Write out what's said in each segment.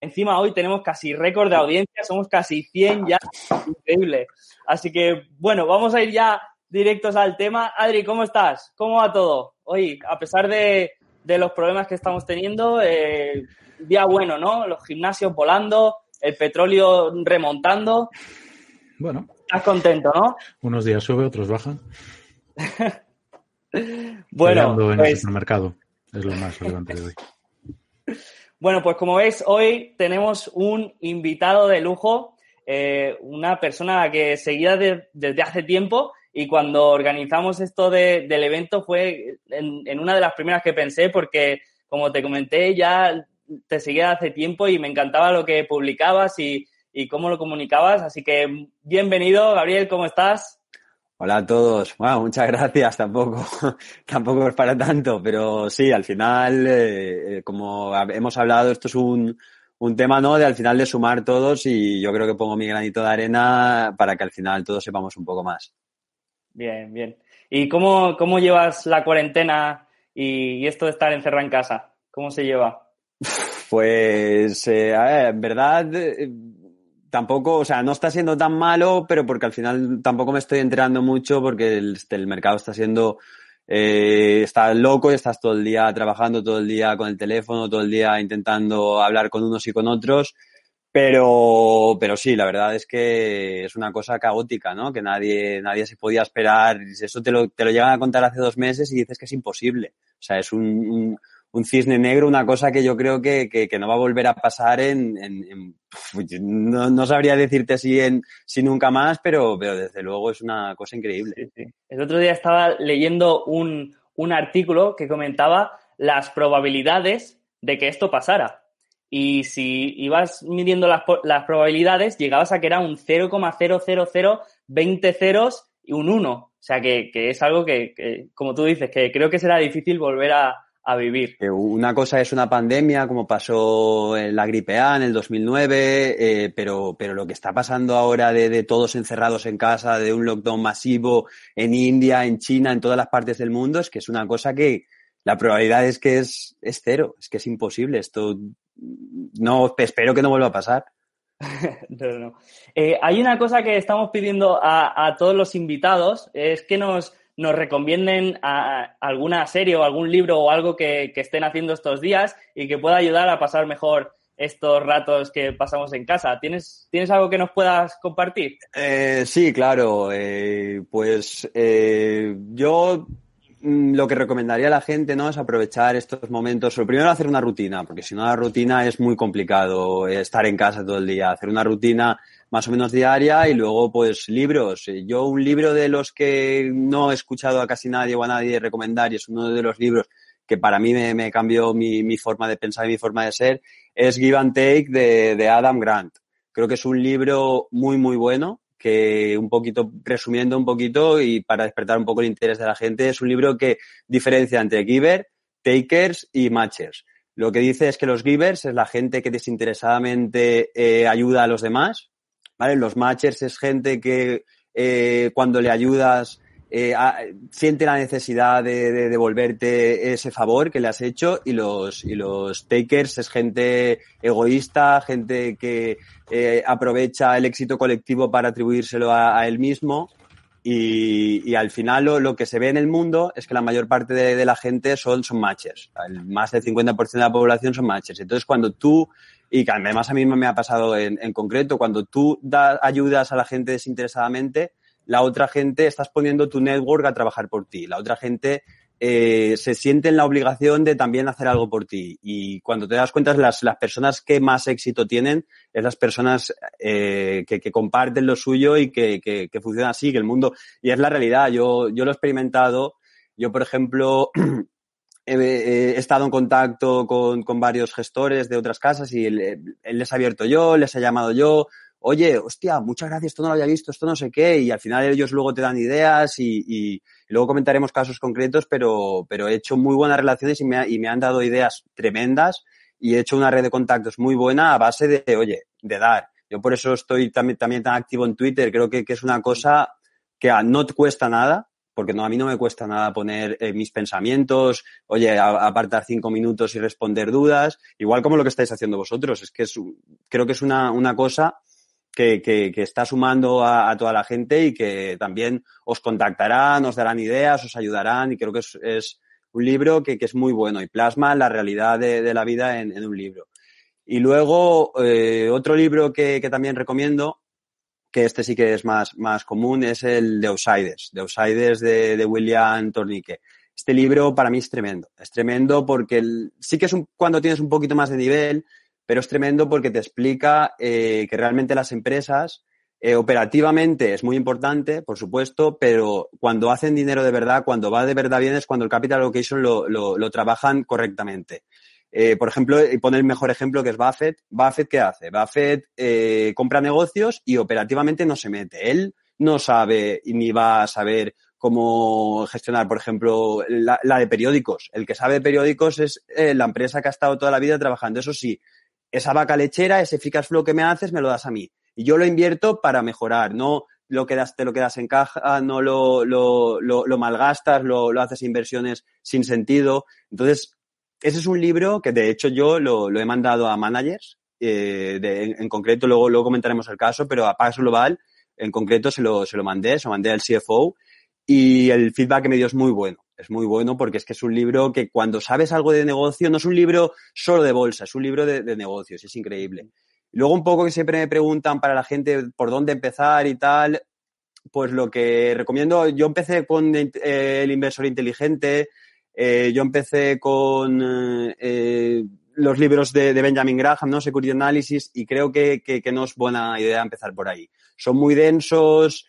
Encima hoy tenemos casi récord de audiencia, somos casi 100 ya. Increíble. Así que, bueno, vamos a ir ya directos al tema. Adri, ¿cómo estás? ¿Cómo va todo? Hoy, a pesar de, los problemas que estamos teniendo, eh, día bueno, ¿no? Los gimnasios volando, el petróleo remontando. Bueno. Estás contento, ¿no? Unos días sube, otros bajan. bueno, en el pues supermercado. Es lo más relevante de hoy. Bueno, pues como veis, hoy tenemos un invitado de lujo, eh, una persona que seguía desde hace tiempo y cuando organizamos esto del evento fue en, una de las primeras que pensé porque, como te comenté, ya te seguía hace tiempo y me encantaba lo que publicabas y, y cómo lo comunicabas. Así que bienvenido, Gabriel, ¿cómo estás? Hola a todos. Bueno, muchas gracias. Tampoco, tampoco es para tanto, pero sí, al final, eh, eh, como hemos hablado, esto es un, un tema, ¿no? De al final de sumar todos y yo creo que pongo mi granito de arena para que al final todos sepamos un poco más. Bien, bien. ¿Y cómo, cómo llevas la cuarentena y, esto de estar encerrado en casa? ¿Cómo se lleva? Pues, eh, a ver, en verdad, tampoco, o sea, no está siendo tan malo, pero porque al final tampoco me estoy enterando mucho porque el, el mercado está siendo, eh, está loco y estás todo el día trabajando, todo el día con el teléfono, todo el día intentando hablar con unos y con otros. Pero, pero sí, la verdad es que es una cosa caótica, ¿no? Que nadie, nadie se podía esperar. Eso te lo, te lo llegan a contar hace dos meses y dices que es imposible. O sea, es un un cisne negro, una cosa que yo creo que, que, no va a volver a pasar en, en, no, no, sabría decirte si en si nunca más, pero, pero desde luego es una cosa increíble. El otro día estaba leyendo un, un artículo que comentaba las probabilidades de que esto pasara. Y si ibas midiendo las, las probabilidades, llegabas a que era un 0,00020 ceros y un 1. O sea que, que es algo que, que, como tú dices, que creo que será difícil volver a, a vivir. Una cosa es una pandemia, como pasó en la gripe A en el 2009, eh, pero, pero lo que está pasando ahora de, de, todos encerrados en casa, de un lockdown masivo en India, en China, en todas las partes del mundo, es que es una cosa que la probabilidad es que es, es cero, es que es imposible. Esto no espero que no vuelva a pasar. no, no. Eh, hay una cosa que estamos pidiendo a, a todos los invitados, es que nos nos recomienden a, alguna serie o algún libro o algo que, estén haciendo estos días y que pueda ayudar a pasar mejor estos ratos que pasamos en casa. ¿Tienes, ¿tienes algo que nos puedas compartir? Eh, sí, claro. Eh, pues eh, yo mm, lo que recomendaría a la gente no es aprovechar estos momentos. Lo primero, hacer una rutina, porque si no, la rutina es muy complicado estar en casa todo el día. Hacer una rutina más o menos diaria y luego pues libros. Yo un libro de los que no he escuchado a casi nadie o a nadie recomendar y es uno de los libros que para mí me, cambió mi, mi, forma de pensar y mi forma de ser, es Give and Take de, de Adam Grant. Creo que es un libro muy, muy bueno, que un poquito, resumiendo un poquito y para despertar un poco el interés de la gente, es un libro que diferencia entre giver, takers y matchers. Lo que dice es que los givers es la gente que desinteresadamente eh, ayuda a los demás, Los matchers es gente que eh, cuando le ayudas eh, siente la necesidad de, devolverte ese favor que le has hecho y los, y los takers es gente egoísta, gente que eh, aprovecha el éxito colectivo para atribuírselo a, él mismo y, al final lo, que se ve en el mundo es que la mayor parte de, la gente son, son matchers. más del 50% de la población son matchers. Entonces, cuando tú y que además a mí me ha pasado en, en concreto, cuando tú das ayudas a la gente desinteresadamente, la otra gente estás poniendo tu network a trabajar por ti. La otra gente eh, se siente en la obligación de también hacer algo por ti. Y cuando te das cuenta, las, las personas que más éxito tienen es las personas eh, que, que, comparten lo suyo y que, que, que funcionan así, que el mundo. Y es la realidad. Yo, yo lo he experimentado. Yo, por ejemplo, he, estado en contacto con, con, varios gestores de otras casas y él, les ha abierto yo, les he llamado yo, oye, hostia, muchas gracias, esto no lo había visto, esto no sé qué, y al final ellos luego te dan ideas y, y, luego comentaremos casos concretos, pero, pero he hecho muy buenas relaciones y me, y me han dado ideas tremendas y he hecho una red de contactos muy buena a base de, oye, de dar. Yo por eso estoy también, también tan activo en Twitter, creo que, que es una cosa que no te cuesta nada, porque no, a mí no me cuesta nada poner eh, mis pensamientos, oye, apartar cinco minutos y responder dudas, igual como lo que estáis haciendo vosotros. Es que es, creo que es una, una cosa que, que, está sumando a, toda la gente y que también os contactarán, os darán ideas, os ayudarán y creo que es, es un libro que, que, es muy bueno y plasma la realidad de, la vida en, un libro. Y luego, eh, otro libro que, también recomiendo, que este sí que es más, más común, es el de Outsiders, de Outsiders de, de William Tornique. Este libro para mí es tremendo. Es tremendo porque el, sí que es un, cuando tienes un poquito más de nivel, pero es tremendo porque te explica eh, que realmente las empresas eh, operativamente es muy importante, por supuesto, pero cuando hacen dinero de verdad, cuando va de verdad bien es cuando el capital allocation lo, lo, lo trabajan correctamente. Eh, por ejemplo, y pone el mejor ejemplo que es Buffett. Buffett, ¿qué hace? Buffett eh, compra negocios y operativamente no se mete. Él no sabe ni va a saber cómo gestionar, por ejemplo, la, la de periódicos. El que sabe de periódicos es eh, la empresa que ha estado toda la vida trabajando. Eso sí, esa vaca lechera, ese eficaz flow que me haces, me lo das a mí. Y yo lo invierto para mejorar, no lo quedas, te lo quedas en caja, no lo, lo, lo, lo malgastas, lo, lo, haces inversiones sin sentido. Entonces, ese es un libro que de hecho yo lo, lo he mandado a managers, eh, de, en, concreto, luego, luego comentaremos el caso, pero a Pax Global en concreto se lo, se lo mandé, se lo mandé al CFO y el feedback que me dio es muy bueno es muy bueno porque es que es un libro que cuando sabes algo de negocio, no es un libro solo de bolsa, es un libro de, de negocios, es increíble. Luego un poco que siempre me preguntan para la gente por dónde empezar y tal, pues lo que recomiendo, yo empecé con eh, el inversor inteligente, eh, yo empecé con eh, los libros de, de, Benjamin Graham, ¿no? Security Analysis, y creo que, que, que no es buena idea empezar por ahí. Son muy densos,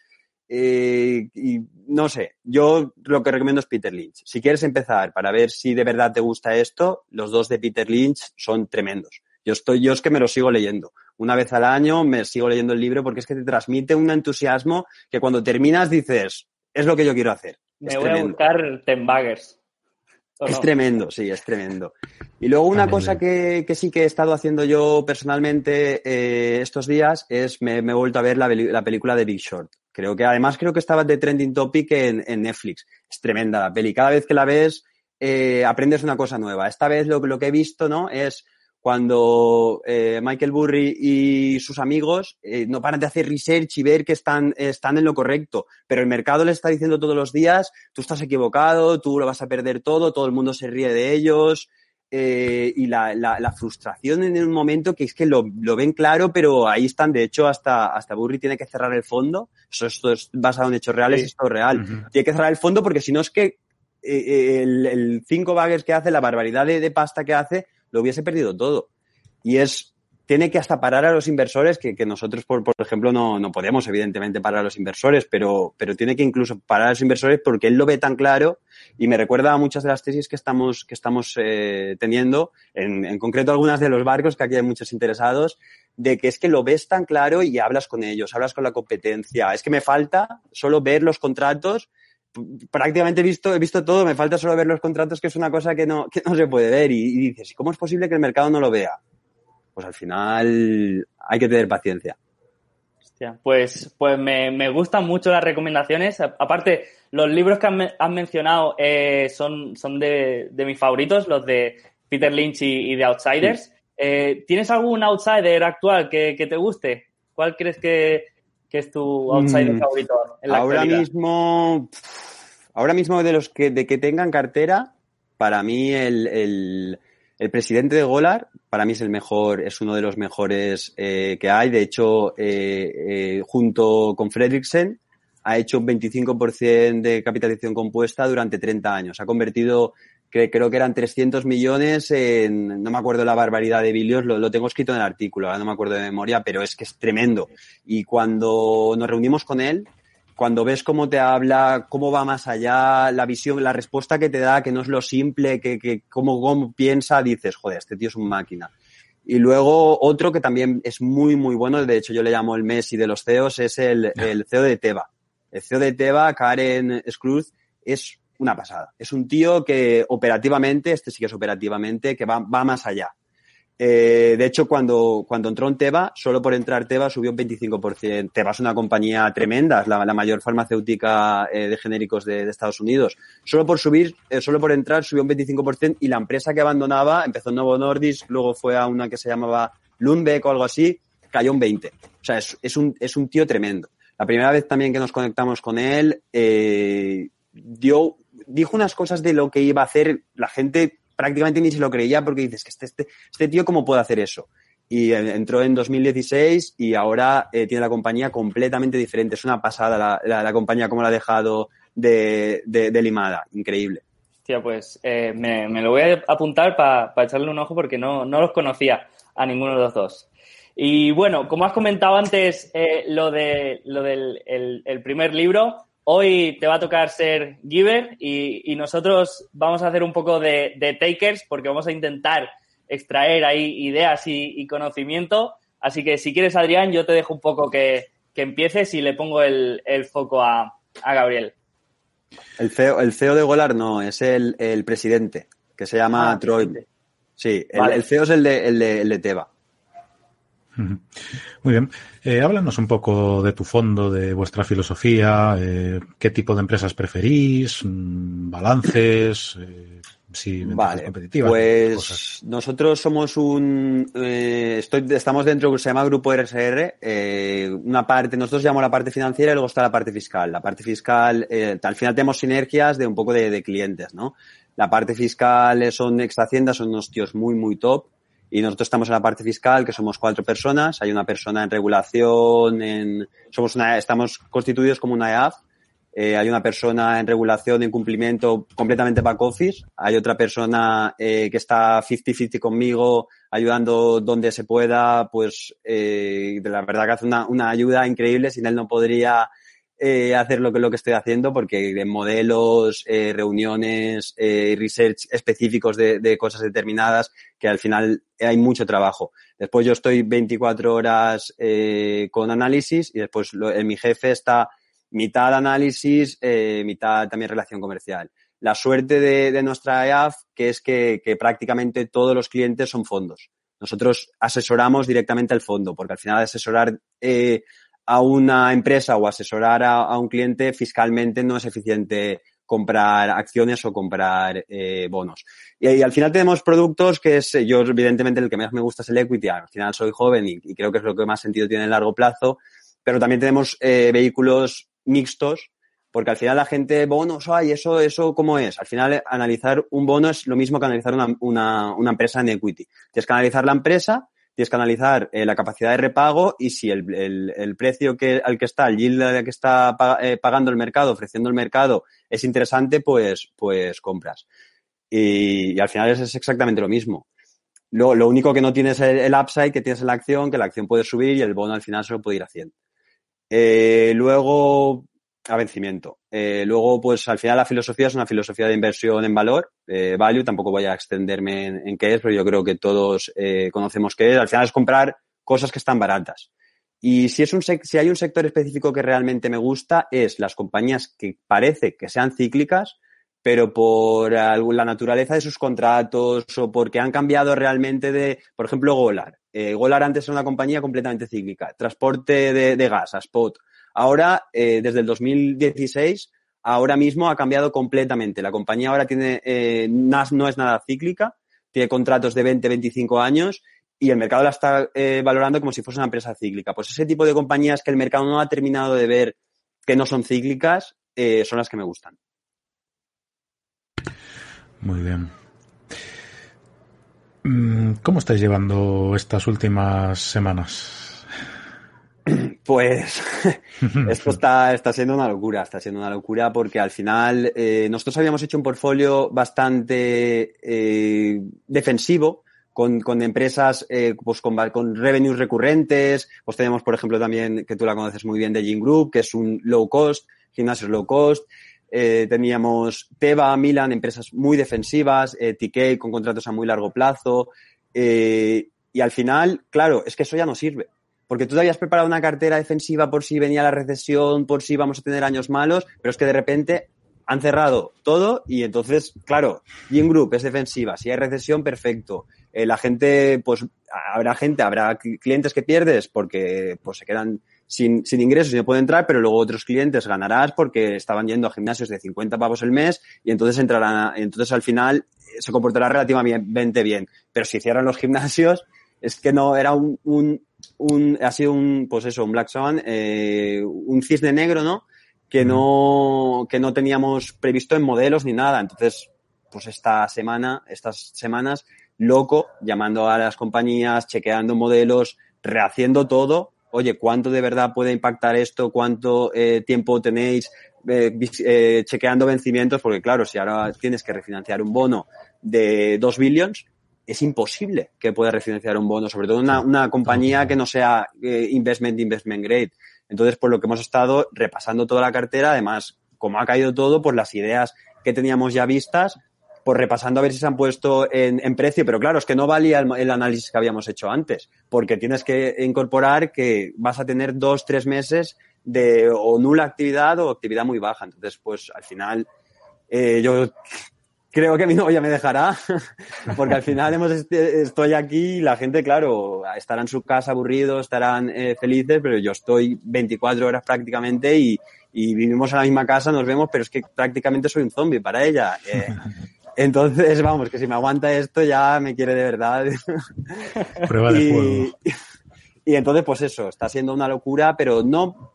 eh, y no sé, yo lo que recomiendo es Peter Lynch. Si quieres empezar para ver si de verdad te gusta esto, los dos de Peter Lynch son tremendos. Yo estoy, yo es que me lo sigo leyendo. Una vez al año me sigo leyendo el libro porque es que te transmite un entusiasmo que cuando terminas dices, es lo que yo quiero hacer. Me es voy tremendo. a buscar Ten Baggers. Es tremendo, sí, es tremendo. Y luego una cosa que, que, sí que he estado haciendo yo personalmente eh, estos días es me, me, he vuelto a ver la, la, película de Big Short. Creo que además creo que estaba de trending topic en, en Netflix. Es tremenda la peli. Cada vez que la ves eh, aprendes una cosa nueva. Esta vez lo, lo que he visto no es cuando eh, Michael Burry y sus amigos eh, no paran de hacer research y ver que están, están en lo correcto, pero el mercado le está diciendo todos los días, tú estás equivocado, tú lo vas a perder todo, todo el mundo se ríe de ellos, eh, y la, la, la, frustración en un momento que es que lo, lo, ven claro, pero ahí están, de hecho, hasta, hasta Burry tiene que cerrar el fondo, eso esto es basado en hechos reales, sí. esto es real, uh -huh. tiene que cerrar el fondo porque si no es que eh, el, el cinco baggers que hace, la barbaridad de, de pasta que hace, lo hubiese perdido todo. Y es, tiene que hasta parar a los inversores, que, que nosotros, por, por ejemplo, no, no, podemos, evidentemente, parar a los inversores, pero, pero tiene que incluso parar a los inversores porque él lo ve tan claro y me recuerda a muchas de las tesis que estamos, que estamos eh, teniendo, en, en concreto algunas de los barcos, que aquí hay muchos interesados, de que es que lo ves tan claro y hablas con ellos, hablas con la competencia. Es que me falta solo ver los contratos prácticamente he visto, he visto todo, me falta solo ver los contratos, que es una cosa que no, que no se puede ver. Y, y dices, ¿y cómo es posible que el mercado no lo vea? Pues al final hay que tener paciencia. Hostia, pues, pues me, me, gustan mucho las recomendaciones. Aparte, los libros que han, han mencionado eh, son, son de, de, mis favoritos, los de Peter Lynch y, y de Outsiders. Sí. Eh, ¿Tienes algún outsider actual que, que, te guste? ¿Cuál crees que, que es tu outsider mm, favorito? En la ahora actualidad? mismo, ahora mismo de los que, de que tengan cartera, para mí el, el, el presidente de Golar, para mí es el mejor, es uno de los mejores eh, que hay. De hecho, eh, eh, junto con Fredriksen, ha hecho un 25% de capitalización compuesta durante 30 años. Ha convertido que creo que eran 300 millones en, no me acuerdo la barbaridad de bilios, lo, lo, tengo escrito en el artículo, ahora no me acuerdo de memoria, pero es que es tremendo. Y cuando nos reunimos con él, cuando ves cómo te habla, cómo va más allá, la visión, la respuesta que te da, que no es lo simple, que, que cómo, cómo piensa, dices, joder, este tío es un máquina. Y luego otro que también es muy, muy bueno, de hecho yo le llamo el Messi de los CEOs, es el, el CEO de Teva. El CEO de Teva, Karen Scruz, es una pasada. Es un tío que operativamente, este sí que es operativamente, que va, va más allá. Eh, de hecho, cuando, cuando entró en Teva, solo por entrar Teva subió un 25%. Teva es una compañía tremenda, es la, mayor farmacéutica eh, de genéricos de, Estados Unidos. Solo por subir, eh, solo por entrar subió un 25% y la empresa que abandonaba empezó en Novo Nordisk, luego fue a una que se llamaba Lundbeck o algo así, cayó un 20%. O sea, es, es, un, es un tío tremendo. La primera vez también que nos conectamos con él, dio, dijo unas cosas de lo que iba a hacer. La gente prácticamente ni se lo creía porque dices que este, este, este tío cómo puede hacer eso. Y eh, entró en 2016 y ahora eh, tiene la compañía completamente diferente. Es una pasada la, la, compañía como la ha dejado de, de, limada. Increíble. Hostia, pues eh, me, me, lo voy a apuntar para echarle un ojo porque no, no los conocía a ninguno de los dos. Y bueno, como has comentado antes, lo, de, lo del el primer libro, Hoy te va a tocar ser giver y, nosotros vamos a hacer un poco de, takers porque vamos a intentar extraer ahí ideas y, conocimiento. Así que si quieres, Adrián, yo te dejo un poco que, empieces y le pongo el, foco a, Gabriel. El CEO, el CEO de Golar no, es el, presidente, que se llama ah, Troy. Sí, el, CEO es el de, el de, el de Teba. Muy bien. Eh, háblanos un poco de tu fondo, de vuestra filosofía, eh, qué tipo de empresas preferís, mm, balances, eh, si vale, competitivas. Pues nosotros somos un, eh, estoy, estamos dentro de lo que se llama Grupo RSR. una parte, nosotros llamamos la parte financiera y luego está la parte fiscal. La parte fiscal, al final tenemos sinergias de un poco de, de clientes, ¿no? La parte fiscal son ex Hacienda, son unos tíos muy, muy top y nosotros estamos en la parte fiscal, que somos cuatro personas. Hay una persona en regulación, en, somos una, estamos constituidos como una EAF. Eh, hay una persona en regulación, en cumplimiento completamente back office. Hay otra persona eh, que está 50-50 conmigo, ayudando donde se pueda. Pues eh, de la verdad que hace una, una ayuda increíble. Sin él no podría eh, hacer lo que, lo que estoy haciendo porque en modelos, eh, reuniones, eh, research específicos de, de, cosas determinadas que al final hay mucho trabajo. Después yo estoy 24 horas eh, con análisis y después lo, mi jefe está mitad análisis, eh, mitad también relación comercial. La suerte de, de nuestra EAF que es que, que prácticamente todos los clientes son fondos. Nosotros asesoramos directamente al fondo, porque al final asesorar eh, a una empresa o asesorar a, un cliente fiscalmente no es eficiente comprar acciones o comprar eh, bonos. Y, al final tenemos productos que es, yo evidentemente el que más me gusta es el equity, al final soy joven y, creo que es lo que más sentido tiene en largo plazo, pero también tenemos eh, vehículos mixtos, porque al final la gente, bonos, ay, eso, eso, ¿cómo es? Al final analizar un bono es lo mismo que analizar una, una, una empresa en equity. Tienes que analizar la empresa, tienes que analizar eh, la capacidad de repago y si el, el, el, precio que, al que está, el yield al que está eh, pagando el mercado, ofreciendo el mercado, es interesante, pues, pues compras. Y, al final es, exactamente lo mismo. Lo, lo, único que no tienes es el, upside que tienes en la acción, que la acción puede subir y el bono al final se lo puede ir haciendo. Eh, luego, a vencimiento. Eh, luego, pues al final la filosofía es una filosofía de inversión en valor, eh, value, tampoco voy a extenderme en, qué es, pero yo creo que todos eh, conocemos qué es. Al final es comprar cosas que están baratas. Y si, hay un sector específico que realmente me gusta, es las compañías que parece que sean cíclicas, pero por la naturaleza de sus contratos o porque han cambiado realmente de, por ejemplo, Golar. Eh, Golar antes era una compañía completamente cíclica, transporte de gas a spot Ahora, eh, desde el 2016, ahora mismo ha cambiado completamente. La compañía ahora tiene, eh, no es nada cíclica, tiene contratos de 20, 25 años y el mercado la está eh, valorando como si fuese una empresa cíclica. Pues ese tipo de compañías que el mercado no ha terminado de ver que no son cíclicas eh, son las que me gustan. Muy bien. Mm, ¿Cómo estáis llevando estas últimas semanas? Pues esto está, está siendo una locura, está siendo una locura porque al final eh, nosotros habíamos hecho un portfolio bastante eh, defensivo con, con empresas eh, pues con, con, revenues recurrentes, pues tenemos por ejemplo también, que tú la conoces muy bien, de Gym Group, que es un low cost, gimnasios low cost, eh, teníamos Teva, Milan, empresas muy defensivas, eh, TK con contratos a muy largo plazo, eh, y al final, claro, es que eso ya no sirve porque tú te habías preparado una cartera defensiva por si venía la recesión, por si vamos a tener años malos, pero es que de repente han cerrado todo y entonces, claro, Gym Group es defensiva, si hay recesión, perfecto. eh, la gente, pues habrá gente, habrá clientes que pierdes porque pues se quedan sin, sin ingresos y no pueden entrar, pero luego otros clientes ganarás porque estaban yendo a gimnasios de 50 pavos el mes y entonces entrarán, entonces al final se comportará relativamente bien. Pero si cierran los gimnasios, es que no, era un, un ha sido un, pues eso, un Black Swan, eh, un cisne negro, ¿no? Que no, que no teníamos previsto en modelos ni nada. Entonces, pues esta semana, estas semanas, loco, llamando a las compañías, chequeando modelos, rehaciendo todo. Oye, ¿cuánto de verdad puede impactar esto? ¿Cuánto eh, tiempo tenéis? Eh, eh, chequeando vencimientos, porque claro, si ahora tienes que refinanciar un bono de 2 billions, es imposible que pueda refinanciar un bono, sobre todo una, una compañía que no sea eh, investment, investment grade. Entonces, por lo que hemos estado repasando toda la cartera, además, como ha caído todo, pues las ideas que teníamos ya vistas, pues repasando a ver si se han puesto en, en precio, pero claro, es que no valía el, el, análisis que habíamos hecho antes, porque tienes que incorporar que vas a tener dos, tres meses de o nula actividad o actividad muy baja. Entonces, pues al final, eh, yo creo que mi novia me dejará, porque al final hemos estoy aquí y la gente, claro, estará en su casa aburridos, estarán eh, felices, pero yo estoy 24 horas prácticamente y, y, vivimos en la misma casa, nos vemos, pero es que prácticamente soy un zombie para ella. Eh, entonces, vamos, que si me aguanta esto ya me quiere de verdad. Prueba de y, fuego. Y entonces, pues eso, está siendo una locura, pero no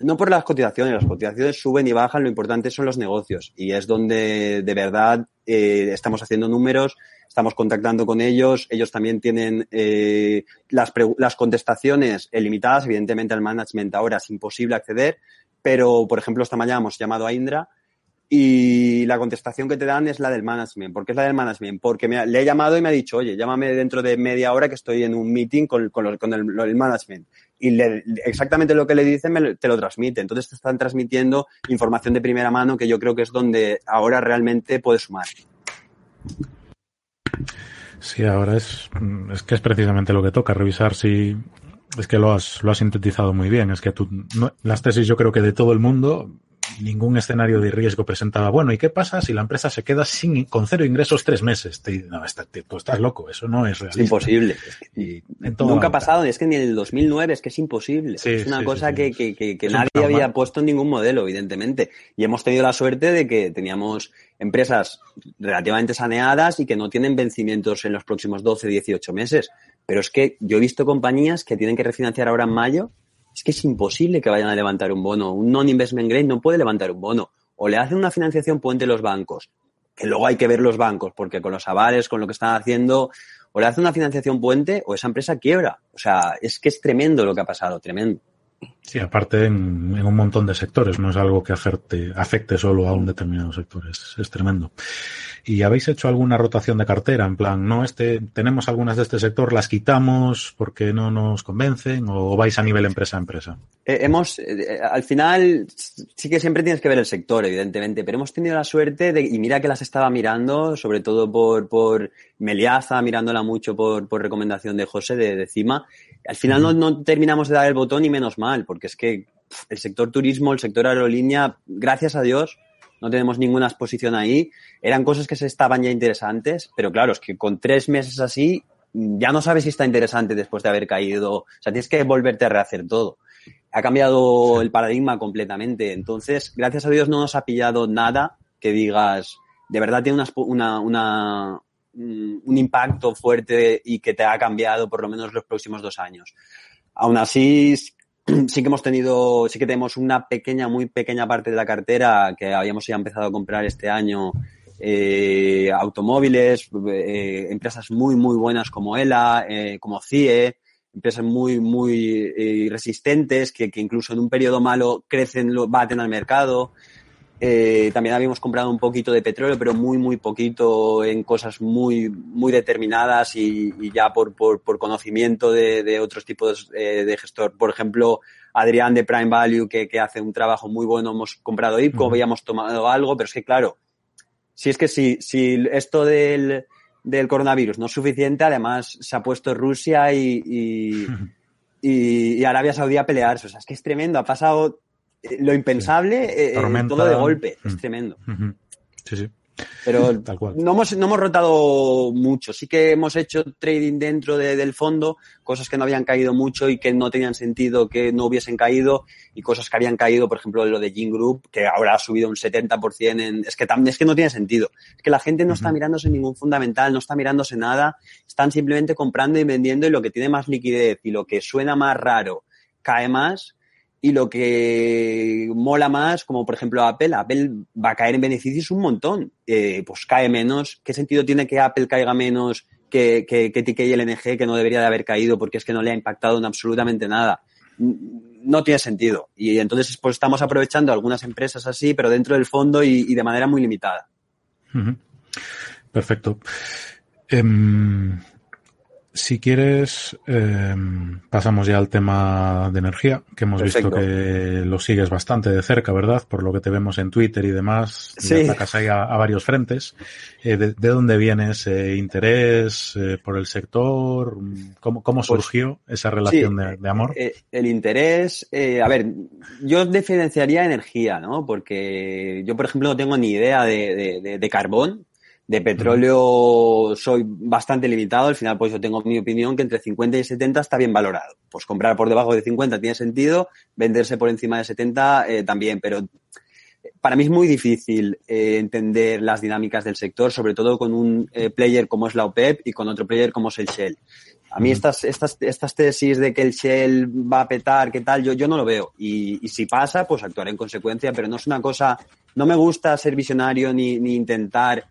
no por las cotizaciones, las cotizaciones suben y bajan, lo importante son los negocios y es donde de verdad eh, estamos haciendo números, estamos contactando con ellos, ellos también tienen eh, las, las contestaciones limitadas, evidentemente al management ahora es imposible acceder, pero por ejemplo esta mañana hemos llamado a Indra y la contestación que te dan es la del management. ¿Por qué es la del management? Porque me, le he llamado y me ha dicho, oye, llámame dentro de media hora que estoy en un meeting con, con, el, management. Y le, exactamente lo que le dicen me, te lo transmite. Entonces te están transmitiendo información de primera mano que yo creo que es donde ahora realmente puedes sumar. Sí, ahora es, es que es precisamente lo que toca, revisar si, es que lo has, lo has sintetizado muy bien. Es que tú, las tesis yo creo que de todo el mundo ningún escenario de riesgo presentaba, bueno, ¿y qué pasa si la empresa se queda sin, con cero ingresos tres meses? Te, no, está, te, tú estás loco, eso no es realista. Es imposible. Y Nunca ha pasado, es que ni en el 2009 es que es imposible. Sí, es una sí, cosa sí, que, que, que, que nadie había puesto en ningún modelo, evidentemente. Y hemos tenido la suerte de que teníamos empresas relativamente saneadas y que no tienen vencimientos en los próximos 12, 18 meses. Pero es que yo he visto compañías que tienen que refinanciar ahora en mayo es que es imposible que vayan a levantar un bono. Un non-investment grade no puede levantar un bono. O le hacen una financiación puente los bancos, que luego hay que ver los bancos, porque con los avales, con lo que están haciendo, o le hacen una financiación puente o esa empresa quiebra. O sea, es que es tremendo lo que ha pasado, tremendo. Sí, aparte en, un montón de sectores, no es algo que afecte, afecte solo a un determinado sector, es tremendo. ¿Y habéis hecho alguna rotación de cartera? En plan, no, este, tenemos algunas de este sector, las quitamos porque no nos convencen o vais a nivel empresa a empresa? Eh, hemos, eh, al final, sí que siempre tienes que ver el sector, evidentemente, pero hemos tenido la suerte de, y mira que las estaba mirando, sobre todo por, por Meliaza, mirándola mucho por, por recomendación de José de, de Cima. Al final no, no terminamos de dar el botón y menos mal, porque es que el sector turismo, el sector aerolínea, gracias a Dios, no tenemos ninguna exposición ahí. Eran cosas que se estaban ya interesantes, pero claro, es que con tres meses así ya no sabes si está interesante después de haber caído. O sea, tienes que volverte a rehacer todo. Ha cambiado el paradigma completamente. Entonces, gracias a Dios no nos ha pillado nada que digas, de verdad tiene una, una, una un impacto fuerte y que te ha cambiado por lo menos los próximos dos años. Aún así, sí que hemos tenido, sí que tenemos una pequeña, muy pequeña parte de la cartera que habíamos ya empezado a comprar este año. Eh, automóviles, eh, empresas muy, muy buenas como ELA, eh, como CIE, empresas muy, muy eh, resistentes que, que, incluso en un periodo malo crecen, baten al mercado. Eh, también habíamos comprado un poquito de petróleo, pero muy, muy poquito en cosas muy, muy determinadas y, y ya por, por, por, conocimiento de, de otros tipos de, de, gestor. Por ejemplo, Adrián de Prime Value, que, que hace un trabajo muy bueno, hemos comprado IPCO, uh -huh. habíamos tomado algo, pero es que claro, si es que si, si esto del, del coronavirus no es suficiente, además se ha puesto Rusia y, y, y, y Arabia Saudí a pelearse. O sea, es que es tremendo, ha pasado lo impensable, eh, todo de golpe. Es tremendo. Sí, sí. Pero no hemos, no hemos rotado mucho. Sí que hemos hecho trading dentro del fondo, cosas que no habían caído mucho y que no tenían sentido que no hubiesen caído, y cosas que habían caído, por ejemplo, lo de Gene Group, que ahora ha subido un 70%. En, es, que es que no tiene sentido. Es que la gente no está mirándose ningún fundamental, no está mirándose nada, están simplemente comprando y vendiendo y lo que tiene más liquidez y lo que suena más raro cae más y lo que mola más, como por ejemplo Apple, Apple va a caer en beneficios un montón, eh, pues cae menos. ¿Qué sentido tiene que Apple caiga menos que, que, que TK y LNG, que no debería de haber caído porque es que no le ha impactado en absolutamente nada? No tiene sentido. Y entonces pues estamos aprovechando algunas empresas así, pero dentro del fondo y, de manera muy limitada. Perfecto. Em, si quieres, eh, pasamos ya al tema de energía, que hemos visto que lo sigues bastante de cerca, ¿verdad? Por lo que te vemos en Twitter y demás. Sí. Atacas ahí a, varios frentes. Eh, de, dónde viene ese interés eh, por el sector? ¿Cómo, cómo pues surgió esa relación de, amor? Eh, el interés, a ver, yo diferenciaría energía, ¿no? Porque yo, por ejemplo, no tengo ni idea de, de, de carbón, de petróleo soy bastante limitado. Al final, pues yo tengo mi opinión que entre 50 y 70 está bien valorado. Pues comprar por debajo de 50 tiene sentido, venderse por encima de 70 eh, también, pero para mí es muy difícil eh, entender las dinámicas del sector, sobre todo con un eh, player como es la OPEP y con otro player como es el Shell. A mí estas, estas, estas tesis de que el Shell va a petar, qué tal, yo, yo no lo veo. Y, y si pasa, pues actuaré en consecuencia, pero no es una cosa, no me gusta ser visionario ni, ni intentar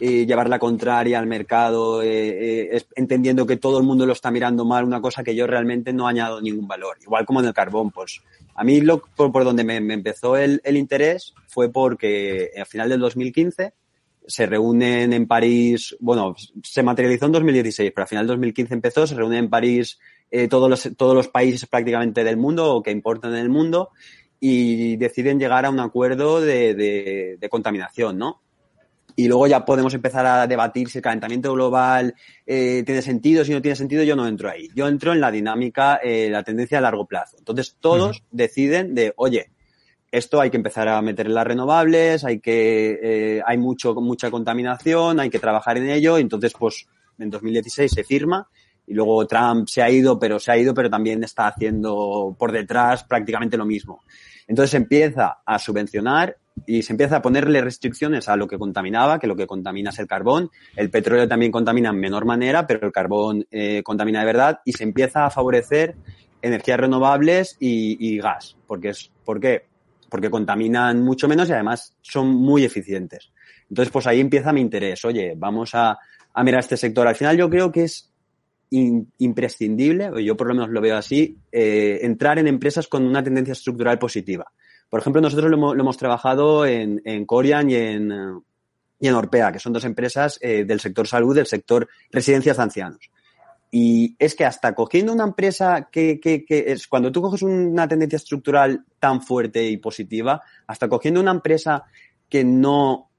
eh, llevar la contraria al mercado, eh, eh, entendiendo que todo el mundo lo está mirando mal, una cosa que yo realmente no añado ningún valor. Igual como en el carbón, pues a mí lo, por, donde me, empezó el, el, interés fue porque al final del 2015 se reúnen en París, bueno, se materializó en 2016, pero al final del 2015 empezó, se reúnen en París todos, los, todos los países prácticamente del mundo o que importan en el mundo y deciden llegar a un acuerdo de, de contaminación, ¿no? Y luego ya podemos empezar a debatir si el calentamiento global eh, tiene sentido, si no tiene sentido, yo no entro ahí. Yo entro en la dinámica, eh, la tendencia a largo plazo. Entonces todos deciden de, oye, esto hay que empezar a meter en las renovables, hay que, eh, hay mucho, mucha contaminación, hay que trabajar en ello. Entonces, pues, en 2016 se firma y luego Trump se ha ido, pero se ha ido, pero también está haciendo por detrás prácticamente lo mismo. Entonces empieza a subvencionar y se empieza a ponerle restricciones a lo que contaminaba, que lo que contamina es el carbón. El petróleo también contamina en menor manera, pero el carbón eh, contamina de verdad y se empieza a favorecer energías renovables y, gas. Porque es, ¿Por qué? Porque contaminan mucho menos y además son muy eficientes. Entonces, pues ahí empieza mi interés. Oye, vamos a, mirar este sector. Al final yo creo que es imprescindible, yo por lo menos lo veo así, eh, entrar en empresas con una tendencia estructural positiva. Por ejemplo, nosotros lo hemos, trabajado en, en Corian y en, y en Orpea, que son dos empresas eh, del sector salud, del sector residencias de ancianos. Y es que hasta cogiendo una empresa que, que, que, es cuando tú coges una tendencia estructural tan fuerte y positiva, hasta cogiendo una empresa que no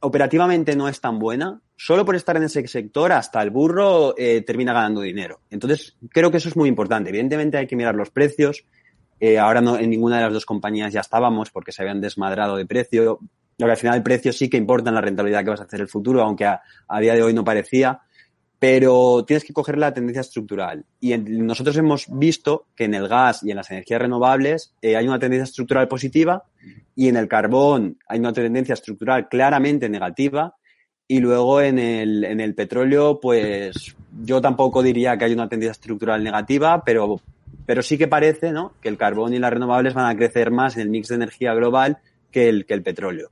operativamente no es tan buena, solo por estar en ese sector hasta el burro eh, termina ganando dinero. Entonces, creo que eso es muy importante. Evidentemente hay que mirar los precios, eh, ahora no, en ninguna de las dos compañías ya estábamos porque se habían desmadrado de precio. Lo que al final el precio sí que importa en la rentabilidad que vas a hacer el futuro, aunque a, día de hoy no parecía. Pero tienes que coger la tendencia estructural. Y nosotros hemos visto que en el gas y en las energías renovables eh, hay una tendencia estructural positiva y en el carbón hay una tendencia estructural claramente negativa. Y luego en el, en el petróleo, pues yo tampoco diría que hay una tendencia estructural negativa, pero pero sí que parece ¿no? que el carbón y las renovables van a crecer más en el mix de energía global que el, que el petróleo.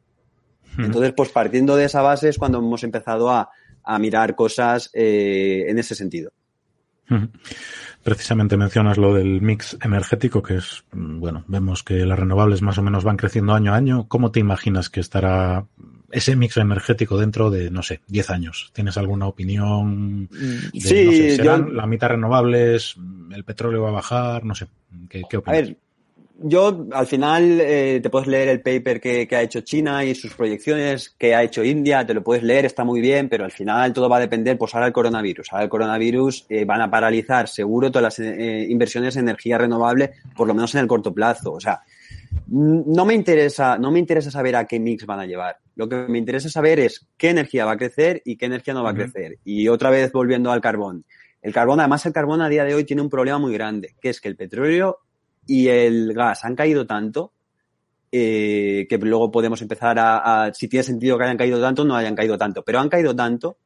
Entonces, pues partiendo de esa base es cuando hemos empezado a, mirar cosas eh, en ese sentido. Precisamente mencionas lo del mix energético, que es, mm, bueno, vemos que las renovables más o menos van creciendo año a año. ¿Cómo te imaginas que estará ese mix energético dentro de, no sé, 10 años? ¿Tienes alguna opinión? De, sí, la mitad renovables, el petróleo va a bajar, no sé, ¿qué, qué opinas? A ver, yo al final eh, te puedes leer el paper que, ha hecho China y sus proyecciones, que ha hecho India, te lo puedes leer, está muy bien, pero al final todo va a depender, pues ahora el coronavirus. Ahora el coronavirus eh, van a paralizar seguro todas las eh, inversiones en energía renovable, por lo menos en el corto plazo. O sea, no me interesa, no me interesa saber a qué mix van a llevar. Lo que me interesa saber es qué energía va a crecer y qué energía no va a crecer. Y otra vez volviendo al carbón. El carbón, además el carbón a día de hoy tiene un problema muy grande, que es que el petróleo y el gas han caído tanto eh, que luego podemos empezar a, si tiene sentido que hayan caído tanto, no hayan caído tanto, pero han caído tanto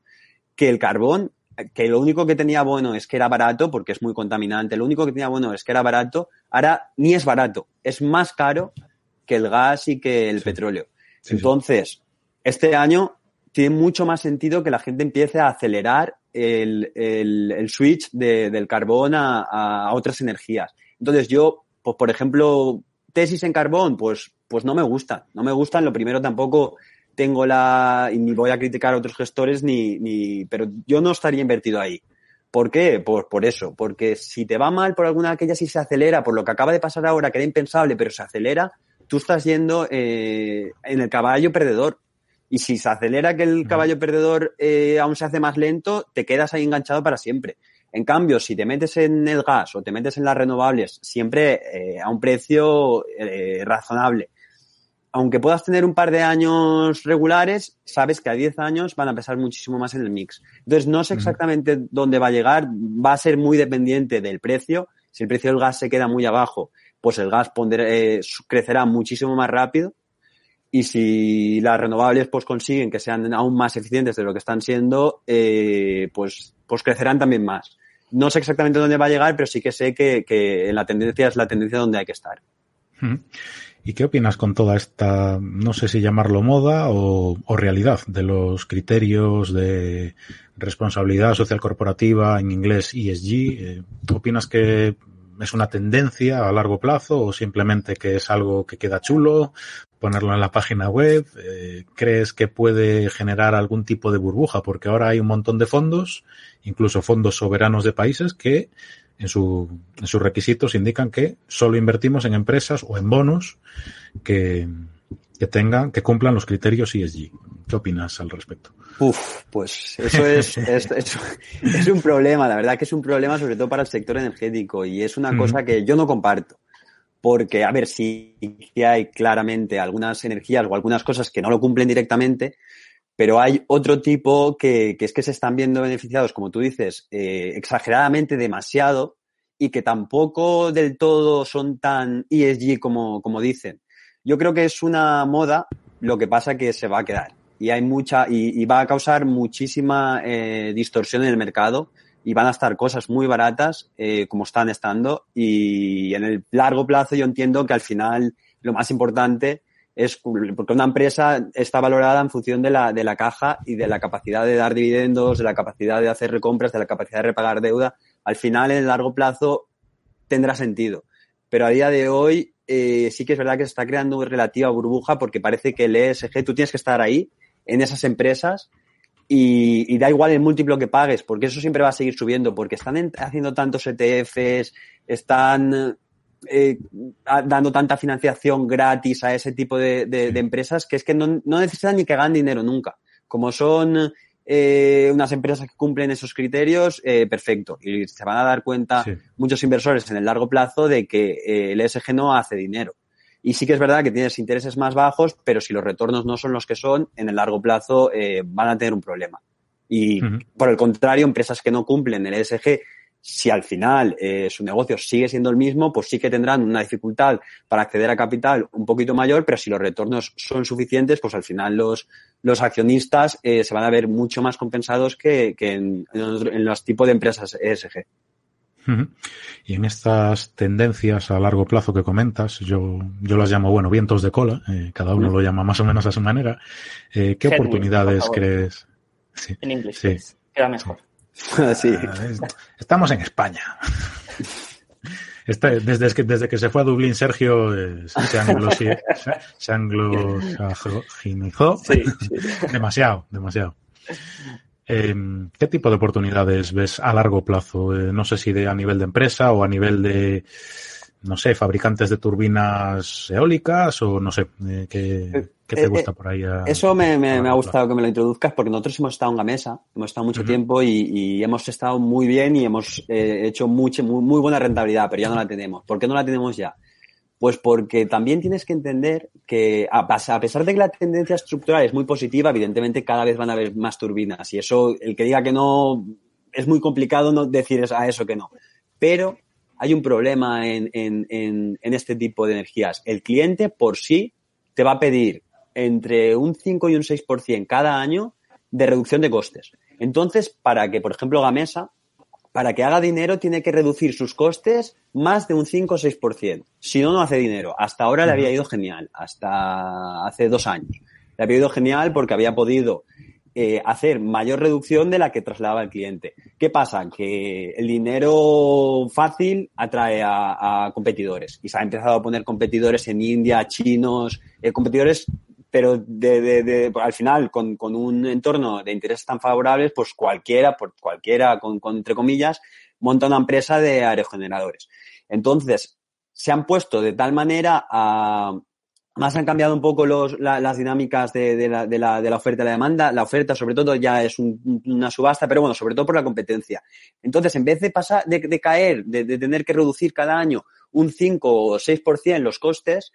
que el carbón, que lo único que tenía bueno es que era barato, porque es muy contaminante, lo único que tenía bueno es que era barato, ahora ni es barato, es más caro que el gas y que el petróleo. Entonces, este año tiene mucho más sentido que la gente empiece a acelerar el, el, switch del carbón a, a, otras energías. Entonces yo, pues por ejemplo, tesis en carbón, pues, pues no me gustan. No me gustan. Lo primero tampoco tengo la, y ni voy a criticar a otros gestores ni, ni, pero yo no estaría invertido ahí. ¿Por qué? Por, por eso, porque si te va mal por alguna de aquellas y se acelera, por lo que acaba de pasar ahora, que era impensable, pero se acelera, tú estás yendo eh, en el caballo perdedor. Y si se acelera que el caballo perdedor eh, aún se hace más lento, te quedas ahí enganchado para siempre. En cambio, si te metes en el gas o te metes en las renovables, siempre eh, a un precio eh, razonable, aunque puedas tener un par de años regulares, sabes que a 10 años van a pesar muchísimo más en el mix. Entonces, no sé exactamente dónde va a llegar, va a ser muy dependiente del precio. Si el precio del gas se queda muy abajo, pues el gas eh, crecerá muchísimo más rápido. Y si las renovables pues consiguen que sean aún más eficientes de lo que están siendo, pues, pues crecerán también más. No sé exactamente dónde va a llegar, pero sí que sé que, que la tendencia es la tendencia donde hay que estar. ¿Y qué opinas con toda esta, no sé si llamarlo moda o, realidad, de los criterios de responsabilidad social corporativa, en inglés ESG? Eh, ¿Opinas que es una tendencia a largo plazo o simplemente que es algo que queda chulo? Ponerlo en la página web. Eh, ¿Crees que puede generar algún tipo de burbuja? Porque ahora hay un montón de fondos incluso fondos soberanos de países que en, su, en sus requisitos indican que solo invertimos en empresas o en bonos que, que tengan, que cumplan los criterios ESG. ¿Qué opinas al respecto? Uf, pues eso es, es, es, un problema, la verdad que es un problema sobre todo para el sector energético y es una cosa que yo no comparto. Porque, a ver, sí hay claramente algunas energías o algunas cosas que no lo cumplen directamente, pero hay otro tipo que, es que se están viendo beneficiados, como tú dices, eh, exageradamente demasiado y que tampoco del todo son tan ESG como, como dicen. Yo creo que es una moda, lo que pasa que se va a quedar. Y hay mucha, y, va a causar muchísima eh, distorsión en el mercado y van a estar cosas muy baratas eh, como están estando y en el largo plazo yo entiendo que al final lo más importante es porque una empresa está valorada en función de la, de la caja y de la capacidad de dar dividendos, de la capacidad de hacer recompras, de la capacidad de repagar deuda. Al final, en el largo plazo, tendrá sentido. Pero a día de hoy eh, sí que es verdad que se está creando una relativa burbuja porque parece que el ESG, tú tienes que estar ahí, en esas empresas, y, y, da igual el múltiplo que pagues, porque eso siempre va a seguir subiendo, porque están haciendo tantos ETFs, están eh, dando tanta financiación gratis a ese tipo de, empresas que es que no, necesitan ni que hagan dinero nunca. Como son eh, unas empresas que cumplen esos criterios, eh, perfecto. Y se van a dar cuenta muchos inversores en el largo plazo de que el ESG no hace dinero. Y sí que es verdad que tienes intereses más bajos, pero si los retornos no son los que son, en el largo plazo van a tener un problema. Y por el contrario, empresas que no cumplen el ESG si al final eh, su negocio sigue siendo el mismo, pues sí que tendrán una dificultad para acceder a capital un poquito mayor, pero si los retornos son suficientes, pues al final los, los accionistas eh, se van a ver mucho más compensados que, que en, los tipos de empresas ESG. Y en estas tendencias a largo plazo que comentas, yo, yo las llamo, bueno, vientos de cola, eh, cada uno lo llama más o menos a su manera. ¿Qué oportunidades crees? en inglés, sí. queda mejor. sí. Estamos en España. desde, que, desde que se fue a Dublín, Sergio se, anglosajonizó. demasiado, demasiado. Em, ¿Qué tipo de oportunidades ves a largo plazo? Eh, no sé si de, a nivel de empresa o a nivel de, no sé, fabricantes de turbinas eólicas o no sé, eh, ¿qué, te eh, gusta por ahí? eso me, ha gustado que me lo introduzcas porque nosotros hemos estado en la mesa, hemos estado mucho tiempo y, hemos estado muy bien y hemos eh, hecho mucha, muy, buena rentabilidad, pero ya no la tenemos. ¿Por qué no la tenemos ya? Pues porque también tienes que entender que a pesar de que la tendencia estructural es muy positiva, evidentemente cada vez van a haber más turbinas y eso, el que diga que no, es muy complicado no decir a eso que no. Pero hay un problema en, en este tipo de energías. El cliente por sí te va a pedir entre un 5 y un 6% cada año de reducción de costes. Entonces, para que, por ejemplo, Gamesa para que haga dinero tiene que reducir sus costes más de un 5 o 6%. Si no, no hace dinero. Hasta ahora le había ido genial, hasta hace dos años. Le había ido genial porque había podido eh, hacer mayor reducción de la que trasladaba el cliente. ¿Qué pasa? Que el dinero fácil atrae a, competidores y se ha empezado a poner competidores en India, chinos, eh, competidores pero de, al final, con, con, un entorno de intereses tan favorables, pues cualquiera, por cualquiera, con, con, entre comillas, monta una empresa de aerogeneradores. Entonces, se han puesto de tal manera a, más han cambiado un poco los, las dinámicas de, la, de, la, de, la, oferta y la demanda. La oferta, sobre todo, ya es una subasta, pero bueno, sobre todo por la competencia. Entonces, en vez de pasar, de, caer, de, tener que reducir cada año un 5 o 6% los costes,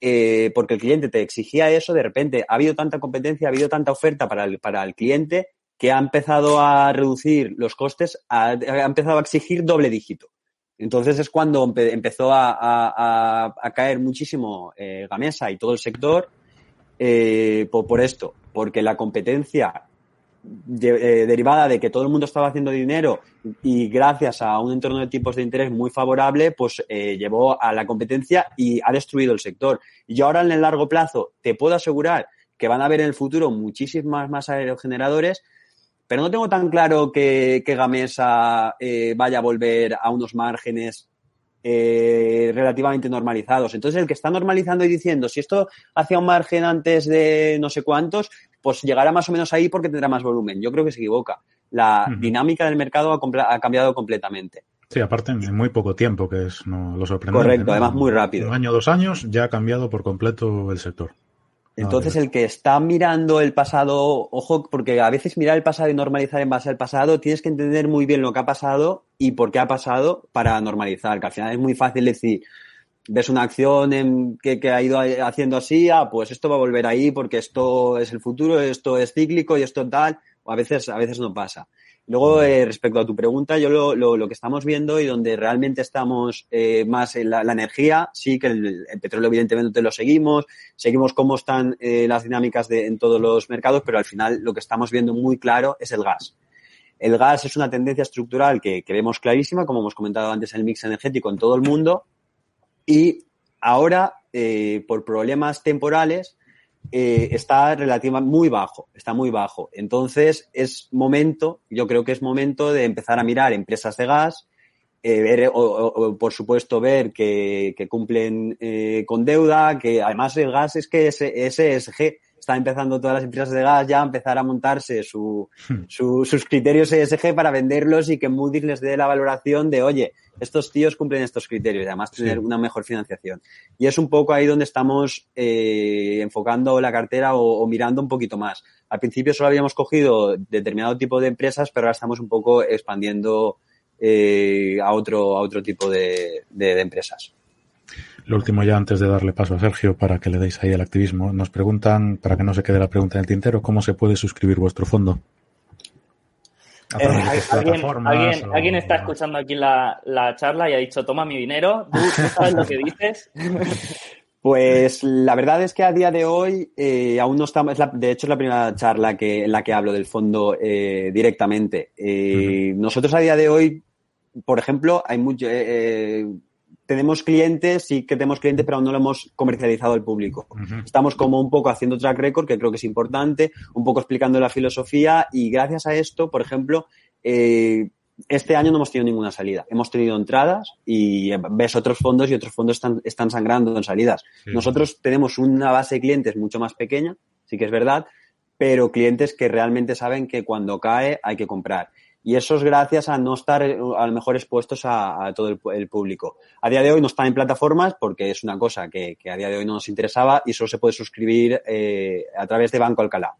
eh, porque el cliente te exigía eso, de repente ha habido tanta competencia, ha habido tanta oferta para el, para el cliente que ha empezado a reducir los costes, ha, empezado a exigir doble dígito. Entonces es cuando empezó a, caer muchísimo eh, Gamesa y todo el sector eh, por, por, esto, porque la competencia eh, derivada de que todo el mundo estaba haciendo dinero y gracias a un entorno de tipos de interés muy favorable, pues eh, llevó a la competencia y ha destruido el sector. Y ahora en el largo plazo te puedo asegurar que van a haber en el futuro muchísimos más aerogeneradores, pero no tengo tan claro que, Gamesa eh, vaya a volver a unos márgenes relativamente normalizados. Entonces, el que está normalizando y diciendo, si esto hacía un margen antes de no sé cuántos, pues llegará más o menos ahí porque tendrá más volumen. Yo creo que se equivoca. La dinámica del mercado ha, cambiado completamente. Sí, aparte en muy poco tiempo, que es no, lo sorprendente. Correcto, además muy rápido. Un año, dos años, ya ha cambiado por completo el sector. Entonces, el que está mirando el pasado, ojo, porque a veces mirar el pasado y normalizar en base al pasado, tienes que entender muy bien lo que ha pasado y por qué ha pasado para normalizar, que al final es muy fácil decir, ves una acción en que, ha ido haciendo así, ah, pues esto va a volver ahí porque esto es el futuro, esto es cíclico y esto tal, o a veces, a veces no pasa. Luego, eh, respecto a tu pregunta, yo lo, lo, lo, que estamos viendo y donde realmente estamos eh, más en la, energía, sí que el, petróleo evidentemente lo seguimos, seguimos cómo están eh, las dinámicas de, en todos los mercados, pero al final lo que estamos viendo muy claro es el gas. El gas es una tendencia estructural que, que vemos clarísima, como hemos comentado antes, el mix energético en todo el mundo, y ahora, eh, por problemas temporales, eh, está relativamente muy bajo, está muy bajo. Entonces, es momento, yo creo que es momento de empezar a mirar empresas de gas, eh, ver, o, por supuesto, ver que, cumplen con deuda, que además el gas es que es ESG, está empezando todas las empresas de gas ya a empezar a montarse su, sus criterios ESG para venderlos y que Moody's les dé la valoración de, oye, estos tíos cumplen estos criterios y además tener una mejor financiación. Y es un poco ahí donde estamos eh, enfocando la cartera o, mirando un poquito más. Al principio solo habíamos cogido determinado tipo de empresas, pero ahora estamos un poco expandiendo eh, a, otro, a otro tipo de empresas. Lo último ya antes de darle paso a Sergio para que le deis ahí el activismo. Nos preguntan, para que no se quede la pregunta en el tintero, ¿cómo se puede suscribir vuestro fondo? Eh, ¿alguien, está escuchando aquí la, charla y ha dicho, toma mi dinero, ¿tú, sabes lo que dices? Pues la verdad es que a día de hoy eh, aún no estamos, de hecho es la primera charla que, en la que hablo del fondo eh, directamente. Nosotros a día de hoy, por ejemplo, hay mucho, tenemos clientes, sí que tenemos clientes, pero aún no lo hemos comercializado al público. Estamos como un poco haciendo track record, que creo que es importante, un poco explicando la filosofía y gracias a esto, por ejemplo, eh, este año no hemos tenido ninguna salida. Hemos tenido entradas y ves otros fondos y otros fondos están, están sangrando en salidas. Nosotros tenemos una base de clientes mucho más pequeña, sí que es verdad, pero clientes que realmente saben que cuando cae hay que comprar. Y eso es gracias a no estar eh, a lo mejor expuestos a, todo el, público. A día de hoy no están en plataformas porque es una cosa que, a día de hoy no nos interesaba y solo se puede suscribir eh, a través de Banco Alcalá.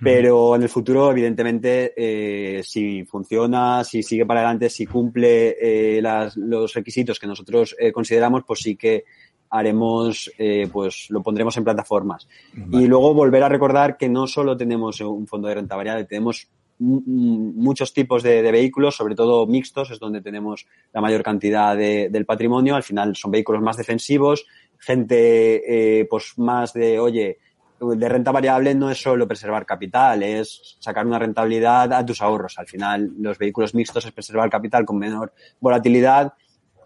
Pero en el futuro, evidentemente, eh, si funciona, si sigue para adelante, si cumple eh, las, los requisitos que nosotros eh, consideramos, pues sí que haremos, eh, pues lo pondremos en plataformas. Vale. Y luego volver a recordar que no solo tenemos un fondo de renta variable, tenemos muchos tipos de, de vehículos, sobre todo mixtos, es donde tenemos la mayor cantidad de- del patrimonio. Al final son vehículos más defensivos, gente eh, pues más de, oye, de renta variable no es solo preservar capital, es sacar una rentabilidad a tus ahorros. Al final, los vehículos mixtos es preservar capital con menor volatilidad.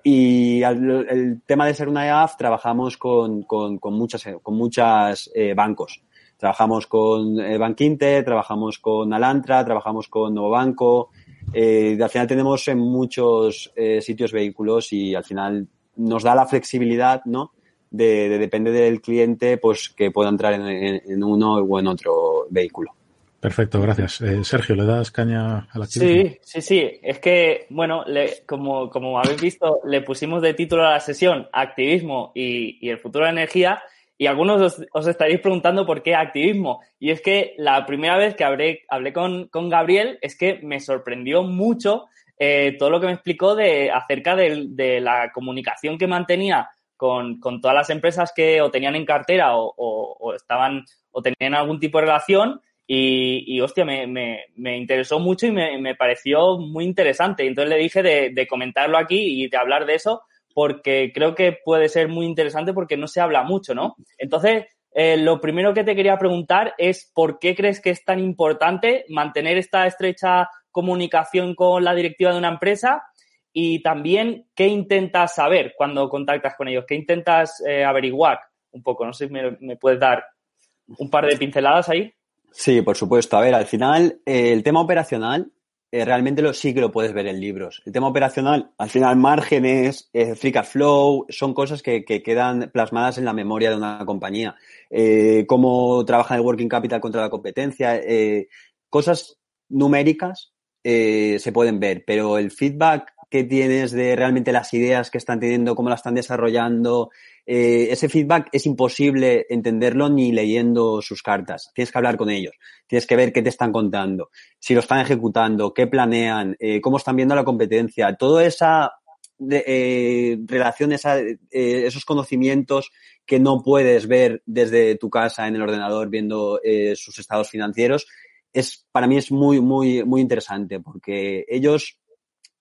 Y al- el tema de ser una EAF, trabajamos con, con, con muchas, con muchas eh, bancos. Trabajamos con eh, Bankinter, trabajamos con Alantra, trabajamos con Nuevo Banco. Eh, al final tenemos en muchos eh, sitios vehículos y al final nos da la flexibilidad, ¿no? De, de- depende del cliente, pues que pueda entrar en, en- en uno o en otro vehículo. Perfecto, gracias. Eh, Sergio, ¿le das caña al activismo? Sí, sí, sí. Es que, bueno, le- como, como habéis visto, le pusimos de título a la sesión activismo y, y el futuro de la energía. Y algunos os, estaréis preguntando por qué activismo. Y es que la primera vez que hablé, hablé con, con Gabriel es que me sorprendió mucho eh, todo lo que me explicó de, acerca de, la comunicación que mantenía con, con todas las empresas que o tenían en cartera o, estaban o tenían algún tipo de relación y, y, hostia, me, me, me interesó mucho y me, me pareció muy interesante. Entonces le dije de, de comentarlo aquí y de hablar de eso porque creo que puede ser muy interesante porque no se habla mucho, ¿no? Entonces, eh, lo primero que te quería preguntar es por qué crees que es tan importante mantener esta estrecha comunicación con la directiva de una empresa y también qué intentas saber cuando contactas con ellos, qué intentas eh, averiguar un poco. No sé si me, puedes dar un par de pinceladas ahí. Sí, por supuesto. A ver, al final, eh, el tema operacional eh, realmente lo, sí que lo puedes ver en libros. El tema operacional, al final, márgenes, eh, free cash flow, son cosas que, que quedan plasmadas en la memoria de una compañía. Eh, cómo trabaja el working capital contra la competencia, cosas numéricas se pueden ver, pero el feedback que tienes de realmente las ideas que están teniendo, cómo las están desarrollando, eh, ese feedback es imposible entenderlo ni leyendo sus cartas. Tienes que hablar con ellos, tienes que ver qué te están contando, si lo están ejecutando, qué planean, eh, cómo están viendo la competencia, toda esa de, eh, relación, esos conocimientos que no puedes ver desde tu casa en el ordenador viendo sus estados financieros, es, para mí es muy, muy, muy interesante porque ellos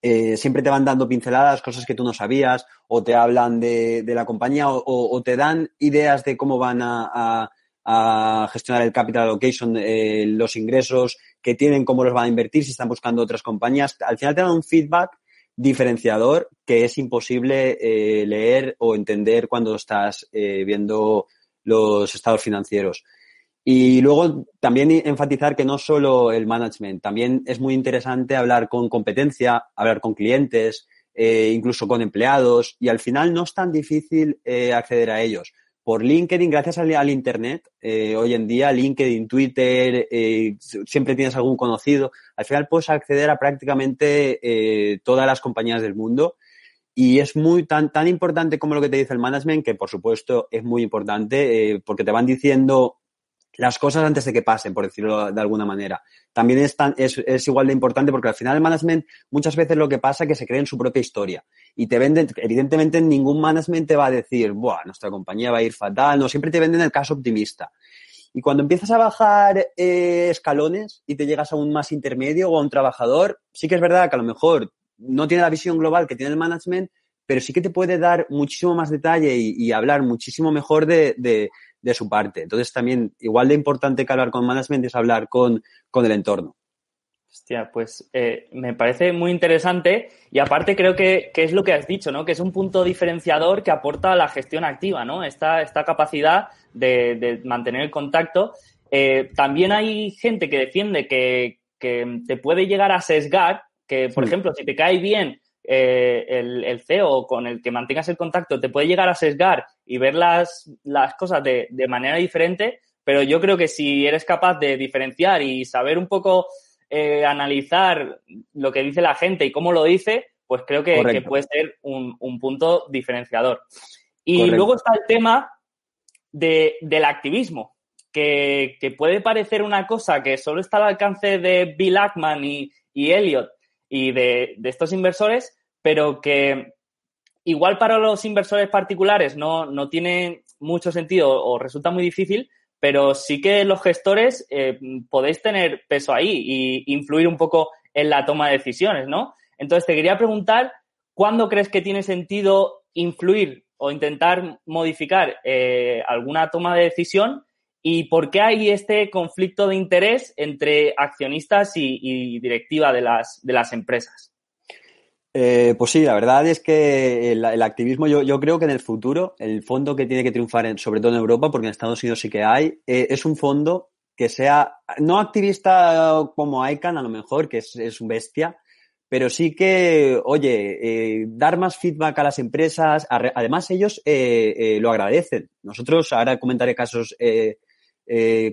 eh, siempre te van dando pinceladas, cosas que tú no sabías, o te hablan de, la compañía, o, te dan ideas de cómo van a, gestionar el capital allocation, eh, los ingresos que tienen, cómo los van a invertir, si están buscando otras compañías. Al final te dan un feedback diferenciador que es imposible eh, leer o entender cuando estás viendo los estados financieros. Y luego también enfatizar que no solo el management, también es muy interesante hablar con competencia, hablar con clientes, eh, incluso con empleados, y al final no es tan difícil eh, acceder a ellos. Por LinkedIn, gracias al, al Internet, eh, hoy en día LinkedIn, Twitter, eh, siempre tienes algún conocido, al final puedes acceder a prácticamente eh, todas las compañías del mundo y es muy tan, tan importante como lo que te dice el management, que por supuesto es muy importante eh, porque te van diciendo las cosas antes de que pasen, por decirlo de alguna manera. También es, igual de importante porque al final el management muchas veces lo que pasa es que se cree en su propia historia y te venden, evidentemente ningún management te va a decir, buah, nuestra compañía va a ir fatal, no, siempre te venden el caso optimista. Y cuando empiezas a bajar eh, escalones y te llegas a un más intermedio o a un trabajador, sí que es verdad que a lo mejor no tiene la visión global que tiene el management, pero sí que te puede dar muchísimo más detalle y, hablar muchísimo mejor de, de, su parte. Entonces también, igual de importante que hablar con management es hablar con, con el entorno. Hostia, pues eh, me parece muy interesante y aparte creo que, que, es lo que has dicho, ¿no? Que es un punto diferenciador que aporta a la gestión activa, ¿no? Esta, esta capacidad de, de mantener el contacto. Eh, también hay gente que defiende que, que, te puede llegar a sesgar, que por sí. ejemplo, si te cae bien eh, el, el, CEO con el que mantengas el contacto, te puede llegar a sesgar y ver las, las cosas de, de manera diferente, pero yo creo que si eres capaz de diferenciar y saber un poco eh, analizar lo que dice la gente y cómo lo dice, pues creo que, que puede ser un, un, punto diferenciador. Y Correcto. luego está el tema de, del activismo. que, puede parecer una cosa que solo está al alcance de Bill Ackman y, y Elliot y de, estos inversores, pero que igual para los inversores particulares no, no tiene mucho sentido o resulta muy difícil, pero sí que los gestores eh, podéis tener peso ahí y influir un poco en la toma de decisiones, ¿no? Entonces, te quería preguntar, ¿cuándo crees que tiene sentido influir o intentar modificar eh, alguna toma de decisión y por qué hay este conflicto de interés entre accionistas y, directiva de las, de las empresas? Eh, pues sí, la verdad es que el, activismo, yo, creo que en el futuro, el fondo que tiene que triunfar, sobre todo en Europa, porque en Estados Unidos sí que hay, eh, es un fondo que sea no activista como ICANN, a lo mejor, que es, es un bestia, pero sí que, oye, eh, dar más feedback a las empresas, además ellos eh, eh, lo agradecen. Nosotros, ahora comentaré casos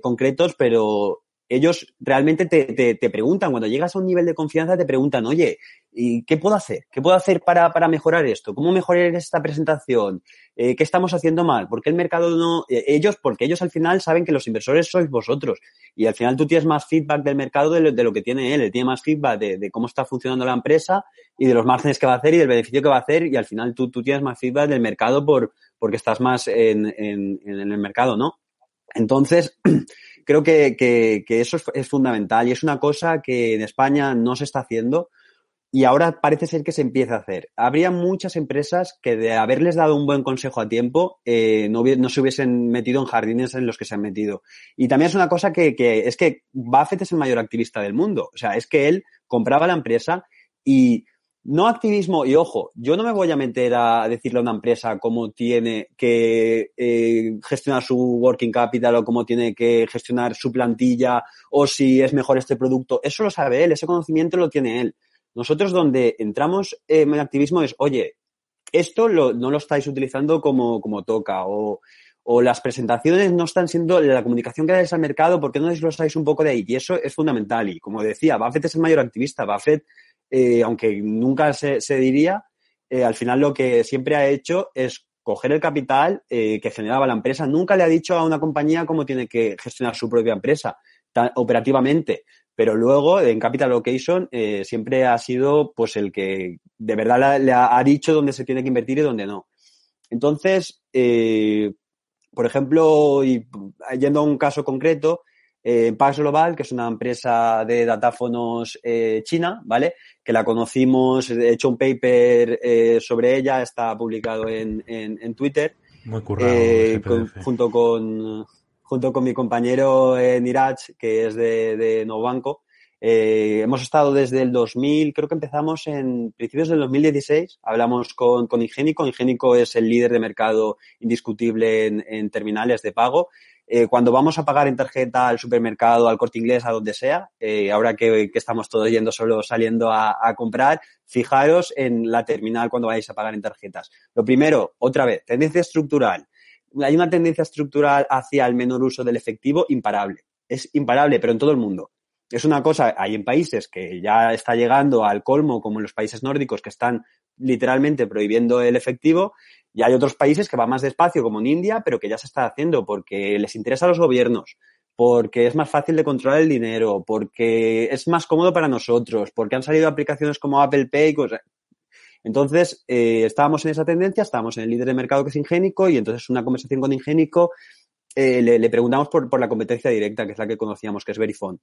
concretos, pero ellos realmente te, te, te, preguntan, cuando llegas a un nivel de confianza, te preguntan, oye, ¿y qué puedo hacer? ¿Qué puedo hacer para, para mejorar esto? ¿Cómo mejorar esta presentación? Eh, ¿Qué estamos haciendo mal? ¿Por qué el mercado no? Eh, ellos, porque ellos al final saben que los inversores sois vosotros. Y al final tú tienes más feedback del mercado de lo, de lo que tiene él. Él tiene más feedback de, de, cómo está funcionando la empresa y de los márgenes que va a hacer y del beneficio que va a hacer. Y al final tú, tú tienes más feedback del mercado por, porque estás más en, en, en el mercado, ¿no? Entonces, creo que, que, eso es, fundamental y es una cosa que en España no se está haciendo y ahora parece ser que se empieza a hacer. Habría muchas empresas que de haberles dado un buen consejo a tiempo eh, no, no, se hubiesen metido en jardines en los que se han metido. Y también es una cosa que, que es que Buffett es el mayor activista del mundo. O sea, es que él compraba la empresa y no activismo, y ojo, yo no me voy a meter a decirle a una empresa cómo tiene que eh, gestionar su working capital o cómo tiene que gestionar su plantilla o si es mejor este producto. Eso lo sabe él, ese conocimiento lo tiene él. Nosotros donde entramos en el activismo es, oye, esto no lo estáis utilizando como, como toca o, o las presentaciones no están siendo la comunicación que dais al mercado, ¿por qué no desglosáis un poco de ahí? Y eso es fundamental. Y como decía, Buffett es el mayor activista. Buffett eh, aunque nunca se, diría, eh, al final lo que siempre ha hecho es coger el capital eh, que generaba la empresa. Nunca le ha dicho a una compañía cómo tiene que gestionar su propia empresa operativamente. Pero luego, en Capital Location, siempre ha sido pues el que de verdad le, ha, dicho dónde se tiene que invertir y dónde no. Entonces, por ejemplo, y yendo a un caso concreto, eh, Pax Global, que es una empresa de datáfonos eh, china, ¿vale? Que la conocimos, he hecho un paper eh, sobre ella, está publicado en, en, Twitter. Muy currado. Eh, junto, con, junto con mi compañero Niraj, que es de, de hemos estado desde el 2000, creo que empezamos en principios del 2016. Hablamos con, con Ingénico. Ingénico es el líder de mercado indiscutible en, en terminales de pago eh, cuando vamos a pagar en tarjeta al supermercado, al corte inglés, a donde sea, eh, ahora que, estamos todos yendo solo saliendo a, comprar, fijaros en la terminal cuando vais a pagar en tarjetas. Lo primero, otra vez, tendencia estructural. Hay una tendencia estructural hacia el menor uso del efectivo imparable. Es imparable, pero en todo el mundo. Es una cosa, hay en países que ya está llegando al colmo, como en los países nórdicos, que están literalmente prohibiendo el efectivo, y hay otros países que van más despacio, como en India, pero que ya se está haciendo porque les interesa a los gobiernos, porque es más fácil de controlar el dinero, porque es más cómodo para nosotros, porque han salido aplicaciones como Apple Pay. Entonces, eh, estábamos en esa tendencia, estábamos en el líder de mercado que es Ingénico y entonces una conversación con Ingénico eh, le, preguntamos por, por la competencia directa, que es la que conocíamos, que es Verifone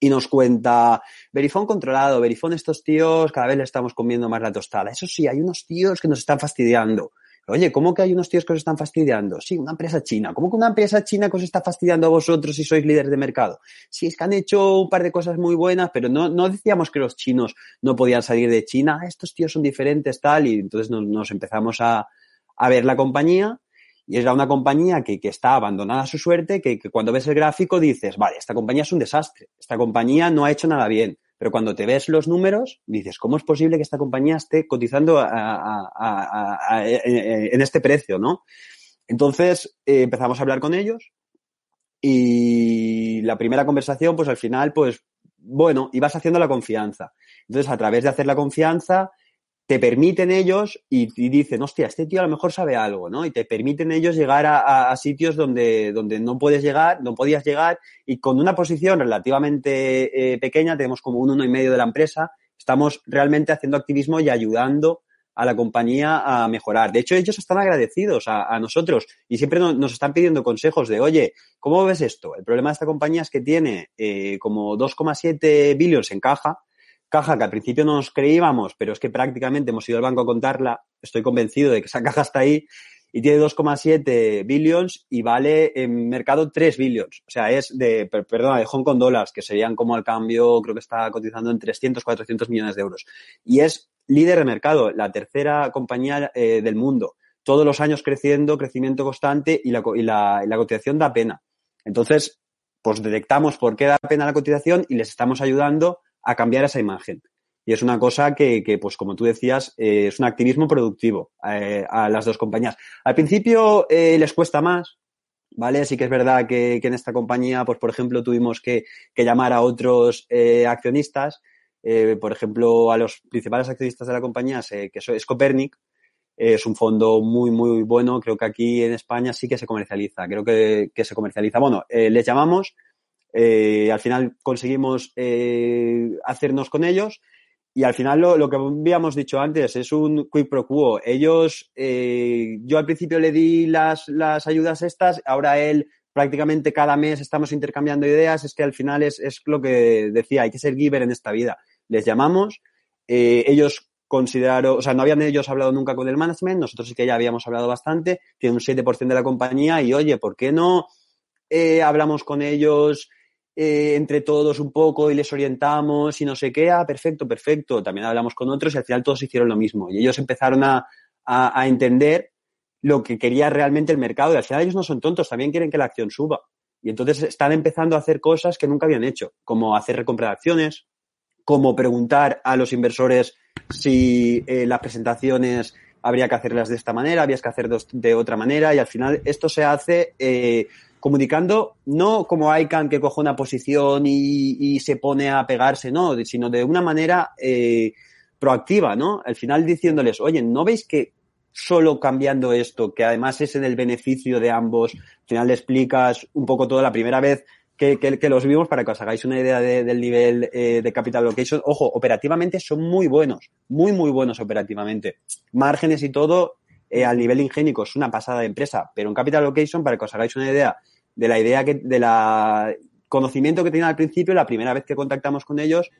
y nos cuenta, Verifone controlado, Verifone estos tíos, cada vez le estamos comiendo más la tostada. Eso sí, hay unos tíos que nos están fastidiando. Oye, ¿cómo que hay unos tíos que os están fastidiando? Sí, una empresa china. ¿Cómo que una empresa china que os está fastidiando a vosotros si sois líderes de mercado? Sí, es que han hecho un par de cosas muy buenas, pero no, no decíamos que los chinos no podían salir de China. Ah, estos tíos son diferentes, tal, y entonces nos, empezamos a, a, ver la compañía y era una compañía que, que está abandonada a su suerte, que, que cuando ves el gráfico dices, vale, esta compañía es un desastre, esta compañía no ha hecho nada bien pero cuando te ves los números, dices, ¿cómo es posible que esta compañía esté cotizando en este precio, no? Entonces eh, empezamos a hablar con ellos y la primera conversación, pues al final, pues bueno, ibas haciendo la confianza. Entonces, a través de hacer la confianza, te permiten ellos y, dicen, hostia, este tío a lo mejor sabe algo, ¿no? Y te permiten ellos llegar a, sitios donde, donde no puedes llegar, no podías llegar y con una posición relativamente eh, pequeña, tenemos como un uno y medio de la empresa, estamos realmente haciendo activismo y ayudando a la compañía a mejorar. De hecho, ellos están agradecidos a, nosotros y siempre nos, están pidiendo consejos de, oye, ¿cómo ves esto? El problema de esta compañía es que tiene eh, como 2,7 billones en caja, caja que al principio no nos creíamos, pero es que prácticamente hemos ido al banco a contarla, estoy convencido de que esa caja está ahí, y tiene 2,7 billions y vale en mercado 3 billions. O sea, es de, perdona, de Hong Kong dólares, que serían como al cambio, creo que está cotizando en 300, 400 millones de euros. Y es líder de mercado, la tercera compañía eh, del mundo. Todos los años creciendo, crecimiento constante y la, y y la cotización da pena. Entonces, pues detectamos por qué da pena la cotización y les estamos ayudando a cambiar esa imagen. Y es una cosa que, que pues como tú decías, eh, es un activismo productivo eh, a las dos compañías. Al principio eh, les cuesta más, ¿vale? Sí que es verdad que, que en esta compañía, pues por ejemplo, tuvimos que, que llamar a otros accionistas, por ejemplo, a los principales accionistas de la compañía, que es Copernic, es un fondo muy, muy bueno. Creo que aquí en España sí que se comercializa. Creo que, que se comercializa. Bueno, les llamamos, al final conseguimos hacernos con ellos y al final lo, que habíamos dicho antes es un quick pro quo. Ellos, eh, yo al principio le di las, las ayudas estas, ahora él prácticamente cada mes estamos intercambiando ideas, es que al final es, es lo que decía, hay que ser giver en esta vida. Les llamamos, eh, ellos consideraron, o sea, no habían ellos hablado nunca con el management, nosotros sí que ya habíamos hablado bastante, tienen un 7% de la compañía y oye, ¿por qué no eh, hablamos con ellos? Eh, entre todos un poco y les orientamos y no sé qué, ah, perfecto, perfecto. También hablamos con otros y al final todos hicieron lo mismo. Y ellos empezaron a, a, entender lo que quería realmente el mercado. Y al final ellos no son tontos, también quieren que la acción suba. Y entonces están empezando a hacer cosas que nunca habían hecho, como hacer recompra de acciones, como preguntar a los inversores si eh, las presentaciones habría que hacerlas de esta manera, habías que hacer de otra manera, y al final esto se hace eh, comunicando no como ICANN que coge una posición y, se pone a pegarse, no, sino de una manera eh, proactiva, ¿no? Al final diciéndoles, oye, ¿no veis que solo cambiando esto, que además es en el beneficio de ambos, al final le explicas un poco todo la primera vez que, que, los vimos para que os hagáis una idea del nivel eh, de capital location. Ojo, operativamente son muy buenos, muy, muy buenos operativamente. Márgenes y todo eh, al nivel ingénico es una pasada de empresa, pero en Capital Location, para que os hagáis una idea de la idea que, de la conocimiento que tenían al principio, la primera vez que contactamos con ellos,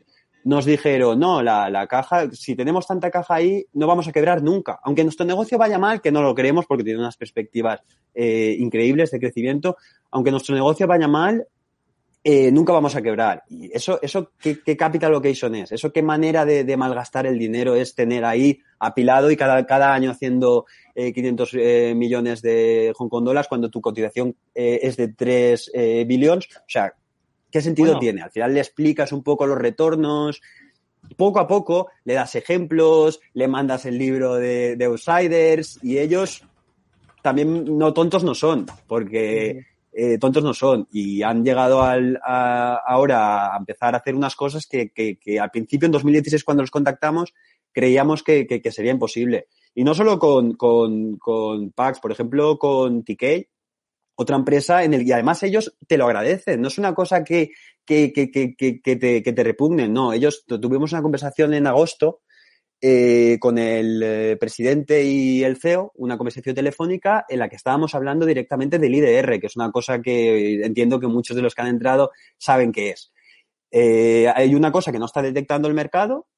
nos dijeron, no, la, la, caja, si tenemos tanta caja ahí, no vamos a quebrar nunca. Aunque nuestro negocio vaya mal, que no lo creemos porque tiene unas perspectivas eh, increíbles de crecimiento, aunque nuestro negocio vaya mal, eh, nunca vamos a quebrar. Y eso, eso ¿qué, qué capital location es? ¿Eso qué manera de, de, malgastar el dinero es tener ahí apilado y cada, cada año haciendo eh, 500 eh, millones de Hong Kong dólares cuando tu cotización eh, es de 3 eh, billones? O sea, ¿qué sentido tiene? Al final le explicas un poco los retornos, poco a poco le das ejemplos, le mandas el libro de, de Outsiders y ellos también no tontos no son, porque eh, tontos no son y han llegado al, a, ahora a empezar a hacer unas cosas que, que, al principio, en 2016, cuando los contactamos, creíamos que, que sería imposible. Y no solo con, con, con Pax, por ejemplo, con TK, otra empresa en el y además ellos te lo agradecen. No es una cosa que, que, que, que, que, te, que te repugnen, no. Ellos tuvimos una conversación en agosto eh, con el eh, presidente y el CEO una conversación telefónica en la que estábamos hablando directamente del IDR, que es una cosa que entiendo que muchos de los que han entrado saben qué es. Eh, hay una cosa que no está detectando el mercado,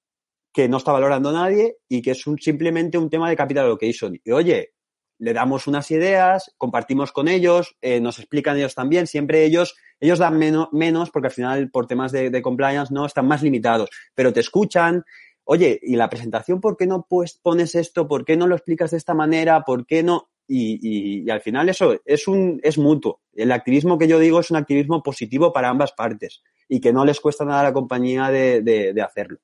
que no está valorando nadie y que es un, simplemente un tema de capital allocation. Y oye, le damos unas ideas, compartimos con ellos, eh, nos explican ellos también, siempre ellos, ellos dan menos, menos porque al final por temas de, de compliance no están más limitados, pero te escuchan, oye, ¿y la presentación por qué no pues, pones esto? ¿Por qué no lo explicas de esta manera? ¿Por qué no? Y, al final eso es, un, es mutuo. El activismo que yo digo es un activismo positivo para ambas partes y que no les cuesta nada a la compañía de, de, de hacerlo.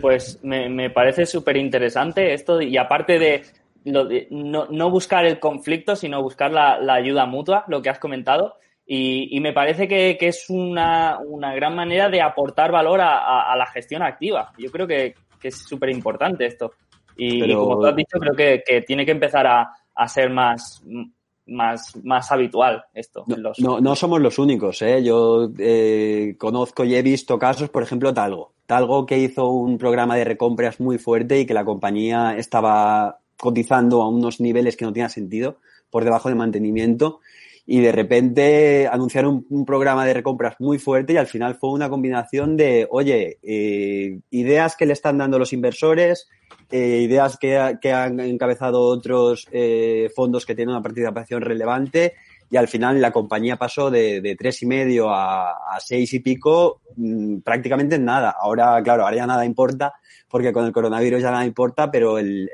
Pues me, parece súper interesante esto y aparte de, de no, buscar el conflicto, sino buscar la, ayuda mutua, lo que has comentado, y, y me parece que, que es una, una, gran manera de aportar valor a, a, a, la gestión activa. Yo creo que, que es súper importante esto. Y, como tú has dicho, creo que, que tiene que empezar a, a ser más, más, más habitual esto. No, no, somos los únicos, ¿eh? Yo eh, conozco y he visto casos, por ejemplo, Talgo. Talgo que hizo un programa de recompras muy fuerte y que la compañía estaba cotizando a unos niveles que no tenían sentido, por debajo de mantenimiento, y de repente anunciaron un, programa de recompras muy fuerte y al final fue una combinación de, oye, eh, ideas que le están dando los inversores, eh, ideas que, han encabezado otros eh, fondos que tienen una participación relevante y al final la compañía pasó de, tres y medio a, seis y pico mm, prácticamente en nada. Ahora, claro, ahora ya nada importa porque con el coronavirus ya nada importa, pero el,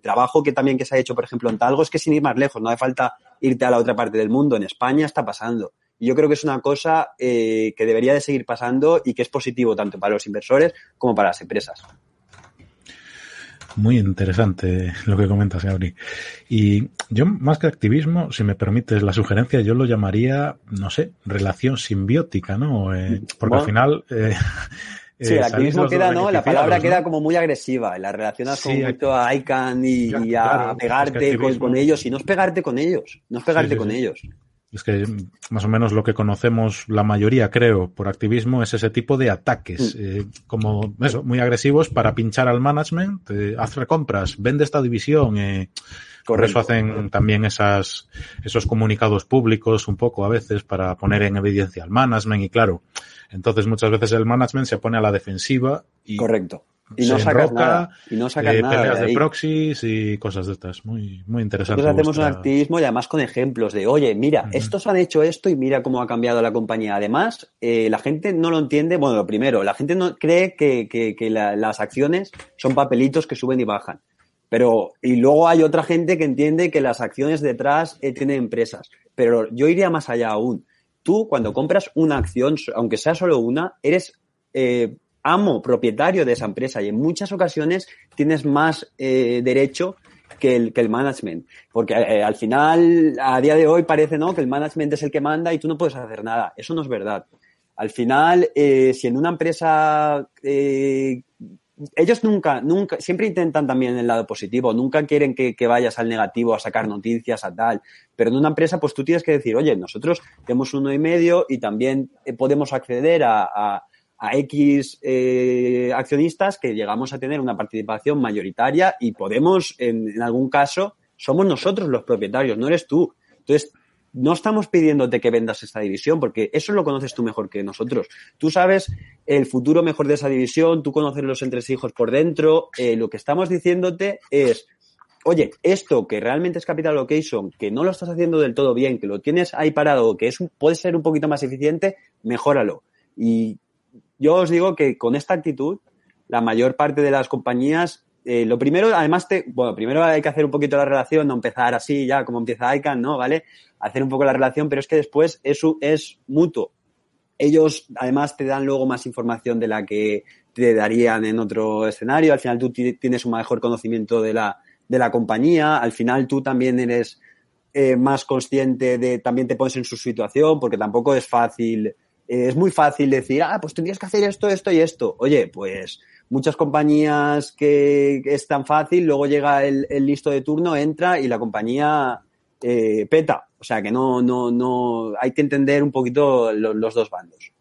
trabajo que también que se ha hecho, por ejemplo, en Talgo es que sin ir más lejos, no hace falta irte a la otra parte del mundo. En España está pasando. Y yo creo que es una cosa eh, que debería de seguir pasando y que es positivo tanto para los inversores como para las empresas. Muy interesante lo que comentas, Gabri. Y yo, más que activismo, si me permites la sugerencia, yo lo llamaría, no sé, relación simbiótica, ¿no? Eh, porque al final... Eh, sí, el activismo queda, ¿no? La palabra queda como muy agresiva. La relacionas con mucho a ICANN y, a pegarte con, ellos. Y no es pegarte con ellos. No es pegarte con ellos. Es que más o menos lo que conocemos la mayoría, creo, por activismo es ese tipo de ataques, mm. eh, como eso, muy agresivos para pinchar al management, eh, haz recompras, vende esta división. Eh, por eso hacen también esas, esos comunicados públicos un poco a veces para poner en evidencia al management y claro, entonces muchas veces el management se pone a la defensiva y Correcto. Y no sacas nada. Y no sacas eh, nada. Peleas de, proxies y cosas de estas. Muy, muy interesante. Nosotros hacemos un activismo y además con ejemplos de, oye, mira, estos han hecho esto y mira cómo ha cambiado la compañía. Además, eh, la gente no lo entiende. Bueno, lo primero, la gente no cree que, que, que las acciones son papelitos que suben y bajan. Pero, y luego hay otra gente que entiende que las acciones detrás eh, tienen empresas. Pero yo iría más allá aún. Tú, cuando compras una acción, aunque sea solo una, eres eh, amo, propietario de esa empresa y en muchas ocasiones tienes más eh, derecho que el, que el management. Porque eh, al final, a día de hoy parece ¿no? que el management es el que manda y tú no puedes hacer nada. Eso no es verdad. Al final, eh, si en una empresa ellos nunca, nunca, siempre intentan también el lado positivo, nunca quieren que, que, vayas al negativo a sacar noticias, a tal. Pero en una empresa, pues tú tienes que decir, oye, nosotros tenemos uno y medio y también podemos acceder a, a X eh, accionistas que llegamos a tener una participación mayoritaria y podemos, en, algún caso, somos nosotros los propietarios, no eres tú. Entonces, no estamos pidiéndote que vendas esta división, porque eso lo conoces tú mejor que nosotros. Tú sabes el futuro mejor de esa división, tú conoces los entresijos por dentro. Eh, lo que estamos diciéndote es, oye, esto que realmente es Capital Location, que no lo estás haciendo del todo bien, que lo tienes ahí parado, que es puede ser un poquito más eficiente, mejóralo. Y yo os digo que con esta actitud, la mayor parte de las compañías, eh, lo primero, además, te, bueno, primero hay que hacer un poquito la relación, no empezar así ya como empieza ICANN, ¿no? ¿Vale? Hacer un poco la relación, pero es que después eso es mutuo. Ellos, además, te dan luego más información de la que te darían en otro escenario. Al final tú tienes un mejor conocimiento de la, de la compañía. Al final tú también eres eh, más consciente de, también te pones en su situación, porque tampoco es fácil eh, es muy fácil decir, ah, pues tendrías que hacer esto, esto y esto. Oye, pues muchas compañías que, es tan fácil, luego llega el, listo de turno, entra y la compañía eh, peta. O sea que no, no, no, hay que entender un poquito los dos bandos.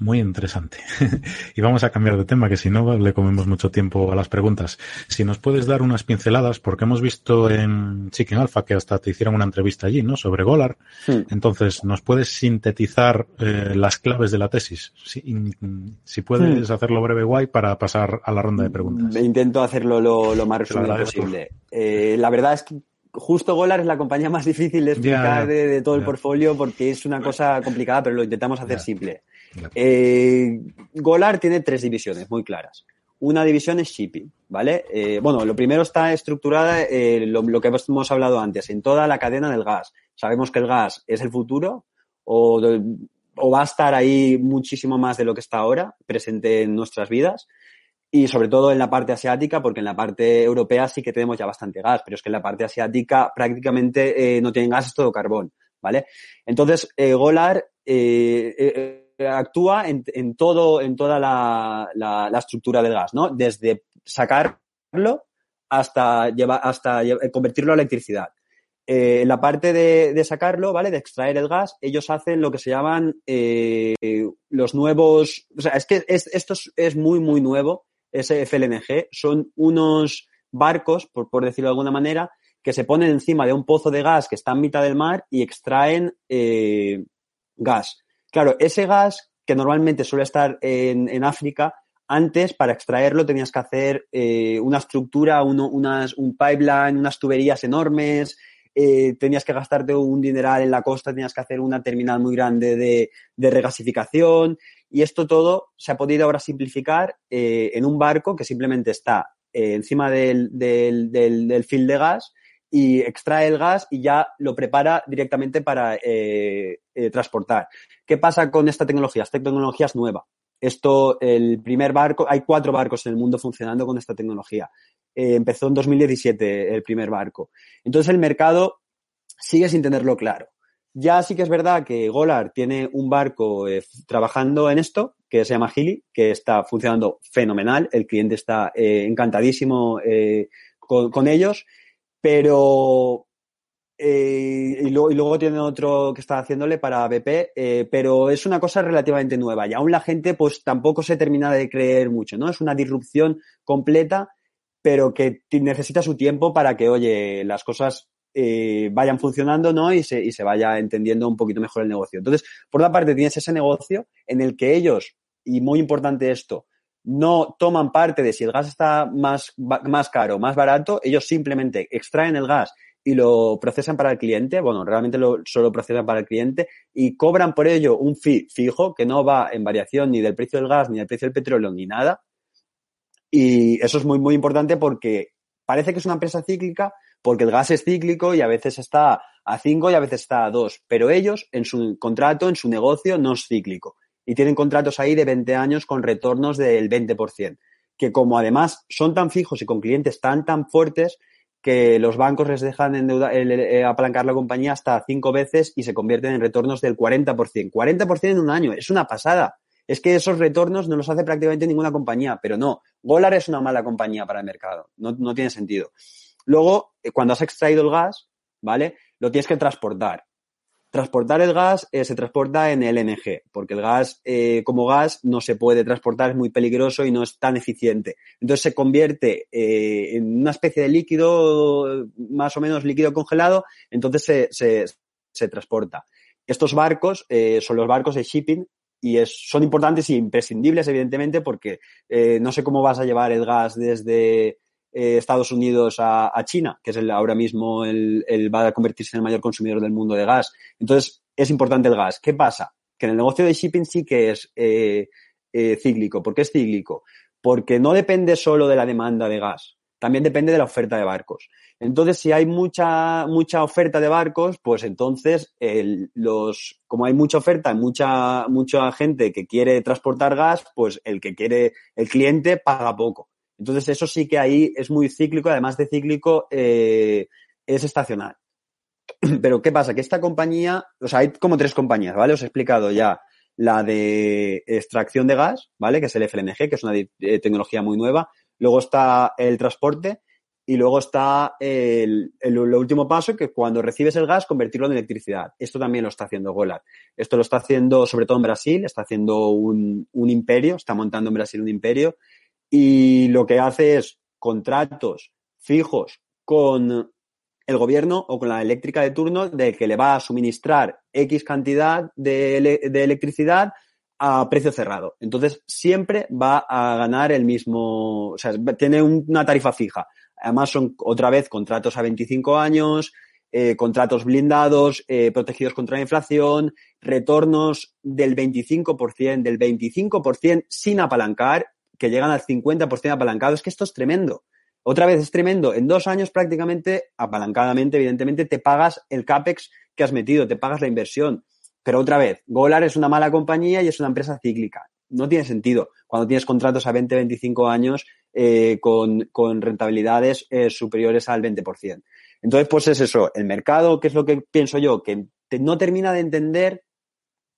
Muy interesante. y vamos a cambiar de tema, que si no le comemos mucho tiempo a las preguntas. Si nos puedes dar unas pinceladas, porque hemos visto en Chicken Alpha que hasta te hicieron una entrevista allí, ¿no? Sobre Golar. Entonces, ¿nos puedes sintetizar eh, las claves de la tesis? Si, si puedes hacerlo breve, guay, para pasar a la ronda de preguntas. Intento hacerlo lo, más resumido posible. Eh, la verdad es que justo Golar es la compañía más difícil de explicar de, todo el portfolio porque es una cosa complicada, pero lo intentamos hacer simple. Eh, Golar tiene tres divisiones muy claras. Una división es shipping, ¿vale? Eh, bueno, lo primero está estructurada, eh, lo, que hemos hablado antes, en toda la cadena del gas. Sabemos que el gas es el futuro o, va a estar ahí muchísimo más de lo que está ahora, presente en nuestras vidas y sobre todo en la parte asiática, porque en la parte europea sí que tenemos ya bastante gas, pero es que en la parte asiática prácticamente no tienen gas, es todo carbón, ¿vale? Entonces, Golar actúa en, en, todo, en toda la, la, la, estructura del gas, ¿no? Desde sacarlo hasta, llevar, hasta convertirlo a electricidad. Eh, en la parte de, sacarlo, ¿vale? De extraer el gas, ellos hacen lo que se llaman eh, los nuevos. O sea, es que es, esto es, muy, muy nuevo, ese FLNG. Son unos barcos, por, por, decirlo de alguna manera, que se ponen encima de un pozo de gas que está en mitad del mar y extraen eh, gas. Claro, ese gas que normalmente suele estar en, en África, antes para extraerlo tenías que hacer eh, una estructura, uno, unas, un pipeline, unas tuberías enormes, eh, tenías que gastarte un dineral en la costa, tenías que hacer una terminal muy grande de, de regasificación y esto todo se ha podido ahora simplificar eh, en un barco que simplemente está eh, encima del, del, del, del field de gas y extrae el gas y ya lo prepara directamente para eh, eh, transportar. ¿Qué pasa con esta tecnología? Esta tecnología es nueva. Esto, el primer barco, hay cuatro barcos en el mundo funcionando con esta tecnología. Eh, empezó en 2017 el primer barco. Entonces el mercado sigue sin tenerlo claro. Ya sí que es verdad que Golar tiene un barco trabajando en esto, que se llama Gili, que está funcionando fenomenal. El cliente está encantadísimo con ellos pero eh, y, luego, y, luego, tiene otro que está haciéndole para BP, eh, pero es una cosa relativamente nueva y aún la gente pues tampoco se termina de creer mucho, ¿no? Es una disrupción completa, pero que necesita su tiempo para que, oye, las cosas eh, vayan funcionando, ¿no? Y se, y se vaya entendiendo un poquito mejor el negocio. Entonces, por una parte tienes ese negocio en el que ellos, y muy importante esto, no toman parte de si el gas está más, más caro, más barato, ellos simplemente extraen el gas y lo procesan para el cliente, bueno, realmente lo, solo procesan para el cliente y cobran por ello un fee fijo que no va en variación ni del precio del gas, ni del precio del petróleo, ni nada. Y eso es muy, muy importante porque parece que es una empresa cíclica porque el gas es cíclico y a veces está a 5 y a veces está a 2, pero ellos en su contrato, en su negocio, no es cíclico y tienen contratos ahí de 20 años con retornos del 20%, que como además son tan fijos y con clientes tan, tan fuertes, que los bancos les dejan endeuda, eh, apalancar la compañía hasta cinco veces y se convierten en retornos del 40%. 40% en un año, es una pasada. Es que esos retornos no los hace prácticamente ninguna compañía, pero no. Golar es una mala compañía para el mercado, no, no tiene sentido. Luego, eh, cuando has extraído el gas, ¿vale? Lo tienes que transportar. Transportar el gas eh, se transporta en LNG, porque el gas eh, como gas no se puede transportar, es muy peligroso y no es tan eficiente. Entonces se convierte eh, en una especie de líquido, más o menos líquido congelado, entonces se, se, se transporta. Estos barcos eh, son los barcos de shipping y son importantes y imprescindibles, evidentemente, porque no sé cómo vas a llevar el gas desde eh, Estados Unidos a, China, que es el, ahora mismo el, va a convertirse en el mayor consumidor del mundo de gas. Entonces, es importante el gas. ¿Qué pasa? Que en el negocio de shipping sí que es eh, eh, cíclico. ¿Por qué es cíclico? Porque no depende solo de la demanda de gas, también depende de la oferta de barcos. Entonces, si hay mucha, mucha oferta de barcos, pues entonces, los, como hay mucha oferta, mucha, mucha gente que quiere transportar gas, pues el que quiere, el cliente paga poco. Entonces, eso sí que ahí es muy cíclico, además de cíclico, eh, es estacional. Pero, ¿qué pasa? Que esta compañía, o sea, hay como tres compañías, ¿vale? Os he explicado ya la de extracción de gas, ¿vale? Que es el FLNG, que es una eh, tecnología muy nueva. Luego está el transporte y luego está el, último paso, que cuando recibes el gas, convertirlo en electricidad. Esto también lo está haciendo Golar. Esto lo está haciendo sobre todo en Brasil, está haciendo un imperio, está montando en Brasil un imperio y lo que hace es contratos fijos con el gobierno o con la eléctrica de turno de que le va a suministrar X cantidad de, electricidad a precio cerrado. Entonces, siempre va a ganar el mismo, o sea, tiene una tarifa fija. Además, son otra vez contratos a 25 años, eh, contratos blindados, eh, protegidos contra la inflación, retornos del 25%, del 25% sin apalancar que llegan al 50% apalancado. Es que esto es tremendo. Otra vez es tremendo. En dos años prácticamente, apalancadamente, evidentemente, te pagas el CAPEX que has metido, te pagas la inversión. Pero otra vez, Golar es una mala compañía y es una empresa cíclica. No tiene sentido cuando tienes contratos a 20, 25 años eh, con, rentabilidades eh, superiores al 20%. Entonces, pues es eso. El mercado, ¿qué es lo que pienso yo? Que no termina de entender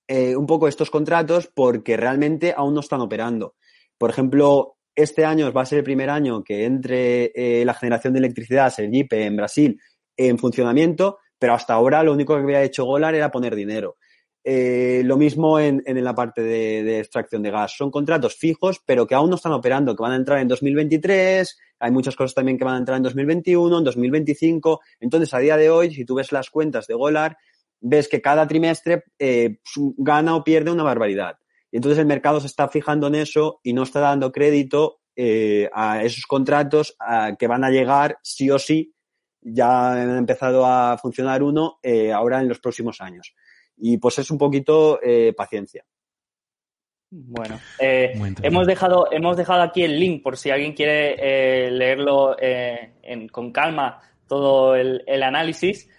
eh, un poco estos contratos porque realmente aún no están operando. Por ejemplo, este año va a ser el primer año que entre eh, la generación de electricidad, el JIPE, en Brasil, en funcionamiento, pero hasta ahora lo único que había hecho Golar era poner dinero. Eh, lo mismo en, la parte de, extracción de gas. Son contratos fijos, pero que aún no están operando, que van a entrar en 2023. Hay muchas cosas también que van a entrar en 2021, en 2025. Entonces, a día de hoy, si tú ves las cuentas de Golar, ves que cada trimestre eh, gana o pierde una barbaridad. Y entonces el mercado se está fijando en eso y no está dando crédito eh, a esos contratos que van a llegar sí o sí. Ya han empezado a funcionar uno ahora en los próximos años. Y pues es un poquito eh, paciencia. Bueno, eh, hemos, dejado, hemos dejado aquí el link por si alguien quiere eh, leerlo con calma todo el, análisis.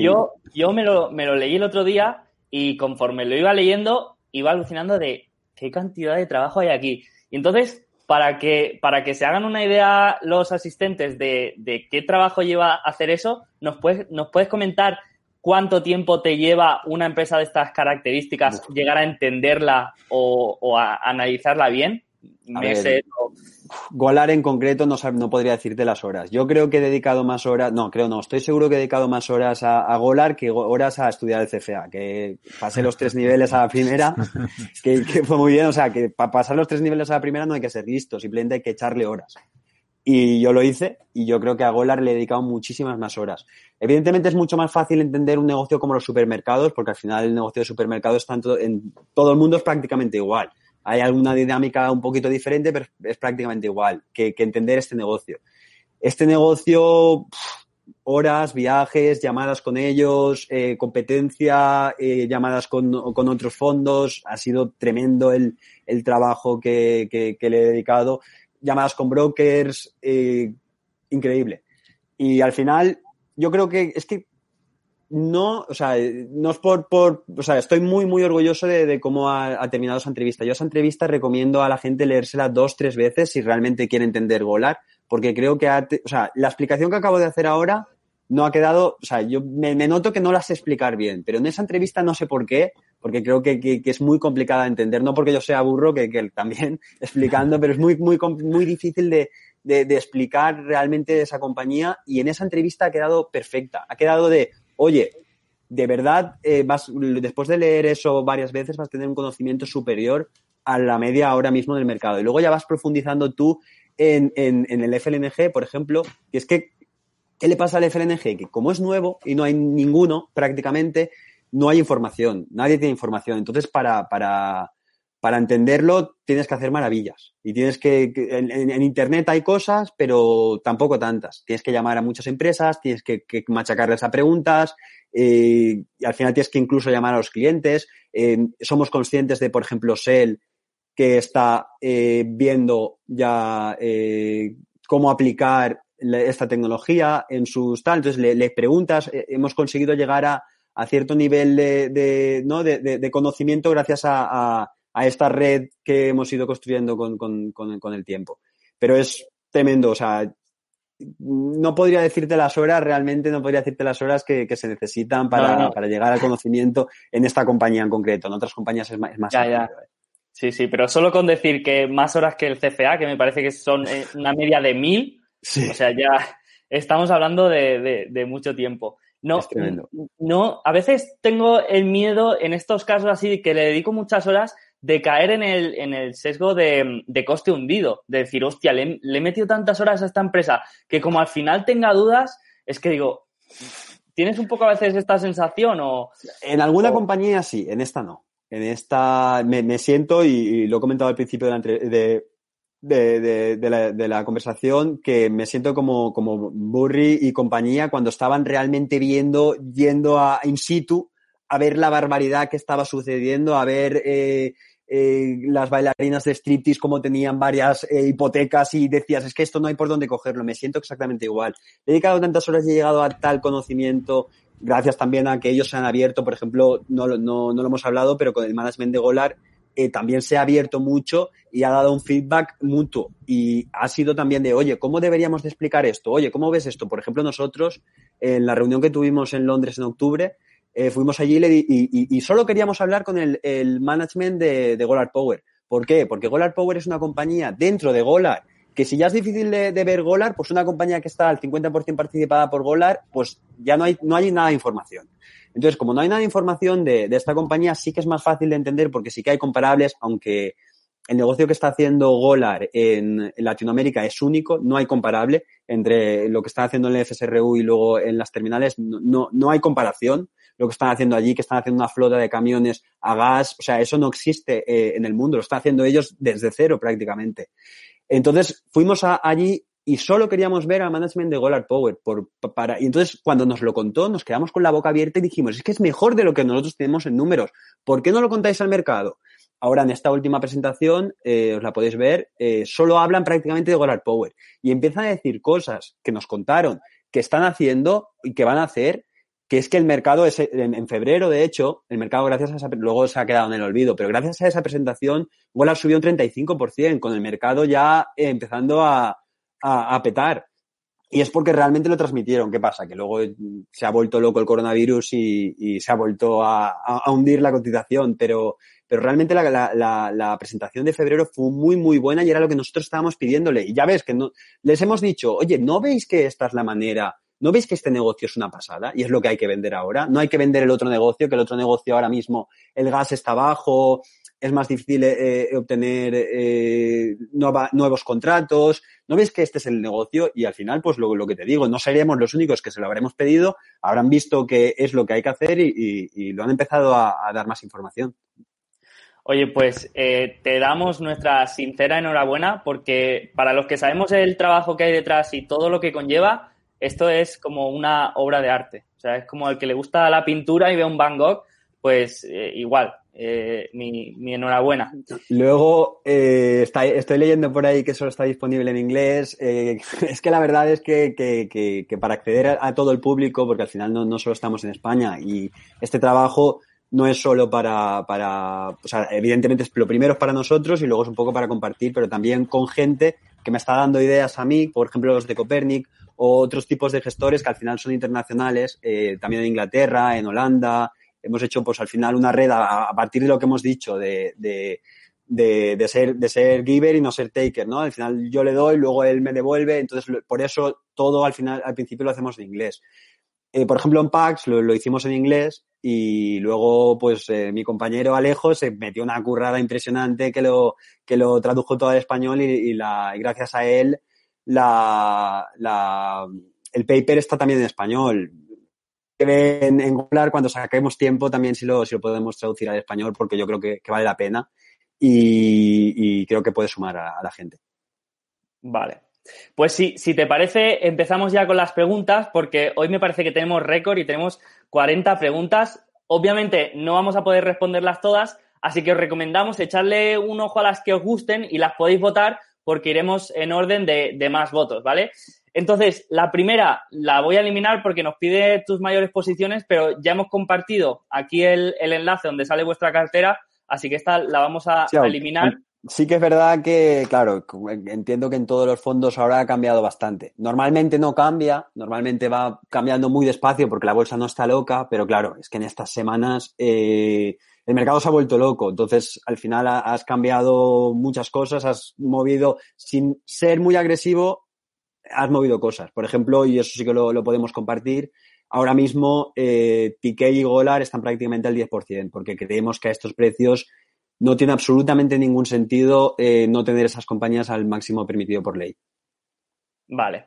yo yo me, lo, me lo leí el otro día y conforme lo iba leyendo, iba alucinando de qué cantidad de trabajo hay aquí. Y entonces, para que, para que se hagan una idea los asistentes de, de qué trabajo lleva hacer eso, ¿nos puedes, nos puedes comentar cuánto tiempo te lleva una empresa de estas características llegar a entenderla o, a analizarla bien? Golar en concreto no, no podría decirte las horas. Yo creo que he dedicado más horas, no, creo no, estoy seguro que he dedicado más horas a, Golar que horas a estudiar el CFA, que pasé los tres niveles a la primera, que, que fue muy bien, o sea, que para pasar los tres niveles a la primera no hay que ser listo, simplemente hay que echarle horas. Y yo lo hice y yo creo que a Golar le he dedicado muchísimas más horas. Evidentemente es mucho más fácil entender un negocio como los supermercados porque al final el negocio de supermercados está en todo, en todo el mundo es prácticamente igual. Hay alguna dinámica un poquito diferente, pero es prácticamente igual que, entender este negocio. Este negocio, horas, viajes, llamadas con ellos, eh, competencia, eh, llamadas con, con, otros fondos, ha sido tremendo el, el trabajo que, que, que le he dedicado llamadas con brokers, eh, increíble. Y al final, yo creo que es que no, o sea, no es por, por o sea, estoy muy, muy orgulloso de, cómo ha, terminado esa entrevista. Yo esa entrevista recomiendo a la gente leérsela dos, tres veces si realmente quiere entender Golar, porque creo que, o sea, la explicación que acabo de hacer ahora no ha quedado, o sea, yo me, noto que no la sé explicar bien, pero en esa entrevista no sé por qué, porque creo que, es muy complicada de entender, no porque yo sea burro, que, también explicando, pero es muy, muy, muy difícil de, explicar realmente esa compañía y en esa entrevista ha quedado perfecta, ha quedado de, oye, de verdad, eh, vas, después de leer eso varias veces vas a tener un conocimiento superior a la media ahora mismo del mercado. Y luego ya vas profundizando tú en, en, el FLNG, por ejemplo, que es que ¿Qué le pasa al FLNG? Que como es nuevo y no hay ninguno prácticamente, no hay información, nadie tiene información. Entonces, para, para, para entenderlo, tienes que hacer maravillas. Y tienes que, en, Internet hay cosas, pero tampoco tantas. Tienes que llamar a muchas empresas, tienes que, machacarles a preguntas, eh, y al final tienes que incluso llamar a los clientes. Eh, somos conscientes de, por ejemplo, Shell, que está eh, viendo ya cómo aplicar esta tecnología en sus tal. Entonces le, preguntas, hemos conseguido llegar a, cierto nivel de, ¿no? de, conocimiento gracias a, esta red que hemos ido construyendo con, el tiempo. Pero es tremendo, o sea, no podría decirte las horas, realmente no podría decirte las horas que, se necesitan para, llegar al conocimiento en esta compañía en concreto. En otras compañías es más, es ¿eh? Sí, sí, pero solo con decir que más horas que el CFA, que me parece que son eh, una media de mil, o sea, ya estamos hablando de, mucho tiempo. No, no, a veces tengo el miedo en estos casos así que le dedico muchas horas de caer en el, en el sesgo de, coste hundido, de decir, hostia, le, he metido tantas horas a esta empresa que como al final tenga dudas, es que digo, ¿tienes un poco a veces esta sensación o...? En alguna compañía sí, en esta no. En esta me, siento, y, lo he comentado al principio de, la, de, de, de, la, de, la, conversación que me siento como, como Burry y compañía cuando estaban realmente viendo, yendo a in situ a ver la barbaridad que estaba sucediendo, a ver eh, eh, las bailarinas de striptease como tenían varias eh, hipotecas y decías, es que esto no hay por dónde cogerlo, me siento exactamente igual. He dedicado tantas horas y he llegado a tal conocimiento gracias también a que ellos se han abierto, por ejemplo, no, no, no lo hemos hablado, pero con el management de Golar eh, también se ha abierto mucho y ha dado un feedback mutuo. Y ha sido también de, oye, ¿cómo deberíamos de explicar esto? Oye, ¿cómo ves esto? Por ejemplo, nosotros, en la reunión que tuvimos en Londres en octubre, eh, fuimos allí y, y- y- solo queríamos hablar con el, management de, de Golar Power. ¿Por qué? Porque Golar Power es una compañía dentro de Golar que si ya es difícil de, ver Golar, pues una compañía que está al 50% participada por Golar, pues ya no hay, no hay nada de información. Entonces, como no hay nada de información de, esta compañía, sí que es más fácil de entender porque sí que hay comparables, aunque el negocio que está haciendo Golar en, Latinoamérica es único, no hay comparable entre lo que están haciendo en el FSRU y luego en las terminales, no, no, no hay comparación. Lo que están haciendo allí, que están haciendo una flota de camiones a gas, o sea, eso no existe eh, en el mundo, lo están haciendo ellos desde cero prácticamente. Entonces fuimos allí y solo queríamos ver al management de Golar Power. Por, para, y entonces cuando nos lo contó, nos quedamos con la boca abierta y dijimos, es que es mejor de lo que nosotros tenemos en números. ¿Por qué no lo contáis al mercado? Ahora en esta última presentación, eh, os la podéis ver, eh, solo hablan prácticamente de Golar Power y empiezan a decir cosas que nos contaron, que están haciendo y que van a hacer, que es que el mercado es en, en febrero, de hecho, el mercado gracias a esa, luego se ha quedado en el olvido, pero gracias a esa presentación, Golar subió un 35%, con el mercado ya eh, empezando a, a, a, petar. Y es porque realmente lo transmitieron. ¿Qué pasa? Que luego se ha vuelto loco el coronavirus y, y se ha vuelto a, a, a, hundir la cotización, pero, pero realmente la, la, la, la, presentación de febrero fue muy, muy buena y era lo que nosotros estábamos pidiéndole. Y ya ves que no, les hemos dicho, oye, ¿no veis que esta es la manera? ¿No veis que este negocio es una pasada y es lo que hay que vender ahora? No hay que vender el otro negocio, que el otro negocio ahora mismo el gas está bajo, es más difícil eh, obtener eh, nuevos contratos. ¿No ves que este es el negocio? Y al final, pues lo, lo, que te digo, no seríamos los únicos que se lo habremos pedido, habrán visto que es lo que hay que hacer y, y, lo han empezado a, dar más información. Oye, pues eh, te damos nuestra sincera enhorabuena porque para los que sabemos el trabajo que hay detrás y todo lo que conlleva, esto es como una obra de arte. O sea, es como el que le gusta la pintura y ve un Van Gogh, pues eh, igual, eh, mi, enhorabuena. Luego, eh, estoy leyendo por ahí que solo está disponible en inglés. Es que la verdad es que, que, que, para acceder a, todo el público, porque al final no, no, solo estamos en España y este trabajo no es solo para, para, o sea, evidentemente es lo primero es para nosotros y luego es un poco para compartir, pero también con gente que me está dando ideas a mí, por ejemplo los de Copernic o otros tipos de gestores que al final son internacionales, eh, también en Inglaterra, en Holanda, hemos hecho pues al final una red a, a partir de lo que hemos dicho de, de, de, de, ser, de ser giver y no ser taker, ¿no? Al final yo le doy, luego él me devuelve, entonces por eso todo al final, al principio lo hacemos en inglés. Eh, por ejemplo, en PAX lo, lo, hicimos en inglés y luego, pues, eh, mi compañero Alejo se metió una currada impresionante que lo, que lo tradujo todo al español y, y, la, y gracias a él la, el paper está también en español en, en cuando saquemos tiempo, también si lo, podemos traducir al español, porque yo creo que, vale la pena y, y, creo que puede sumar a, a, la gente. Vale. Pues sí, si te parece, empezamos ya con las preguntas, porque hoy me parece que tenemos récord y tenemos 40 preguntas. Obviamente no vamos a poder responderlas todas, así que os recomendamos echarle un ojo a las que os gusten y las podéis votar porque iremos en orden de, de más votos, ¿vale? Entonces, la primera la voy a eliminar porque nos pide tus mayores posiciones, pero ya hemos compartido aquí el, el enlace donde sale vuestra cartera, así que esta la vamos a, sí, a eliminar. Sí que es verdad que, claro, entiendo que en todos los fondos ahora ha cambiado bastante. Normalmente no cambia, normalmente va cambiando muy despacio porque la bolsa no está loca, pero claro, es que en estas semanas eh, el mercado se ha vuelto loco. Entonces, al final has cambiado muchas cosas, has movido, sin ser muy agresivo, has movido cosas. Por ejemplo, y eso sí que lo, podemos compartir, ahora mismo eh, y Golar están prácticamente al 10%, porque creemos que a estos precios no tiene absolutamente ningún sentido eh, no tener esas compañías al máximo permitido por ley. Vale.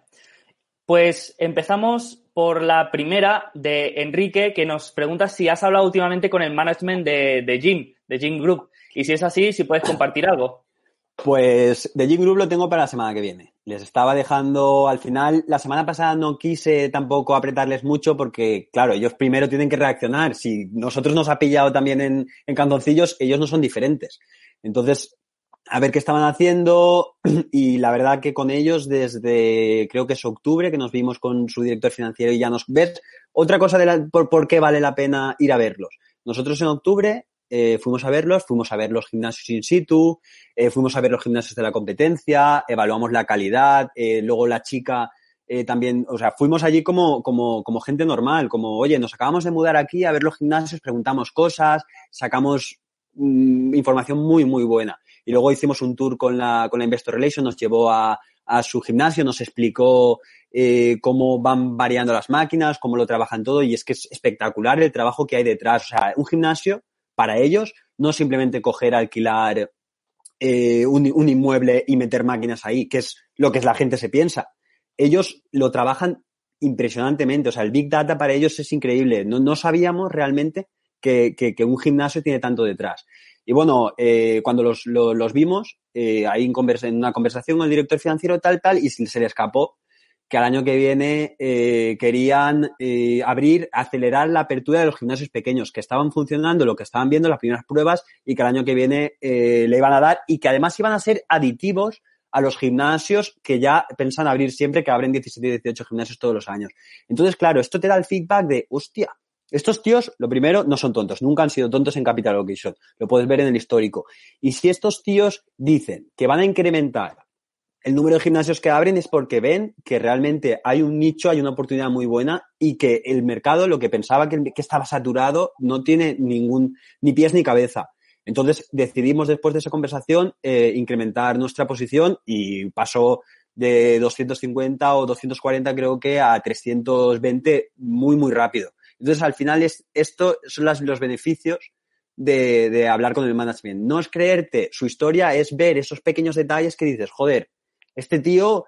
Pues empezamos por la primera de Enrique, que nos pregunta si has hablado últimamente con el management de, de Jim, de Jim Group. Y si es así, si puedes compartir algo. Pues de Jim Group lo tengo para la semana que viene. Les estaba dejando al final, la semana pasada no quise tampoco apretarles mucho porque, claro, ellos primero tienen que reaccionar. Si nosotros nos ha pillado también en, en canzoncillos, ellos no son diferentes. Entonces, a ver qué estaban haciendo y la verdad que con ellos desde creo que es octubre que nos vimos con su director financiero y ya nos ves otra cosa de la, por, qué vale la pena ir a verlos. Nosotros en octubre eh, fuimos a verlos, fuimos a ver los gimnasios in situ, eh, fuimos a ver los gimnasios de la competencia, evaluamos la calidad, eh, luego la chica también, o sea, fuimos allí como, como, como gente normal, como, oye, nos acabamos de mudar aquí a ver los gimnasios, preguntamos cosas, sacamos mm, información muy, muy buena. Y luego hicimos un tour con la, con la Investor Relation, nos llevó a, a su gimnasio, nos explicó eh, cómo van variando las máquinas, cómo lo trabajan todo, y es que es espectacular el trabajo que hay detrás. O sea, un gimnasio, para ellos, no simplemente coger, alquilar eh, un, un inmueble y meter máquinas ahí, que es lo que la gente se piensa ellos lo trabajan impresionantemente. O sea, el Big Data para ellos es increíble. No, no sabíamos realmente que, que, que, un gimnasio tiene tanto detrás. Y bueno, eh, cuando los, los, los vimos, eh, ahí en, en, una conversación con el director financiero tal, tal, y se le escapó que al año que viene eh, querían eh, abrir, acelerar la apertura de los gimnasios pequeños, que estaban funcionando, lo que estaban viendo las primeras pruebas, y que el año que viene eh, le iban a dar, y que además iban a ser aditivos a los gimnasios que ya pensan abrir siempre, que abren 17 y 18 gimnasios todos los años. Entonces, claro, esto te da el feedback de, hostia, estos tíos, lo primero, no son tontos, nunca han sido tontos en Capital Location, lo puedes ver en el histórico. Y si estos tíos dicen que van a incrementar el número de gimnasios que abren es porque ven que realmente hay un nicho, hay una oportunidad muy buena y que el mercado, lo que pensaba que, estaba saturado, no tiene ningún, ni pies ni cabeza. Entonces decidimos después de esa conversación eh, incrementar nuestra posición y pasó de 250 o 240 creo que a 320 muy, muy rápido. Entonces al final es, esto son las, los beneficios de, de hablar con el management. No es creerte su historia, es ver esos pequeños detalles que dices, joder, este tío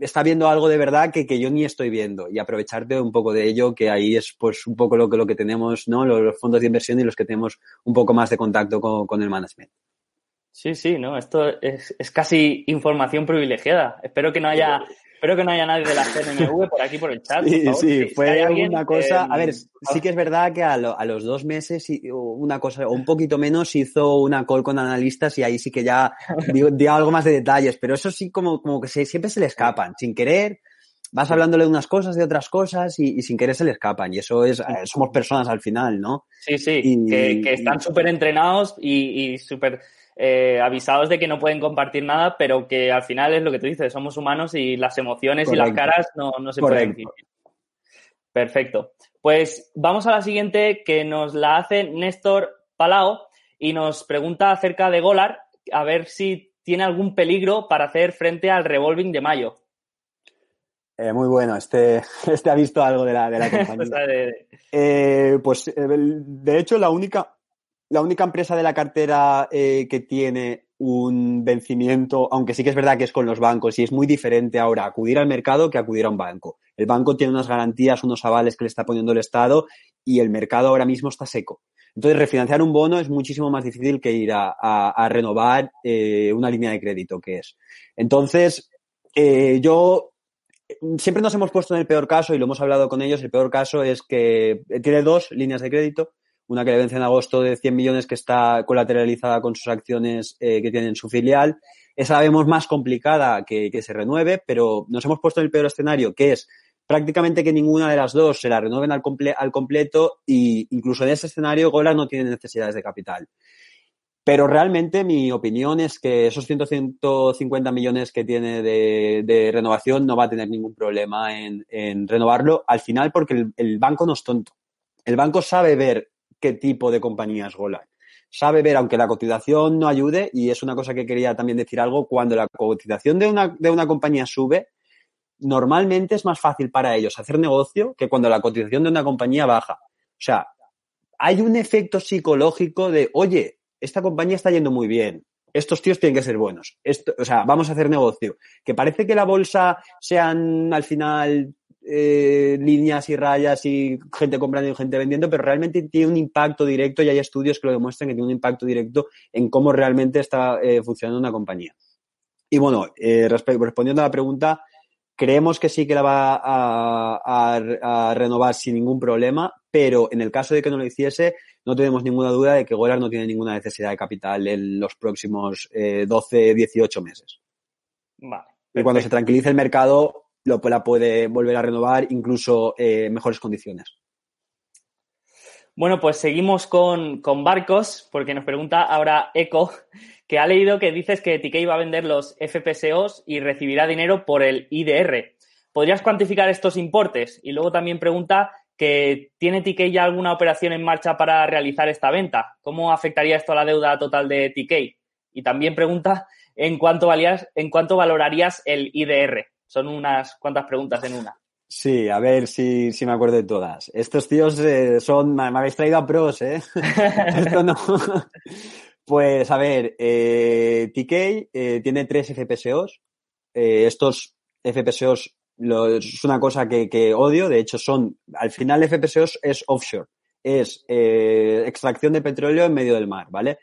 está viendo algo de verdad que, que, yo ni estoy viendo y aprovecharte un poco de ello, que ahí es pues un poco lo que, lo que tenemos, ¿no? Los, los fondos de inversión y los que tenemos un poco más de contacto con, con el management. Sí, sí, no, esto es, es, casi información privilegiada. Espero que no haya Espero que no haya nadie de la CNMV por aquí por el chat. Sí, sí, fue una cosa. A ver, sí que es verdad que a, lo, a, los dos meses, una cosa, o un poquito menos, hizo una call con analistas y ahí sí que ya dio, dio algo más de detalles, pero eso sí, como, como que se, siempre se le escapan, sin querer. Vas hablándole de unas cosas, de otras cosas y, y sin querer se le escapan. Y eso es, somos personas al final, ¿no? Sí, sí, y, que, que, están súper entrenados y, y súper eh, avisados de que no pueden compartir nada, pero que al final es lo que tú dices, somos humanos y las emociones Correcto. y las caras no, no se Correcto. pueden decir. Perfecto. Pues vamos a la siguiente que nos la hace Néstor Palao y nos pregunta acerca de Golar, a ver si tiene algún peligro para hacer frente al revolving de mayo. Eh, muy bueno, este, este ha visto algo de la, de la compañía. eh, pues, de hecho, la única, la única empresa de la cartera eh, que tiene un vencimiento, aunque sí que es verdad que es con los bancos y es muy diferente ahora acudir al mercado que acudir a un banco. El banco tiene unas garantías, unos avales que le está poniendo el Estado y el mercado ahora mismo está seco. Entonces, refinanciar un bono es muchísimo más difícil que ir a, renovar eh, una línea de crédito, que es. Entonces, eh, yo siempre nos hemos puesto en el peor caso y lo hemos hablado con ellos. El peor caso es que tiene dos líneas de crédito una que le vence en agosto de 100 millones que está colateralizada con sus acciones eh, que tiene en su filial. Esa la vemos más complicada que, se renueve, pero nos hemos puesto en el peor escenario, que es prácticamente que ninguna de las dos se la renueven al, comple al completo y incluso en ese escenario Golar no tiene necesidades de capital. Pero realmente mi opinión es que esos 150 millones que tiene de, renovación no va a tener ningún problema en, en renovarlo al final porque el banco no es tonto. El banco sabe ver qué tipo de compañías Golar. Sabe ver, aunque la cotización no ayude, y es una cosa que quería también decir algo, cuando la cotización de una, de una compañía sube, normalmente es más fácil para ellos hacer negocio que cuando la cotización de una compañía baja. O sea, hay un efecto psicológico de, oye, esta compañía está yendo muy bien, estos tíos tienen que ser buenos. Esto, o sea, vamos a hacer negocio. Que parece que la bolsa sean al final eh, líneas y rayas y gente comprando y gente vendiendo, pero realmente tiene un impacto directo y hay estudios que lo demuestran que tiene un impacto directo en cómo realmente está eh, funcionando una compañía. Y bueno, eh, respondiendo a la pregunta, creemos que sí que la va a, a, a, renovar sin ningún problema, pero en el caso de que no lo hiciese, no tenemos ninguna duda de que Golar no tiene ninguna necesidad de capital en los próximos 12, 18 meses. Vale. Y cuando se tranquilice el mercado, lo, la puede volver a renovar, incluso eh, mejores condiciones. Bueno, pues seguimos con, con, barcos, porque nos pregunta ahora Eco, que ha leído que dices que TK va a vender los FPSOs y recibirá dinero por el IDR. ¿podrías cuantificar estos importes? Y luego también pregunta que ¿tiene TK ya alguna operación en marcha para realizar esta venta? ¿Cómo afectaría esto a la deuda total de TK? Y también pregunta en cuánto, valías, en cuánto valorarías el IDR. Son unas cuantas preguntas en una. Sí, a ver si, si me acuerdo de todas. Estos tíos eh, son, me, habéis traído a pros, ¿eh? Esto no. pues a ver, eh, TK eh, tiene tres FPSOs. Eh, estos FPSOs lo, es una cosa que, que, odio. De hecho, son, al final FPSOs es offshore. Es extracción de petróleo en medio del mar, ¿vale?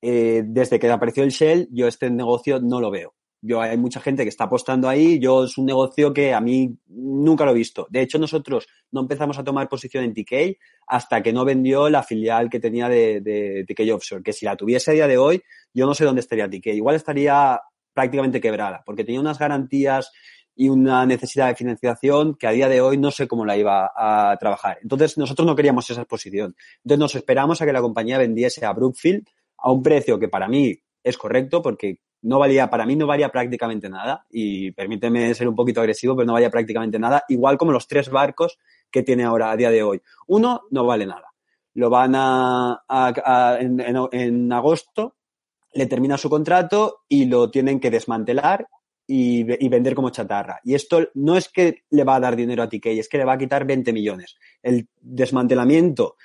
desde que apareció el Shell, yo este negocio no lo veo. Yo hay mucha gente que está apostando ahí. Yo es un negocio que a mí nunca lo he visto. De hecho, nosotros no empezamos a tomar posición en TK hasta que no vendió la filial que tenía de, de TK Offshore. Que si la tuviese a día de hoy, yo no sé dónde estaría TK. Igual estaría prácticamente quebrada, porque tenía unas garantías y una necesidad de financiación que a día de hoy no sé cómo la iba a trabajar. Entonces, nosotros no queríamos esa exposición. Entonces, nos esperamos a que la compañía vendiese a Brookfield a un precio que para mí es correcto, porque no valía, para mí no valía prácticamente nada, y permíteme ser un poquito agresivo, pero no valía prácticamente nada, igual como los tres barcos que tiene ahora a día de hoy. Uno no vale nada. Lo van a, a, en, en, agosto, le termina su contrato y lo tienen que desmantelar y, vender como chatarra. Y esto no es que le va a dar dinero a TK, es que le va a quitar 20 millones. El desmantelamiento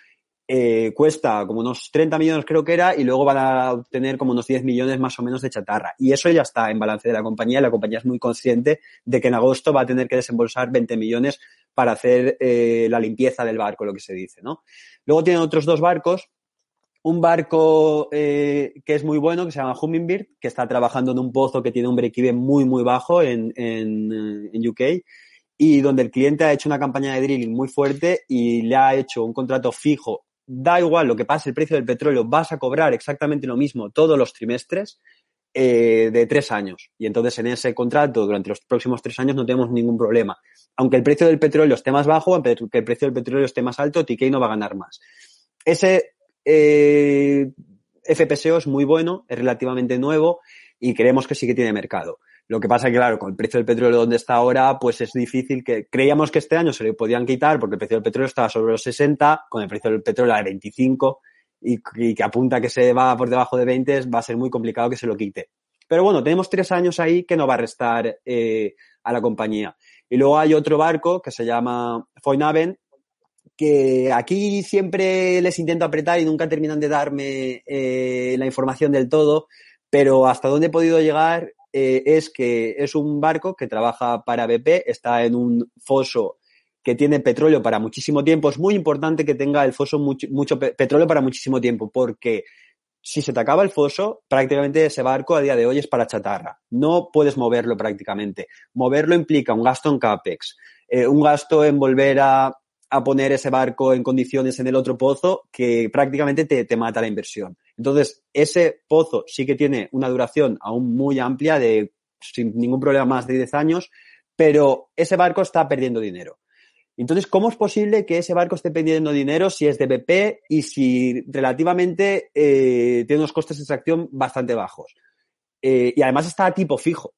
eh, cuesta como unos 30 millones creo que era y luego van a obtener como unos 10 millones más o menos de chatarra. Y eso ya está en balance de la compañía la compañía es muy consciente de que en agosto va a tener que desembolsar 20 millones para hacer eh, la limpieza del barco, lo que se dice, ¿no? Luego tienen otros dos barcos. Un barco eh, que es muy bueno, que se llama Hummingbird, que está trabajando en un pozo que tiene un break-even muy, muy bajo en, en, en UK y donde el cliente ha hecho una campaña de drilling muy fuerte y le ha hecho un contrato fijo da igual lo que pase el precio del petróleo, vas a cobrar exactamente lo mismo todos los trimestres eh, de tres años. Y entonces en ese contrato, durante los próximos tres años, no tenemos ningún problema. Aunque el precio del petróleo esté más bajo, aunque el precio del petróleo esté más alto, TK no va a ganar más. Ese eh, FPSO es muy bueno, es relativamente nuevo y creemos que sí que tiene mercado. Lo que pasa es que, claro, con el precio del petróleo donde está ahora, pues es difícil que creíamos que este año se le podían quitar porque el precio del petróleo estaba sobre los 60, con el precio del petróleo a 25 y, que apunta que se va por debajo de 20, va a ser muy complicado que se lo quite. Pero bueno, tenemos tres años ahí que no va a restar eh, a la compañía. Y luego hay otro barco que se llama Foinaven, que aquí siempre les intento apretar y nunca terminan de darme eh, la información del todo, pero hasta dónde he podido llegar eh, es que es un barco que trabaja para BP, está en un foso que tiene petróleo para muchísimo tiempo. Es muy importante que tenga el foso mucho, mucho pe petróleo para muchísimo tiempo, porque si se te acaba el foso, prácticamente ese barco a día de hoy es para chatarra. No puedes moverlo prácticamente. Moverlo implica un gasto en CAPEX, eh, un gasto en volver a, a, poner ese barco en condiciones en el otro pozo que prácticamente te, te mata la inversión. Entonces, ese pozo sí que tiene una duración aún muy amplia de sin ningún problema más de 10 años, pero ese barco está perdiendo dinero. Entonces, ¿cómo es posible que ese barco esté perdiendo dinero si es de BP y si relativamente eh, tiene unos costes de extracción bastante bajos? Eh, y además está a tipo fijo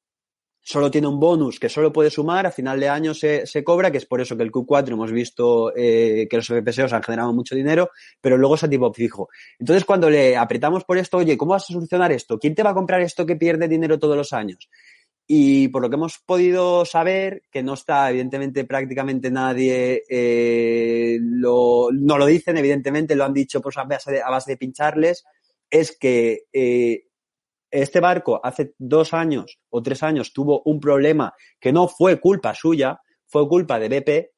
solo tiene un bonus que solo puede sumar, a final de año se, se cobra, que es por eso que el Q4 hemos visto eh, que los FPSOs han generado mucho dinero, pero luego es a tipo fijo. Entonces, cuando le apretamos por esto, oye, ¿cómo vas a solucionar esto? ¿Quién te va a comprar esto que pierde dinero todos los años? Y por lo que hemos podido saber, que no está, evidentemente, prácticamente nadie eh, lo, no lo dicen, evidentemente, lo han dicho pues, a, base de, de pincharles, es que eh, este barco hace dos años o tres años tuvo un problema que no fue culpa suya, fue culpa de BP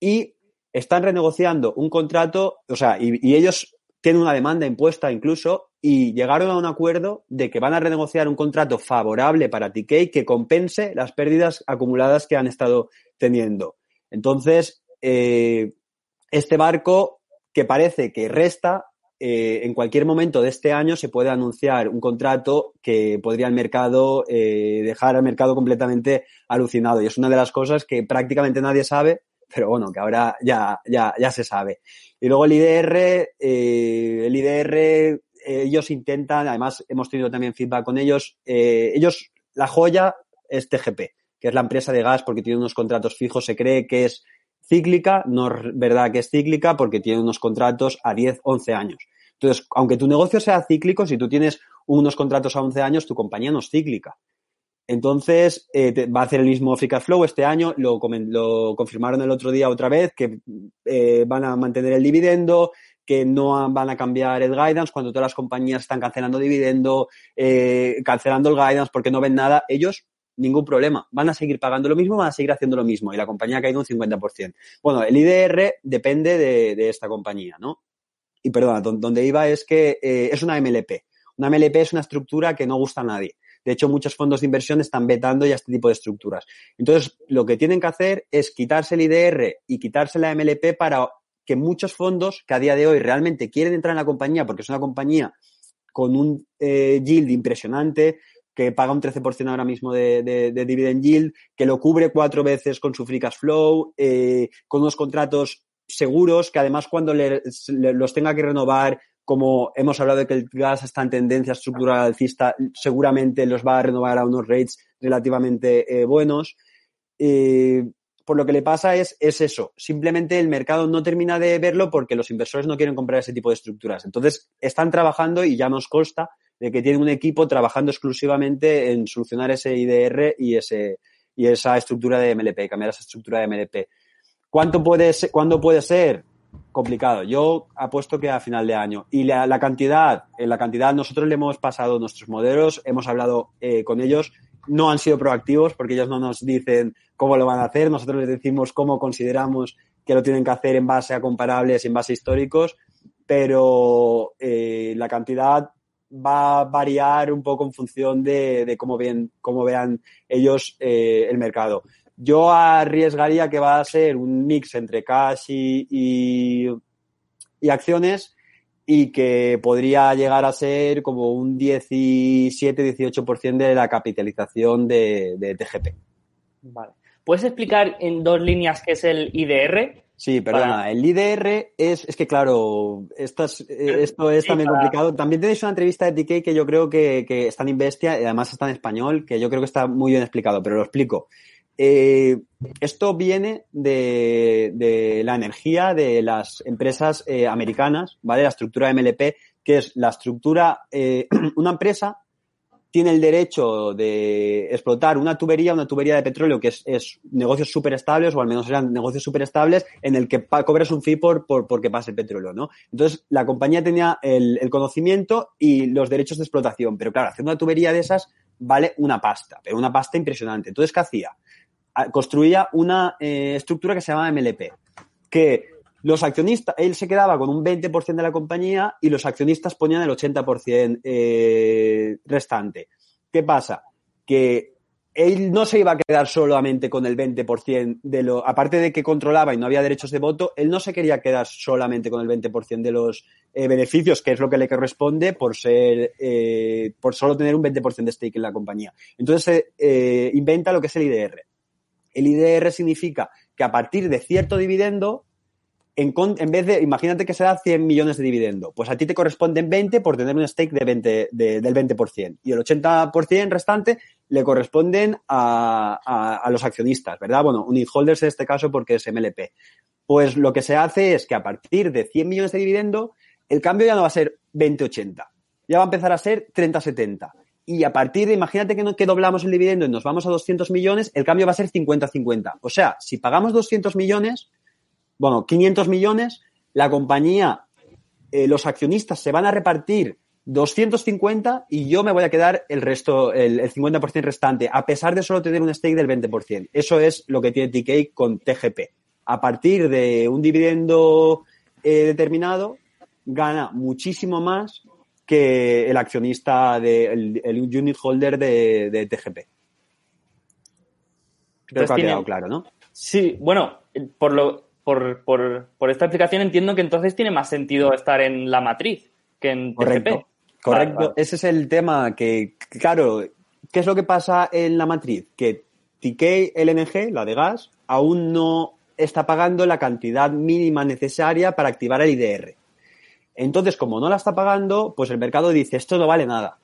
y están renegociando un contrato, o sea, y, ellos tienen una demanda impuesta incluso y llegaron a un acuerdo de que van a renegociar un contrato favorable para TK que compense las pérdidas acumuladas que han estado teniendo. Entonces, eh, este barco que parece que resta eh, en cualquier momento de este año se puede anunciar un contrato que podría el mercado eh, dejar al mercado completamente alucinado. Y es una de las cosas que prácticamente nadie sabe, pero bueno, que ahora ya, ya, ya se sabe. Y luego el IDR, eh, el IDR, ellos intentan, además hemos tenido también feedback con ellos, ellos, la joya es TGP. que es la empresa de gas porque tiene unos contratos fijos, se cree que es cíclica, no es verdad que es cíclica porque tiene unos contratos a 10, 11 años. Entonces, aunque tu negocio sea cíclico, si tú tienes unos contratos a 11 años, tu compañía no es cíclica. Entonces, eh, va a hacer el mismo free cash flow este año, lo, lo confirmaron el otro día otra vez, que eh, van a mantener el dividendo, que no van a cambiar el guidance cuando todas las compañías están cancelando dividendo, eh, cancelando el guidance porque no ven nada. Ellos, ningún problema. Van a seguir pagando lo mismo, van a seguir haciendo lo mismo y la compañía ha caído un 50%. Bueno, el IDR depende de, esta compañía, ¿no? Y perdona, donde iba es que eh, es una MLP. Una MLP es una estructura que no gusta a nadie. De hecho, muchos fondos de inversión están vetando ya este tipo de estructuras. Entonces, lo que tienen que hacer es quitarse el IDR y quitarse la MLP para que muchos fondos que a día de hoy realmente quieren entrar en la compañía porque es una compañía con un eh, yield impresionante, que paga un 13% ahora mismo de, dividend yield, que lo cubre cuatro veces con su free cash flow, eh, con unos contratos seguros, que además cuando los tenga que renovar, como hemos hablado de que el gas está en tendencia estructural alcista, seguramente los va a renovar a unos rates relativamente eh, buenos por lo que le pasa es, es eso. Simplemente el mercado no termina de verlo porque los inversores no quieren comprar ese tipo de estructuras. Entonces, están trabajando y ya nos consta de que tienen un equipo trabajando exclusivamente en solucionar ese IDR y, ese, y esa estructura de MLP, cambiar esa estructura de MLP. ¿Cuánto puede ¿Cuándo puede ser? Complicado. Yo apuesto que a final de año. Y la, cantidad, la cantidad, nosotros le hemos pasado nuestros modelos, hemos hablado eh, con ellos no han sido proactivos porque ellos no nos dicen cómo lo van a hacer, nosotros les decimos cómo consideramos que lo tienen que hacer en base a comparables en base a históricos, pero eh, la cantidad va a variar un poco en función de, cómo, ven, cómo vean ellos eh, el mercado. Yo arriesgaría que va a ser un mix entre cash y acciones y que podría llegar a ser como un 17-18% de la capitalización de, TGP. Vale. ¿Puedes explicar en dos líneas qué es el IDR? Sí, perdona. El IDR es, es que claro, esto es, esto es también complicado. También tenéis una entrevista de TK que yo creo que, que está en Investia y además está en español, que yo creo que está muy bien explicado, pero lo explico. Eh, esto viene de, la energía de las empresas eh, americanas, ¿vale? La estructura MLP, que es la estructura, eh, una empresa tiene el derecho de explotar una tubería, una tubería de petróleo que es, negocios súper estables, o al menos eran negocios súper estables, en el que cobras un fee por, por, porque pasa el petróleo, ¿no? Entonces, la compañía tenía el, el conocimiento y los derechos de explotación, pero claro, hacer una tubería de esas vale una pasta, pero una pasta impresionante. Entonces, ¿qué hacía? construía una eh, estructura que se llamaba MLP, que los accionistas, él se quedaba con un 20% de la compañía y los accionistas ponían el 80% eh, restante. ¿Qué pasa? Que él no se iba a quedar solamente con el 20% de lo, aparte de que controlaba y no había derechos de voto, él no se quería quedar solamente con el 20% de los eh, beneficios, que es lo que le corresponde por ser, por solo tener un 20% de stake en la compañía. Entonces inventa lo que es el IDR. El IDR significa que a partir de cierto dividendo, en, vez de, imagínate que se da 100 millones de dividendo, pues a ti te corresponden 20 por tener un stake de 20, del 20%. Y el 80% restante le corresponden a, los accionistas, ¿verdad? Bueno, unitholders en este caso porque es MLP. Pues lo que se hace es que a partir de 100 millones de dividendo, el cambio ya no va a ser 20-80, ya va a empezar a ser 30-70 y a partir de, imagínate que, no, que doblamos el dividendo y nos vamos a 200 millones, el cambio va a ser 50-50. O sea, si pagamos 200 millones, bueno, 500 millones, la compañía, eh, los accionistas se van a repartir 250 y yo me voy a quedar el resto, el, 50% restante, a pesar de solo tener un stake del 20%. Eso es lo que tiene TK con TGP. A partir de un dividendo eh, determinado, gana muchísimo más que el accionista, de, el, unit holder de, TGP. Creo que ha quedado claro, ¿no? Sí, bueno, por, lo, por, por, por, esta explicación entiendo que entonces tiene más sentido estar en la matriz que en TGP. Correcto, ese es el tema que, claro, ¿qué es lo que pasa en la matriz? Que TK LNG, la de gas, aún no está pagando la cantidad mínima necesaria para activar el IDR. Entonces, como no la está pagando, pues el mercado dice, esto no vale nada.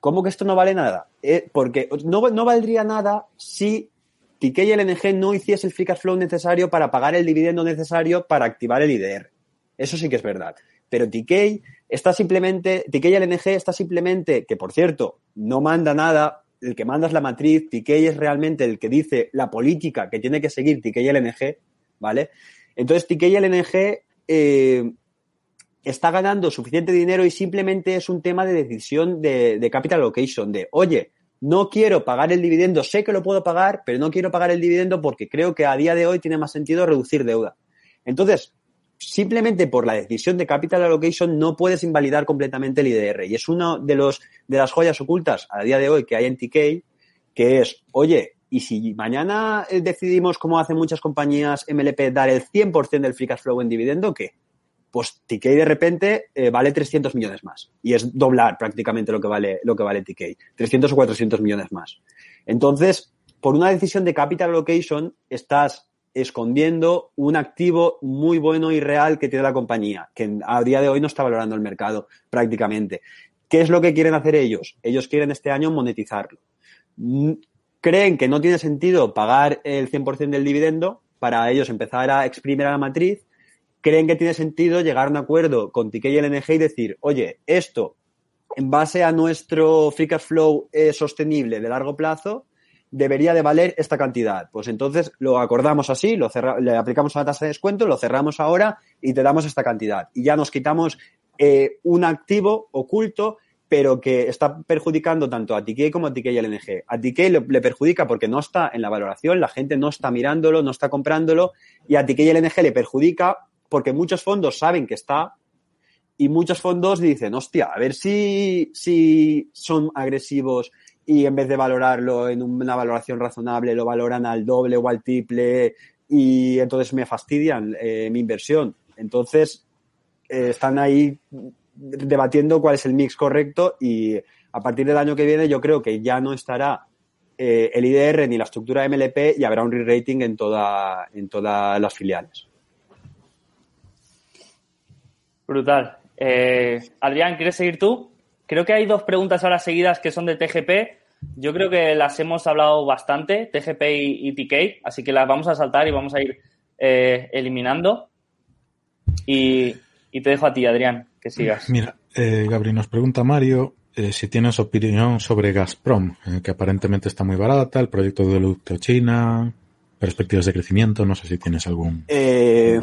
¿cómo que esto no vale nada? Eh, porque no, no valdría nada si TK y LNG no hiciese el free cash flow necesario para pagar el dividendo necesario para activar el IDR. Eso sí que es verdad. Pero TK está simplemente, TK y LNG está simplemente, que por cierto, no manda nada, el que manda es la matriz, TK es realmente el que dice la política que tiene que seguir TK y LNG, ¿vale? Entonces TK y LNG eh, está ganando suficiente dinero y simplemente es un tema de decisión de, de capital allocation, de, oye, no quiero pagar el dividendo, sé que lo puedo pagar, pero no quiero pagar el dividendo porque creo que a día de hoy tiene más sentido reducir deuda. Entonces, simplemente por la decisión de capital allocation no puedes invalidar completamente el IDR. Y es una de, los, de las joyas ocultas a día de hoy que hay en TK, que es, oye, y si mañana eh, decidimos, como hacen muchas compañías MLP, dar el 100% del free cash flow en dividendo, ¿qué? Pues TK de repente eh, vale 300 millones más. Y es doblar prácticamente lo que vale, lo que vale TK. 300 o 400 millones más. Entonces, por una decisión de capital allocation, estás escondiendo un activo muy bueno y real que tiene la compañía, que a día de hoy no está valorando el mercado prácticamente. ¿Qué es lo que quieren hacer ellos? Ellos quieren este año monetizarlo. Mm, creen que no tiene sentido pagar el 100% del dividendo para ellos empezar a exprimir a la matriz. Creen que tiene sentido llegar a un acuerdo con TK y LNG y decir, oye, esto en base a nuestro free cash flow eh, sostenible de largo plazo, debería de valer esta cantidad. Pues entonces lo acordamos así, lo le aplicamos una tasa de descuento, lo cerramos ahora y te damos esta cantidad. Y ya nos quitamos eh, un activo oculto, pero que está perjudicando tanto a TK como a TK y al NG. A TK le, le, perjudica porque no está en la valoración, la gente no está mirándolo, no está comprándolo, y a TK y al NG le perjudica porque muchos fondos saben que está y muchos fondos dicen, hostia, a ver si, si son agresivos y en vez de valorarlo en una valoración razonable, lo valoran al doble o al triple y entonces me fastidian eh, mi inversión. Entonces, eh, están ahí debatiendo cuál es el mix correcto y a partir del año que viene yo creo que ya no estará eh, el IDR ni la estructura MLP y habrá un re-rating en, toda, en todas las filiales. Brutal. Adrián, ¿quieres seguir tú? Creo que hay dos preguntas ahora seguidas que son de TGP. Yo creo que las hemos hablado bastante, TGP y, TK, así que las vamos a saltar y vamos a ir eh, eliminando. Y, te dejo a ti, Adrián, que sigas. Mira, eh, Gabri, nos pregunta Mario eh, si tienes opinión sobre Gazprom, eh, que aparentemente está muy barata, el proyecto de Ducto China, perspectivas de crecimiento, no sé si tienes algún... Eh,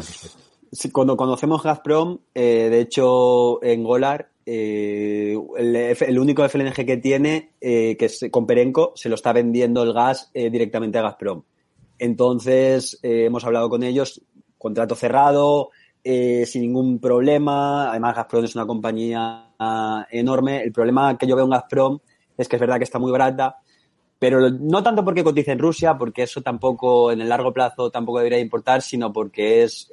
cuando conocemos Gazprom, de hecho, en Golar eh, el, único FLNG que tiene, eh, que es con Perenco, se lo está vendiendo el gas eh, directamente a Gazprom. Entonces, hemos hablado con ellos, contrato cerrado, sin ningún problema. Además, Gazprom es una compañía enorme. El problema que yo veo en Gazprom es que es verdad que está muy barata, pero no tanto porque cotice en Rusia, porque eso tampoco en el largo plazo tampoco debería importar, sino porque es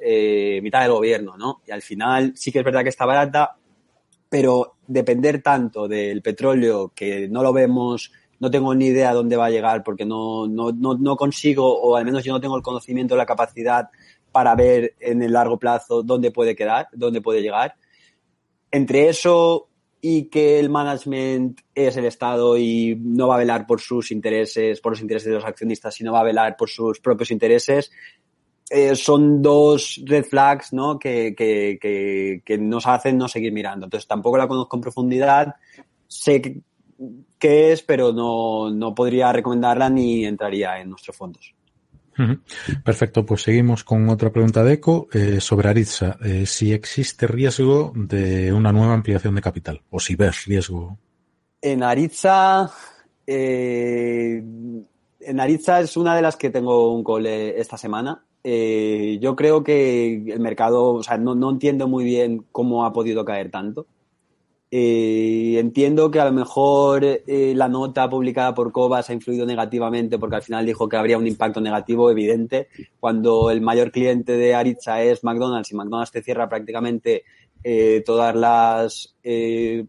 mitad del gobierno, ¿no? Y al final sí que es verdad que está barata, pero depender tanto del petróleo que no lo vemos, no tengo ni idea dónde va a llegar porque no, no, no, no consigo, o al menos yo no tengo el conocimiento, la capacidad para ver en el largo plazo dónde puede quedar, dónde puede llegar. Entre eso y que el management es el Estado y no va a velar por sus intereses, por los intereses de los accionistas, sino va a velar por sus propios intereses, eh, son dos red flags ¿no? Que, que, que, que, nos hacen no seguir mirando. Entonces tampoco la conozco en profundidad, sé qué es, pero no, no podría recomendarla ni entraría en nuestros fondos. Perfecto, pues seguimos con otra pregunta de Eco eh, sobre Aritza. Eh, si existe riesgo de una nueva ampliación de capital o si ves riesgo. En Aritza, eh, en Aritza es una de las que tengo un cole esta semana eh, yo creo que el mercado, o sea, no, no entiendo muy bien cómo ha podido caer tanto. Eh, entiendo que a lo mejor eh, la nota publicada por Cobas ha influido negativamente porque al final dijo que habría un impacto negativo evidente cuando el mayor cliente de Aritza es McDonald's y McDonald's te cierra prácticamente eh, todas las eh,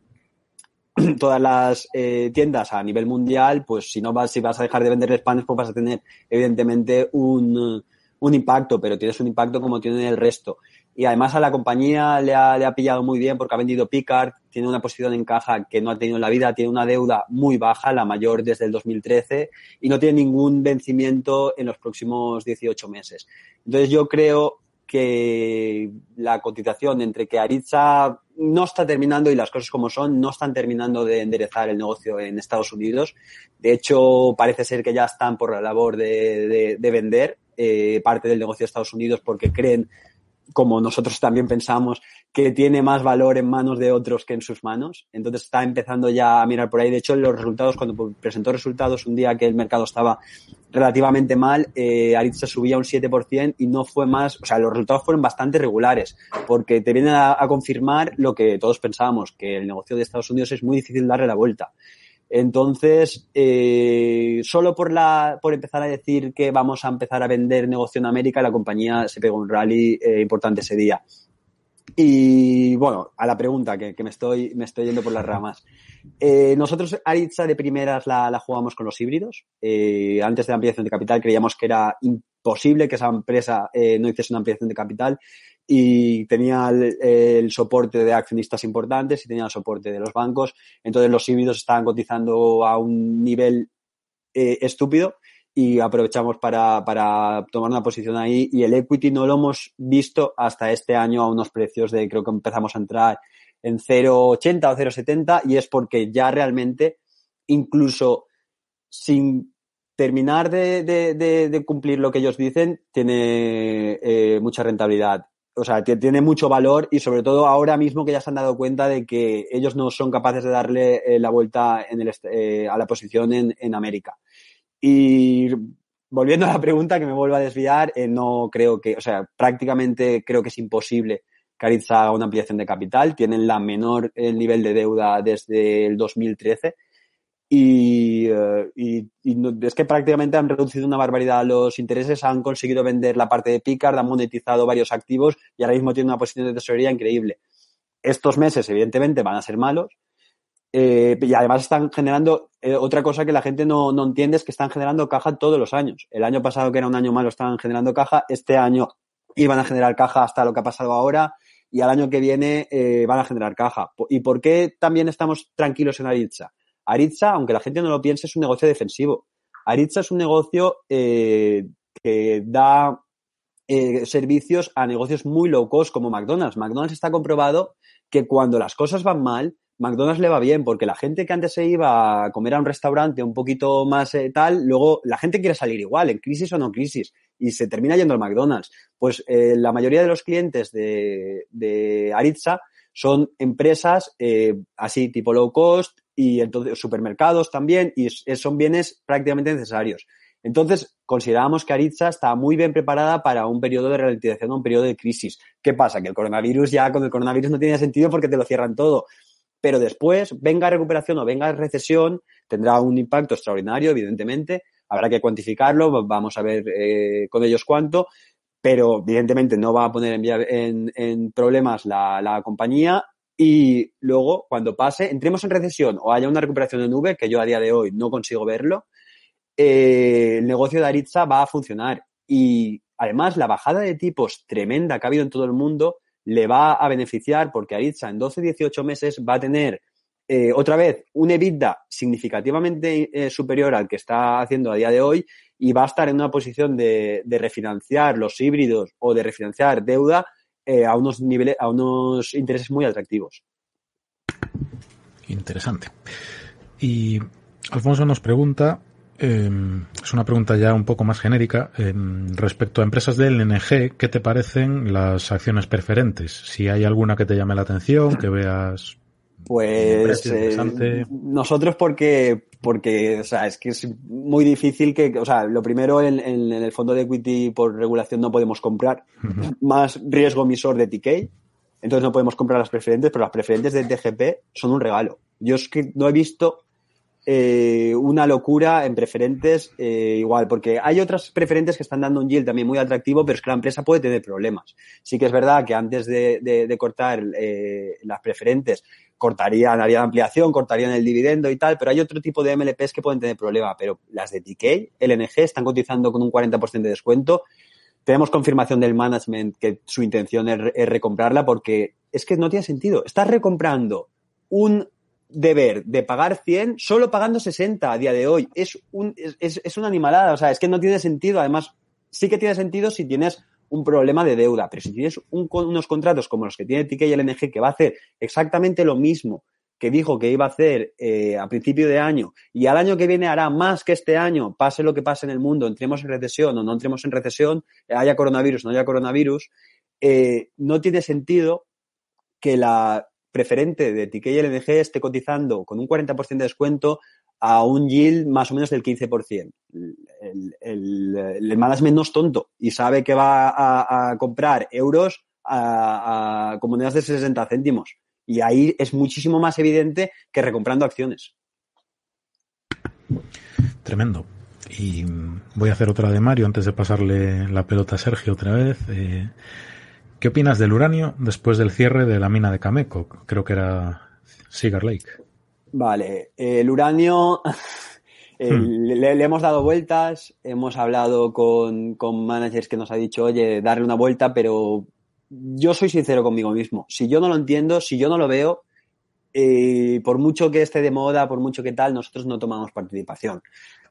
todas las tiendas a nivel mundial, pues si no vas, si vas a dejar de vender panes, pues vas a tener evidentemente un, un impacto, pero tienes un impacto como tiene el resto. Y además a la compañía le ha, le ha pillado muy bien porque ha vendido Picard, tiene una posición en caja que no ha tenido en la vida, tiene una deuda muy baja, la mayor desde el 2013, y no tiene ningún vencimiento en los próximos 18 meses. Entonces yo creo que la cotización entre que Aritza no está terminando y las cosas como son, no están terminando de enderezar el negocio en Estados Unidos. De hecho, parece ser que ya están por la labor de, de, vender eh, parte del negocio de Estados Unidos porque creen como nosotros también pensamos, que tiene más valor en manos de otros que en sus manos. Entonces está empezando ya a mirar por ahí. De hecho, los resultados, cuando presentó resultados un día que el mercado estaba relativamente mal, eh, Aritza subía un 7% y no fue más, o sea, los resultados fueron bastante regulares, porque te vienen a, a confirmar lo que todos pensábamos, que el negocio de Estados Unidos es muy difícil darle la vuelta. Entonces, eh, solo por, la, por empezar a decir que vamos a empezar a vender negocio en América, la compañía se pegó un rally eh, importante ese día. Y bueno, a la pregunta, que, que me, estoy, me estoy yendo por las ramas. Eh, nosotros Aritza de primeras la, la jugamos con los híbridos. Eh, antes de la ampliación de capital creíamos que era imposible que esa empresa eh, no hiciese una ampliación de capital y tenía el, soporte de accionistas importantes y tenía el soporte de los bancos. Entonces los híbridos estaban cotizando a un nivel eh, estúpido y aprovechamos para, para tomar una posición ahí y el equity no lo hemos visto hasta este año a unos precios de creo que empezamos a entrar en 0,80 o 0,70 y es porque ya realmente incluso sin terminar de, de, de, de cumplir lo que ellos dicen tiene eh, mucha rentabilidad o sea, tiene mucho valor y sobre todo ahora mismo que ya se han dado cuenta de que ellos no son capaces de darle eh, la vuelta en el, eh, a la posición en, América. Y volviendo a la pregunta que me vuelvo a desviar, eh, no creo que, o sea, prácticamente creo que es imposible que Aritza haga una ampliación de capital. Tienen la menor el nivel de deuda desde el 2013 y, uh, y, y es que prácticamente han reducido una barbaridad los intereses, han conseguido vender la parte de Picard, han monetizado varios activos y ahora mismo tienen una posición de tesorería increíble. Estos meses, evidentemente, van a ser malos eh, y además están generando, eh, otra cosa que la gente no, no entiende es que están generando caja todos los años. El año pasado, que era un año malo, estaban generando caja, este año iban a generar caja hasta lo que ha pasado ahora y al año que viene eh, van a generar caja. ¿Y por qué también estamos tranquilos en Aritza? Aritza, aunque la gente no lo piense, es un negocio defensivo. Aritza es un negocio eh, que da eh, servicios a negocios muy low cost como McDonald's. McDonald's está comprobado que cuando las cosas van mal, McDonald's le va bien porque la gente que antes se iba a comer a un restaurante un poquito más eh, tal, luego la gente quiere salir igual, en crisis o no crisis, y se termina yendo al McDonald's. Pues la mayoría de los clientes de, de Aritza son empresas así tipo low cost y entonces supermercados también y son bienes prácticamente necesarios. Entonces, consideramos que Aritza está muy bien preparada para un periodo de ralentización un periodo de crisis. ¿Qué pasa? Que el coronavirus ya con el coronavirus no tiene sentido porque te lo cierran todo. Pero después, venga recuperación o venga recesión, tendrá un impacto extraordinario, evidentemente. Habrá que cuantificarlo, vamos a ver eh, con ellos cuánto, pero evidentemente no va a poner en, en, en problemas la, la, compañía y luego cuando pase, entremos en recesión o haya una recuperación en nube, que yo a día de hoy no consigo verlo, eh, el negocio de Aritza va a funcionar. Y además la bajada de tipos tremenda que ha habido en todo el mundo le va a beneficiar porque Aritza en 12-18 meses va a tener eh, otra vez un EBITDA significativamente eh, superior al que está haciendo a día de hoy y va a estar en una posición de, de refinanciar los híbridos o de refinanciar deuda eh, a unos niveles, a unos intereses muy atractivos. Interesante. Y Alfonso nos pregunta, eh, es una pregunta ya un poco más genérica, eh, respecto a empresas del LNG, ¿qué te parecen las acciones preferentes? Si hay alguna que te llame la atención, que veas pues eh, nosotros porque, porque, o sea, es que es muy difícil que, o sea, lo primero en, en, en el fondo de equity por regulación no podemos comprar, uh -huh. más riesgo emisor de TK, entonces no podemos comprar las preferentes, pero las preferentes de TGP son un regalo. Yo es que no he visto eh, una locura en preferentes eh, igual, porque hay otras preferentes que están dando un yield también muy atractivo, pero es que la empresa puede tener problemas. Sí que es verdad que antes de, de, de cortar eh, las preferentes cortarían, harían ampliación, cortarían el dividendo y tal, pero hay otro tipo de MLPs que pueden tener problema, pero las de TK, LNG, están cotizando con un 40% de descuento. tenemos confirmación del management que su intención es, recomprarla porque es que no tiene sentido. Estás recomprando un deber de pagar 100 solo pagando 60 a día de hoy. Es, un, es, es una animalada, o sea, es que no tiene sentido. Además, sí que tiene sentido si tienes un problema de deuda, pero si tienes unos contratos como los que tiene TK y el NG que va a hacer exactamente lo mismo que dijo que iba a hacer eh, a principio de año y al año que viene hará más que este año, pase lo que pase en el mundo, entremos en recesión o no entremos en recesión, haya coronavirus o no haya coronavirus, eh, no tiene sentido que la preferente de TK y LNG esté cotizando con un 40% de descuento a un yield más o menos del 15%. El, el, el management no tonto y sabe que va a, comprar euros a, a, con monedas de 60 céntimos. Y ahí es muchísimo más evidente que recomprando acciones. Tremendo. Y voy a hacer otra de Mario antes de pasarle la pelota a Sergio otra vez. Eh, ¿Qué opinas del uranio después del cierre de la mina de Cameco? Creo que era Cigar Lake. Vale, el uranio eh, hmm. le, hemos dado vueltas, hemos hablado con, con managers que nos ha dicho, oye, darle una vuelta, pero yo soy sincero conmigo mismo. Si yo no lo entiendo, si yo no lo veo, eh, por mucho que esté de moda, por mucho que tal, nosotros no tomamos participación.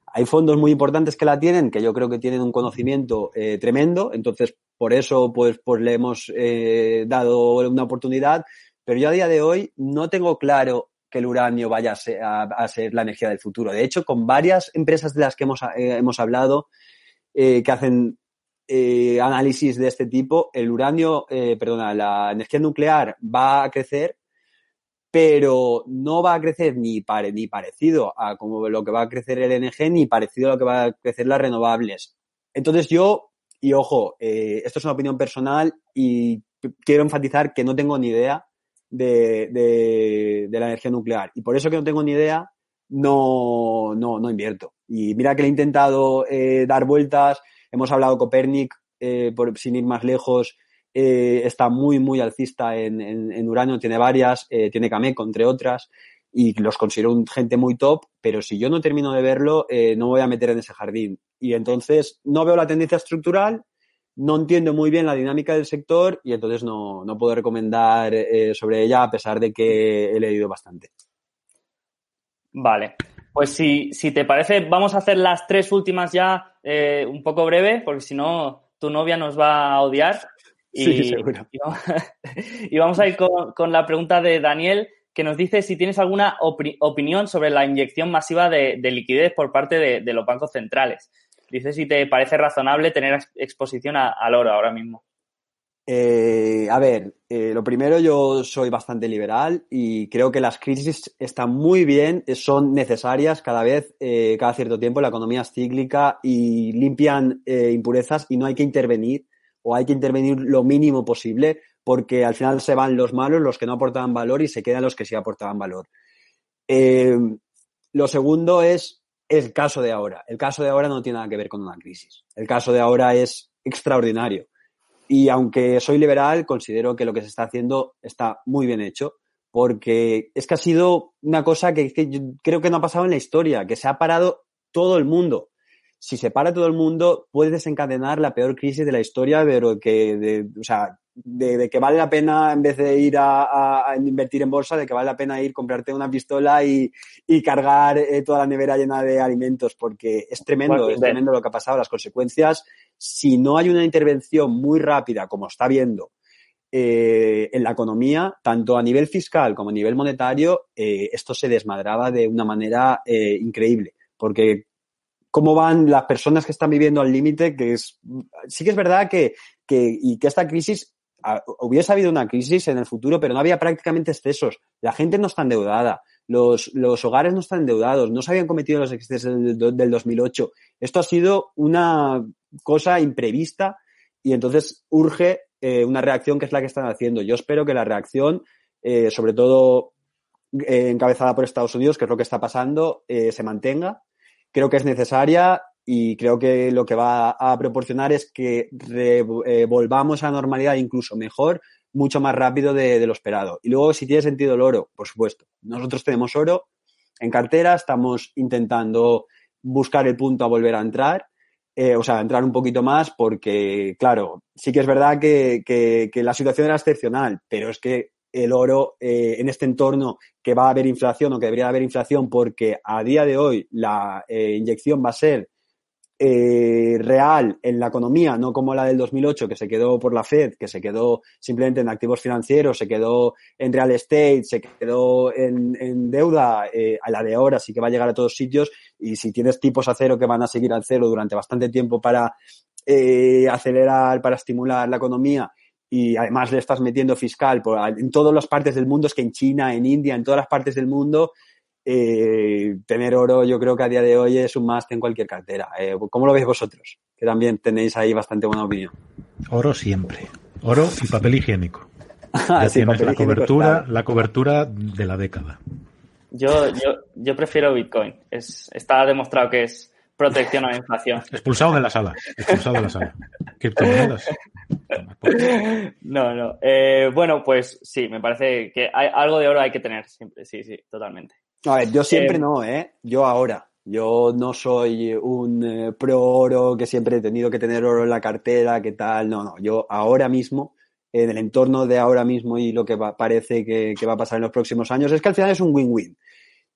Hay fondos muy importantes que la tienen, que yo creo que tienen un conocimiento eh, tremendo, entonces por eso pues, pues le hemos eh, dado una oportunidad, pero yo a día de hoy no tengo claro que el uranio vaya a ser, la energía del futuro. De hecho, con varias empresas de las que hemos, hemos hablado, que hacen eh, análisis de este tipo, el uranio, eh, perdona, la energía nuclear va a crecer, pero no va a crecer ni, pare, ni parecido a como lo que va a crecer el NG, ni parecido a lo que va a crecer las renovables. Entonces yo, y ojo, eh, esto es una opinión personal y quiero enfatizar que no tengo ni idea de, de, la energía nuclear. Y por eso que no tengo ni idea, no, no, no invierto. Y mira que le he intentado eh, dar vueltas, Hemos hablado Copernic, eh, por, sin ir más lejos, eh, está muy, muy alcista en, en, uranio, tiene varias, eh, tiene Cameco, entre otras, y los considero un gente muy top, pero si yo no termino de verlo, no voy a meter en ese jardín. Y entonces no veo la tendencia estructural, no entiendo muy bien la dinámica del sector y entonces no, no puedo recomendar sobre ella a pesar de que he leído bastante. Vale. Pues si, si te parece, vamos a hacer las tres últimas ya eh, un poco breve, porque si no, tu novia nos va a odiar. Y, sí, seguro. Y, vamos a ir con, la pregunta de Daniel, que nos dice si tienes alguna opinión sobre la inyección masiva de, liquidez por parte de, los bancos centrales. Dice si te parece razonable tener exposición al oro ahora mismo. Eh, a ver, eh, lo primero, yo soy bastante liberal y creo que las crisis están muy bien, son necesarias cada vez, eh, cada cierto tiempo. La economía es cíclica y limpian impurezas y no hay que intervenir o hay que intervenir lo mínimo posible porque al final se van los malos, los que no aportaban valor y se quedan los que sí aportaban valor. Lo segundo es el caso de ahora. El caso de ahora no tiene nada que ver con una crisis. El caso de ahora es extraordinario y aunque soy liberal, considero que lo que se está haciendo está muy bien hecho, porque es que ha sido una cosa que, creo que no ha pasado en la historia, que se ha parado todo el mundo. Si se para todo el mundo, puede desencadenar la peor crisis de la historia, pero que, de, o sea, de, que vale la pena, en vez de ir a, invertir en bolsa, de que vale la pena ir, comprarte una pistola y, cargar eh, toda la nevera llena de alimentos, porque es tremendo, es tremendo lo que ha pasado. Las consecuencias, si no hay una intervención muy rápida, como está viendo, eh, en la economía, tanto a nivel fiscal como a nivel monetario, eh, esto se desmadraba de una manera increíble, porque cómo van las personas que están viviendo al límite, que es, sí que es verdad que, que, y que esta crisis hubiese habido una crisis en el futuro, pero no había prácticamente excesos. La gente no está endeudada. Los, los hogares no están endeudados. No se habían cometido los excesos del, del 2008. Esto ha sido una cosa imprevista y entonces urge eh, una reacción que es la que están haciendo. Yo espero que la reacción, eh, sobre todo eh, encabezada por Estados Unidos, que es lo que está pasando, se mantenga. Creo que es necesaria y creo que lo que va a proporcionar es que eh, volvamos a normalidad incluso mejor, mucho más rápido de, lo esperado. Y luego, si tiene sentido el oro, por supuesto. Nosotros tenemos oro en cartera, estamos intentando buscar el punto a volver a entrar. eh, o sea, entrar un poquito más porque, claro, sí que es verdad que, que, la situación era excepcional, pero es que el oro eh, en este entorno que va a haber inflación o que debería haber inflación porque a día de hoy la eh, inyección va a ser eh, real en la economía, no como la del 2008 que se quedó por la Fed, que se quedó simplemente en activos financieros, se quedó en real estate, se quedó en, deuda, eh, a la de ahora sí que va a llegar a todos sitios y si tienes tipos a cero que van a seguir al cero durante bastante tiempo para eh, acelerar, para estimular la economía y además le estás metiendo fiscal por, en todas las partes del mundo, es que en China, en India, en todas las partes del mundo, eh, tener oro yo creo que a día de hoy es un must en cualquier cartera. Eh, ¿Cómo lo veis vosotros? Que también tenéis ahí bastante buena opinión. Oro siempre. Oro y papel higiénico. Ah, la cobertura, la cobertura de la década. Yo, yo, yo prefiero Bitcoin. Es, está demostrado que es protección a la inflación. Expulsado de la sala. Expulsado de la sala. No, no. Eh, bueno, pues sí, me parece que hay, algo de oro hay que tener siempre. Sí, sí, totalmente. A ver, yo siempre eh, no, ¿eh? Yo ahora. Yo no soy un eh, pro oro que siempre he tenido que tener oro en la cartera, que tal. No, no. Yo ahora mismo, en el entorno de ahora mismo y lo que parece que, va a pasar en los próximos años, es que al final es un win-win.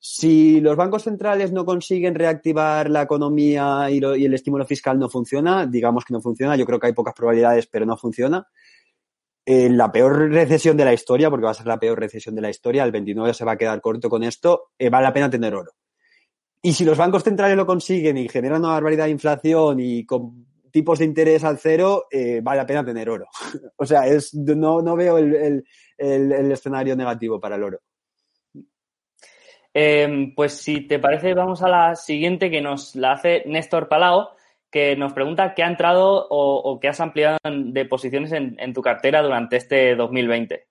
Si los bancos centrales no consiguen reactivar la economía y, y, el estímulo fiscal no funciona, digamos que no funciona, yo creo que hay pocas probabilidades, pero no funciona en la peor recesión de la historia, porque va a ser la peor recesión de la historia, el 29 se va a quedar corto con esto, eh, vale la pena tener oro. Y si los bancos centrales lo consiguen y generan una barbaridad de inflación y con tipos de interés al cero, eh, vale la pena tener oro. o sea, no, no veo el, escenario negativo para el oro. Em, pues si te parece, vamos a la siguiente que nos la hace Néstor Palao que nos pregunta qué ha entrado o, qué has ampliado de posiciones en, tu cartera durante este 2020.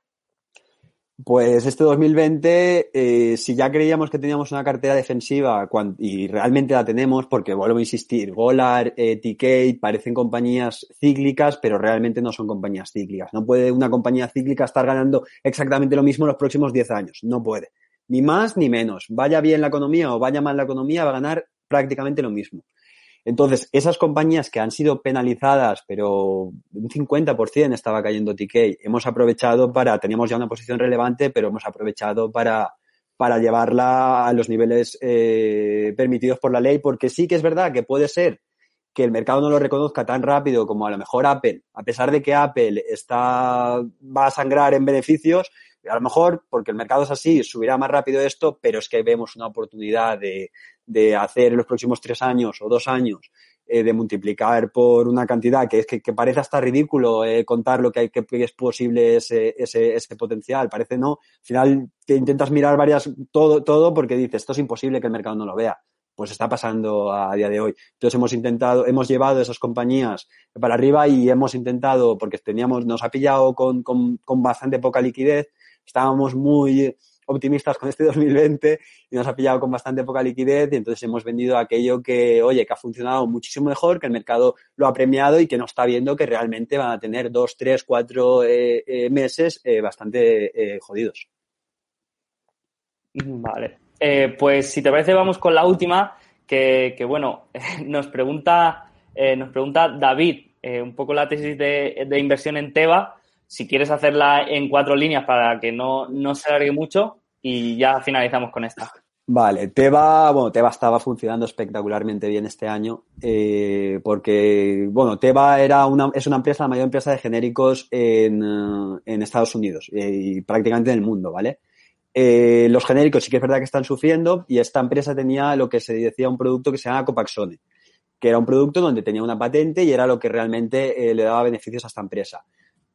Pues este 2020, eh, si ya creíamos que teníamos una cartera defensiva y realmente la tenemos, porque vuelvo a insistir, Golar, eh, parecen compañías cíclicas, pero realmente no son compañías cíclicas. No puede una compañía cíclica estar ganando exactamente lo mismo en los próximos 10 años. No puede. Ni más ni menos. Vaya bien la economía o vaya mal la economía, va a ganar prácticamente lo mismo. Entonces, esas compañías que han sido penalizadas, pero un 50% estaba cayendo TK, hemos aprovechado para, teníamos ya una posición relevante, pero hemos aprovechado para, para llevarla a los niveles eh, permitidos por la ley, porque sí que es verdad que puede ser que el mercado no lo reconozca tan rápido como a lo mejor Apple, a pesar de que Apple está, va a sangrar en beneficios, a lo mejor, porque el mercado es así, subirá más rápido esto, pero es que vemos una oportunidad de, de hacer en los próximos tres años o dos años, eh, de multiplicar por una cantidad que es que, parece hasta ridículo eh, contar lo que, hay, que, es posible ese, ese, ese, potencial. Parece no. Al final te intentas mirar varias, todo, todo porque dices, esto es imposible que el mercado no lo vea. Pues está pasando a día de hoy. Entonces hemos intentado, hemos llevado esas compañías para arriba y hemos intentado, porque teníamos, nos ha pillado con, con, con bastante poca liquidez, estábamos muy, optimistas con este 2020 y nos ha pillado con bastante poca liquidez y entonces hemos vendido aquello que, oye, que ha funcionado muchísimo mejor, que el mercado lo ha premiado y que nos está viendo que realmente van a tener dos, tres, cuatro eh, eh, meses eh, bastante jodidos. Vale. pues si te parece, vamos con la última, que, bueno, nos pregunta, nos pregunta David, un poco la tesis de, de inversión en Teva si quieres hacerla en cuatro líneas para que no, no se alargue mucho y ya finalizamos con esta. Vale, Teva, bueno, Teva estaba funcionando espectacularmente bien este año eh, porque, bueno, Teva era una, es una empresa, la mayor empresa de genéricos en, eh, en Estados Unidos eh, y prácticamente en el mundo, ¿vale? los genéricos sí que es verdad que están sufriendo y esta empresa tenía lo que se decía un producto que se llama Copaxone, que era un producto donde tenía una patente y era lo que realmente le daba beneficios a esta empresa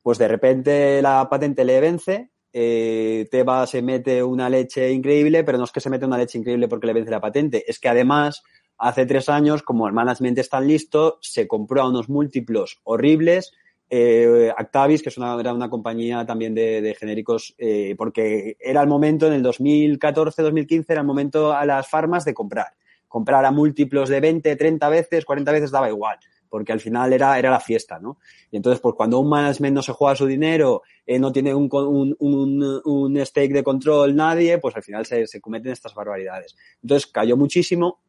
pues de repente la patente le vence, eh, Teba se mete una leche increíble, pero no es que se mete una leche increíble porque le vence la patente, es que además hace tres años, como el management está listo, se compró a unos múltiplos horribles. Eh, Actavis, que es una, era una compañía también de, genéricos, eh, porque era el momento en el 2014-2015, era el momento a las farmas de comprar. Comprar a múltiplos de 20, 30 veces, 40 veces daba igual porque al final era, era la fiesta, ¿no? Y entonces, pues cuando un management no se juega su dinero, eh, no tiene un, un, un, un, stake de control nadie, pues al final se, se cometen estas barbaridades. Entonces cayó muchísimo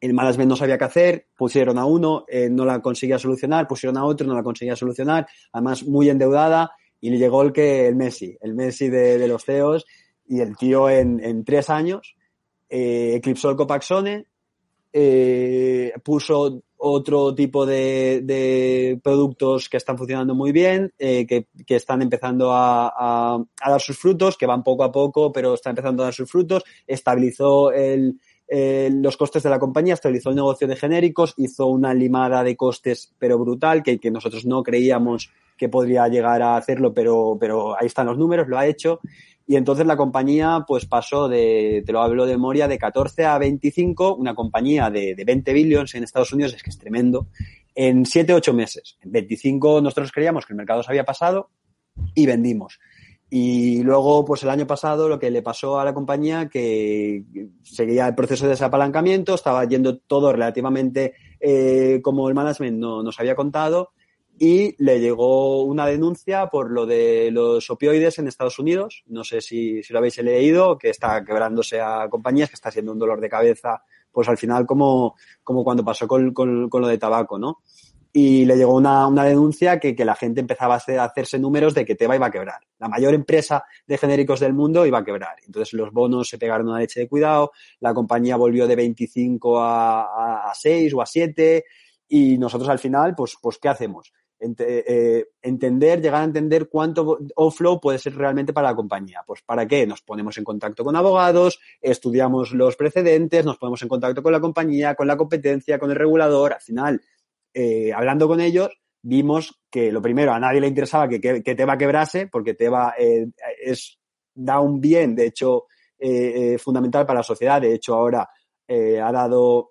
el management no sabía qué hacer, pusieron a uno, eh, no la conseguía solucionar, pusieron a otro, no la conseguía solucionar, además muy endeudada, y le llegó el que el Messi, el Messi de, los CEOs, y el tío en, tres años eh, eclipsó el Copaxone, eh, puso otro tipo de, productos que están funcionando muy bien, eh, que, están empezando a, dar sus frutos, que van poco a poco, pero está empezando a dar sus frutos, estabilizó los costes de la compañía, estabilizó el negocio de genéricos, hizo una limada de costes, pero brutal, que, que nosotros no creíamos que podría llegar a hacerlo, pero, pero ahí están los números, lo ha hecho. Y entonces la compañía pues pasó de, te lo hablo de memoria, de 14 a 25, una compañía de, de 20 billions en Estados Unidos, es que es tremendo, en 7, 8 meses. En 25 nosotros creíamos que el mercado se había pasado y vendimos. Y luego, pues el año pasado, lo que le pasó a la compañía, que seguía el proceso de desapalancamiento, estaba yendo todo relativamente eh, como el management no, nos había contado, y le llegó una denuncia por lo de los opioides en Estados Unidos. No sé si, si lo habéis leído, que está quebrándose a compañías, que está siendo un dolor de cabeza, pues al final como, como cuando pasó con, con, lo de tabaco, ¿no? Y le llegó una, una denuncia que, que, la gente empezaba a hacerse números de que Teva iba a quebrar. La mayor empresa de genéricos del mundo iba a quebrar. Entonces los bonos se pegaron una leche de cuidado, la compañía volvió de 25 a, a, a 6 o a 7 y nosotros al final, pues, pues ¿qué hacemos? Eh, entender, llegar a entender cuánto offlow puede ser realmente para la compañía. Pues para qué? Nos ponemos en contacto con abogados, estudiamos los precedentes, nos ponemos en contacto con la compañía, con la competencia, con el regulador. Al final, eh, hablando con ellos, vimos que lo primero, a nadie le interesaba que, que, que quebrase, porque Teba eh, es, da un bien, de hecho, fundamental para la sociedad. De hecho, ahora ha dado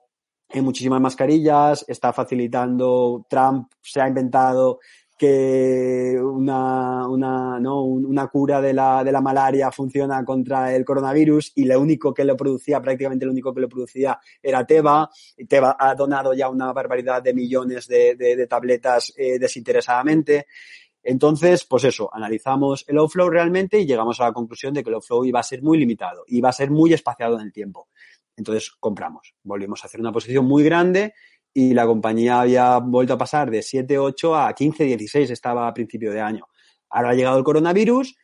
en muchísimas mascarillas, está facilitando, Trump se ha inventado que una, una, ¿no? una cura de la, de la malaria funciona contra el coronavirus y lo único que lo producía, prácticamente lo único que lo producía era Teva. Teva ha donado ya una barbaridad de millones de, de, tabletas eh, desinteresadamente. Entonces, pues eso, analizamos el outflow realmente y llegamos a la conclusión de que el outflow iba a ser muy limitado, iba a ser muy espaciado en el tiempo. Entonces compramos. Volvimos a hacer una posición muy grande y la compañía había vuelto a pasar de 7, 8 a 15, 16, estaba a principio de año. Ahora ha llegado el coronavirus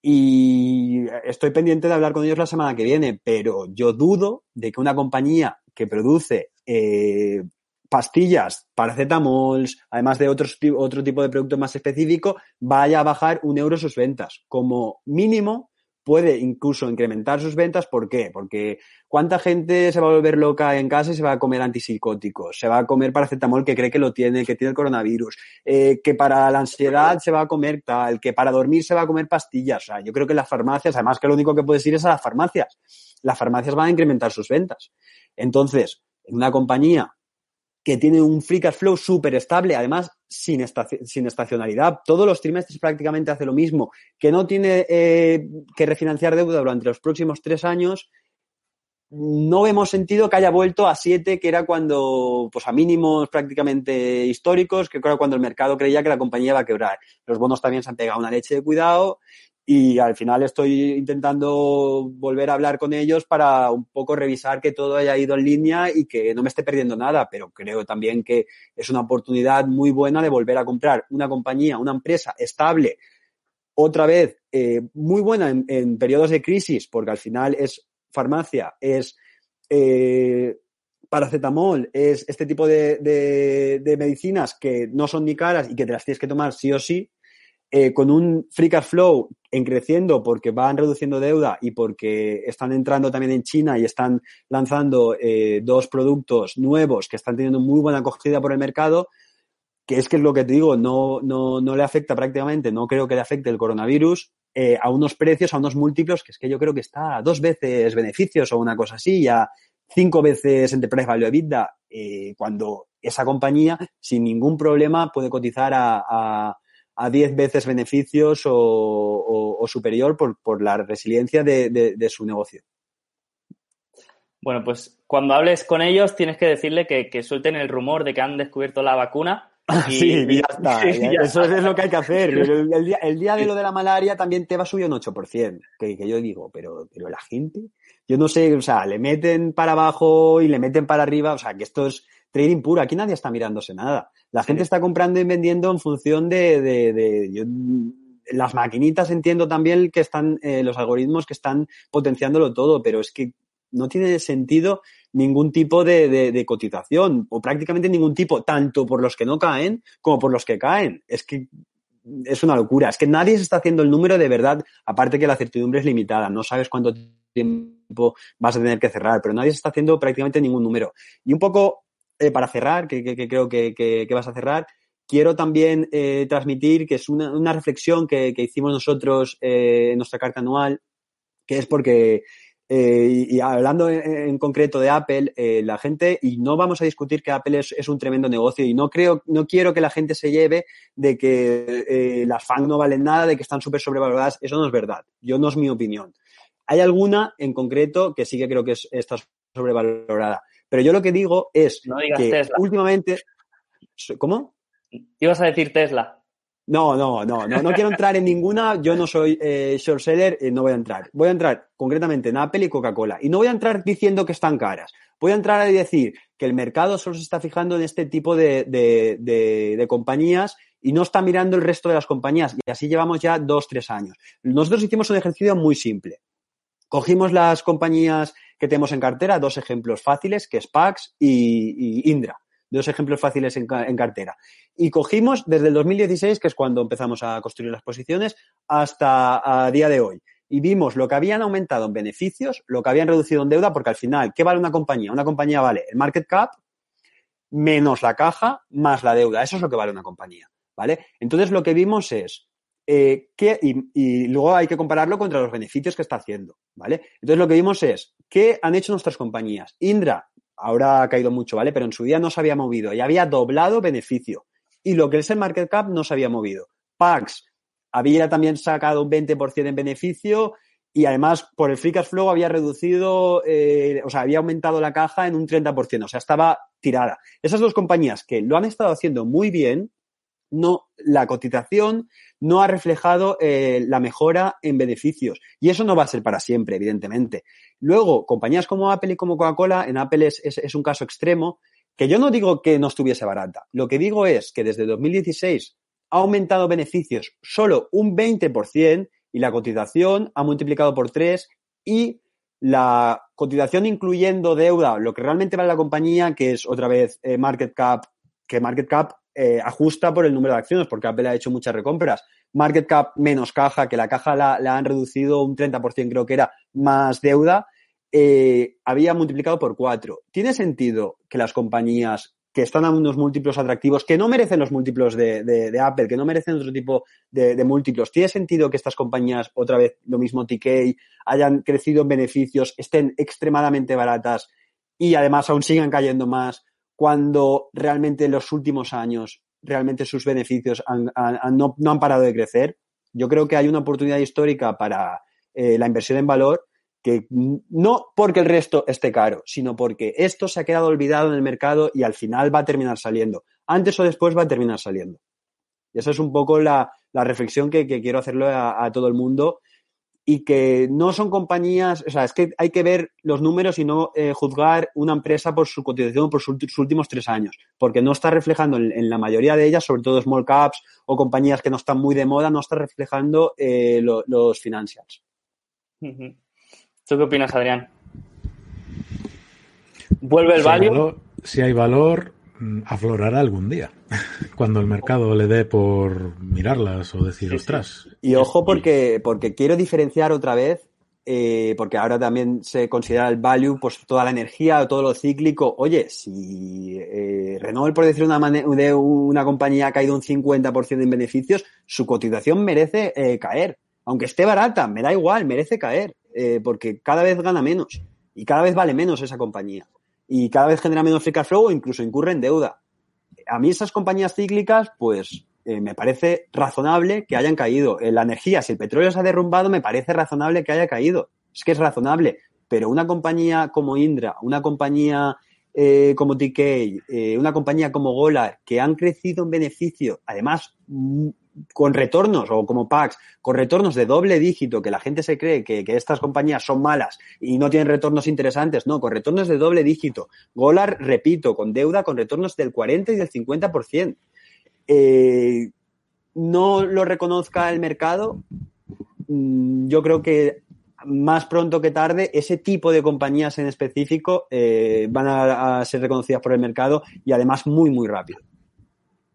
y estoy pendiente de hablar con ellos la semana que viene, pero yo dudo de que una compañía que produce eh, pastillas, paracetamols, además de otros, otro tipo de producto más específico, vaya a bajar un euro sus ventas. Como mínimo, puede incluso incrementar sus ventas. ¿Por qué? Porque ¿cuánta gente se va a volver loca en casa y se va a comer antipsicóticos? Se va a comer paracetamol que cree que lo tiene, que tiene el coronavirus, eh, que para la ansiedad se va a comer tal, que para dormir se va a comer pastillas. Yo creo que las farmacias, además que lo único que puedes ir es a las farmacias. Las farmacias van a incrementar sus ventas. Entonces, en una compañía que tiene un free cash flow súper estable, además sin, sin, estacionalidad. Todos los trimestres prácticamente hace lo mismo, que no tiene eh, que refinanciar deuda durante los próximos tres años. No vemos sentido que haya vuelto a siete, que era cuando, pues a mínimos prácticamente históricos, que era cuando el mercado creía que la compañía iba a quebrar. Los bonos también se han pegado una leche de cuidado y al final estoy intentando volver a hablar con ellos para un poco revisar que todo haya ido en línea y que no me esté perdiendo nada, pero creo también que es una oportunidad muy buena de volver a comprar una compañía, una empresa estable, otra vez eh, muy buena en, periodos de crisis, porque al final es farmacia, es eh, paracetamol, es este tipo de, de medicinas que no son ni caras y que te las tienes que tomar sí o sí eh, con un free cash flow en creciendo porque van reduciendo deuda y porque están entrando también en China y están lanzando eh, dos productos nuevos que están teniendo muy buena acogida por el mercado, que es que es lo que te digo, no, no, no le afecta prácticamente, no creo que le afecte el coronavirus eh, a unos precios, a unos múltiplos, que es que yo creo que está a dos veces beneficios o una cosa así, a cinco veces Enterprise Value EBITDA, cuando esa compañía sin ningún problema puede cotizar a 10 veces beneficios o, superior por, la resiliencia de, su negocio. Bueno, pues cuando hables con ellos tienes que decirle que, suelten el rumor de que han descubierto la vacuna, sí, ya está. eso es lo que hay que hacer. El, día, el, día, de lo de la malaria también te va a subir un 8%, que, que yo digo, pero, pero la gente, yo no sé, o sea, le meten para abajo y le meten para arriba, o sea, que esto es trading puro. Aquí nadie está mirándose nada. La gente está comprando y vendiendo en función de, de, de las maquinitas entiendo también que están, eh, los algoritmos que están potenciándolo todo, pero es que no tiene sentido ningún tipo de, de, cotización o prácticamente ningún tipo, tanto por los que no caen como por los que caen. Es que es una locura. Es que nadie se está haciendo el número de verdad, aparte que la certidumbre es limitada. No sabes cuánto tiempo vas a tener que cerrar, pero nadie se está haciendo prácticamente ningún número. Y un poco eh, para cerrar, que, creo que, vas a cerrar, quiero también eh, transmitir que es una, reflexión que, hicimos nosotros eh, en nuestra carta anual, que es porque, y, hablando en, concreto de Apple, la gente, y no vamos a discutir que Apple es, un tremendo negocio, y no creo, no quiero que la gente se lleve de que las FANG no valen nada, de que están súper sobrevaloradas, eso no es verdad, yo no es mi opinión. Hay alguna en concreto que sí que creo que es, está sobrevalorada. Pero yo lo que digo es que últimamente. ¿Cómo? Ibas a decir Tesla. No, no, no, no, no quiero entrar en ninguna. Yo no soy eh, short seller, y no voy a entrar. Voy a entrar concretamente en Apple y Coca-Cola. Y no voy a entrar diciendo que están caras. Voy a entrar a decir que el mercado solo se está fijando en este tipo de, de, de, compañías y no está mirando el resto de las compañías. Y así llevamos ya dos, tres años. Nosotros hicimos un ejercicio muy simple. Cogimos las compañías que tenemos en cartera, dos ejemplos fáciles, que es Pax y Indra dos ejemplos fáciles en, cartera. Y cogimos desde el 2016, que es cuando empezamos a construir las posiciones, hasta a día de hoy. Y vimos lo que habían aumentado en beneficios, lo que habían reducido en deuda, porque al final, ¿qué vale una compañía? Una compañía vale el market cap menos la caja más la deuda. Eso es lo que vale una compañía. ¿Vale? Entonces lo que vimos es eh, y, luego hay que compararlo contra los beneficios que está haciendo, ¿vale? Entonces lo que vimos es, ¿qué han hecho nuestras compañías? Indra ahora ha caído mucho, ¿vale? Pero en su día no se había movido y había doblado beneficio. Y lo que es el market cap no se había movido. Pax había también sacado un 20% en beneficio y además por el free cash flow había reducido, eh, o sea, había aumentado la caja en un 30%, o sea, estaba tirada. Esas dos compañías que lo han estado haciendo muy bien, no, la cotización no ha reflejado eh, la mejora en beneficios. Y eso no va a ser para siempre, evidentemente. Luego, compañías como Apple y como Coca-Cola, en Apple es, es, un caso extremo, que yo no digo que no estuviese barata. Lo que digo es que desde 2016 ha aumentado beneficios solo un 20% y la cotización ha multiplicado por 3 y la cotización incluyendo deuda, lo que realmente vale la compañía, que es otra vez eh, market cap, que market cap eh, ajusta por el número de acciones, porque Apple ha hecho muchas recompras. Market cap menos caja, que la caja la, han reducido un 30%, creo que era, más deuda, eh, había multiplicado por cuatro. ¿Tiene sentido que las compañías que están a unos múltiplos atractivos, que no merecen los múltiplos de, Apple, que no merecen otro tipo de, de, múltiplos, ¿tiene sentido que estas compañías, otra vez lo mismo TK, hayan crecido en beneficios, estén extremadamente baratas y además aún sigan cayendo más? Cuando realmente en los últimos años realmente sus beneficios no, han parado de crecer. Yo creo que hay una oportunidad histórica para eh, la inversión en valor que no porque el resto esté caro, sino porque esto se ha quedado olvidado en el mercado y al final va a terminar saliendo. Antes o después va a terminar saliendo. Y esa es un poco la, reflexión que, quiero hacerle a, todo el mundo y que no son compañías, o sea, es que hay que ver los números y no eh, juzgar una empresa por su cotización por sus últimos tres años, porque no está reflejando en, la mayoría de ellas, sobre todo small caps o compañías que no están muy de moda, no está reflejando eh, los financials. ¿Tú qué opinas, Adrián? ¿Vuelve el value? si hay valor, Mm, aflorará algún día, cuando el mercado le dé por mirarlas o decir, ostras. Y ojo porque, porque quiero diferenciar otra vez, eh, porque ahora también se considera el value, pues toda la energía, todo lo cíclico. Oye, si eh, Renault, por decir una, de una compañía, ha caído un 50% en beneficios, su cotización merece eh, caer. Aunque esté barata, me da igual, merece caer, eh, porque cada vez gana menos y cada vez vale menos esa compañía y cada vez genera menos free cash flow o incluso incurre en deuda. A mí esas compañías cíclicas, pues eh, me parece razonable que hayan caído. En la energía, si el petróleo se ha derrumbado, me parece razonable que haya caído. Es que es razonable. Pero una compañía como Indra, una compañía eh, como TK, eh, una compañía como Golar, que han crecido en beneficio, además con retornos, o como PAX, con retornos de doble dígito, que la gente se cree que, estas compañías son malas y no tienen retornos interesantes, no, con retornos de doble dígito. Golar, repito, con deuda con retornos del 40 y del 50%. Eh, no lo reconozca el mercado, mm, yo creo que más pronto que tarde ese tipo de compañías en específico eh, van a, ser reconocidas por el mercado y además muy, muy rápido.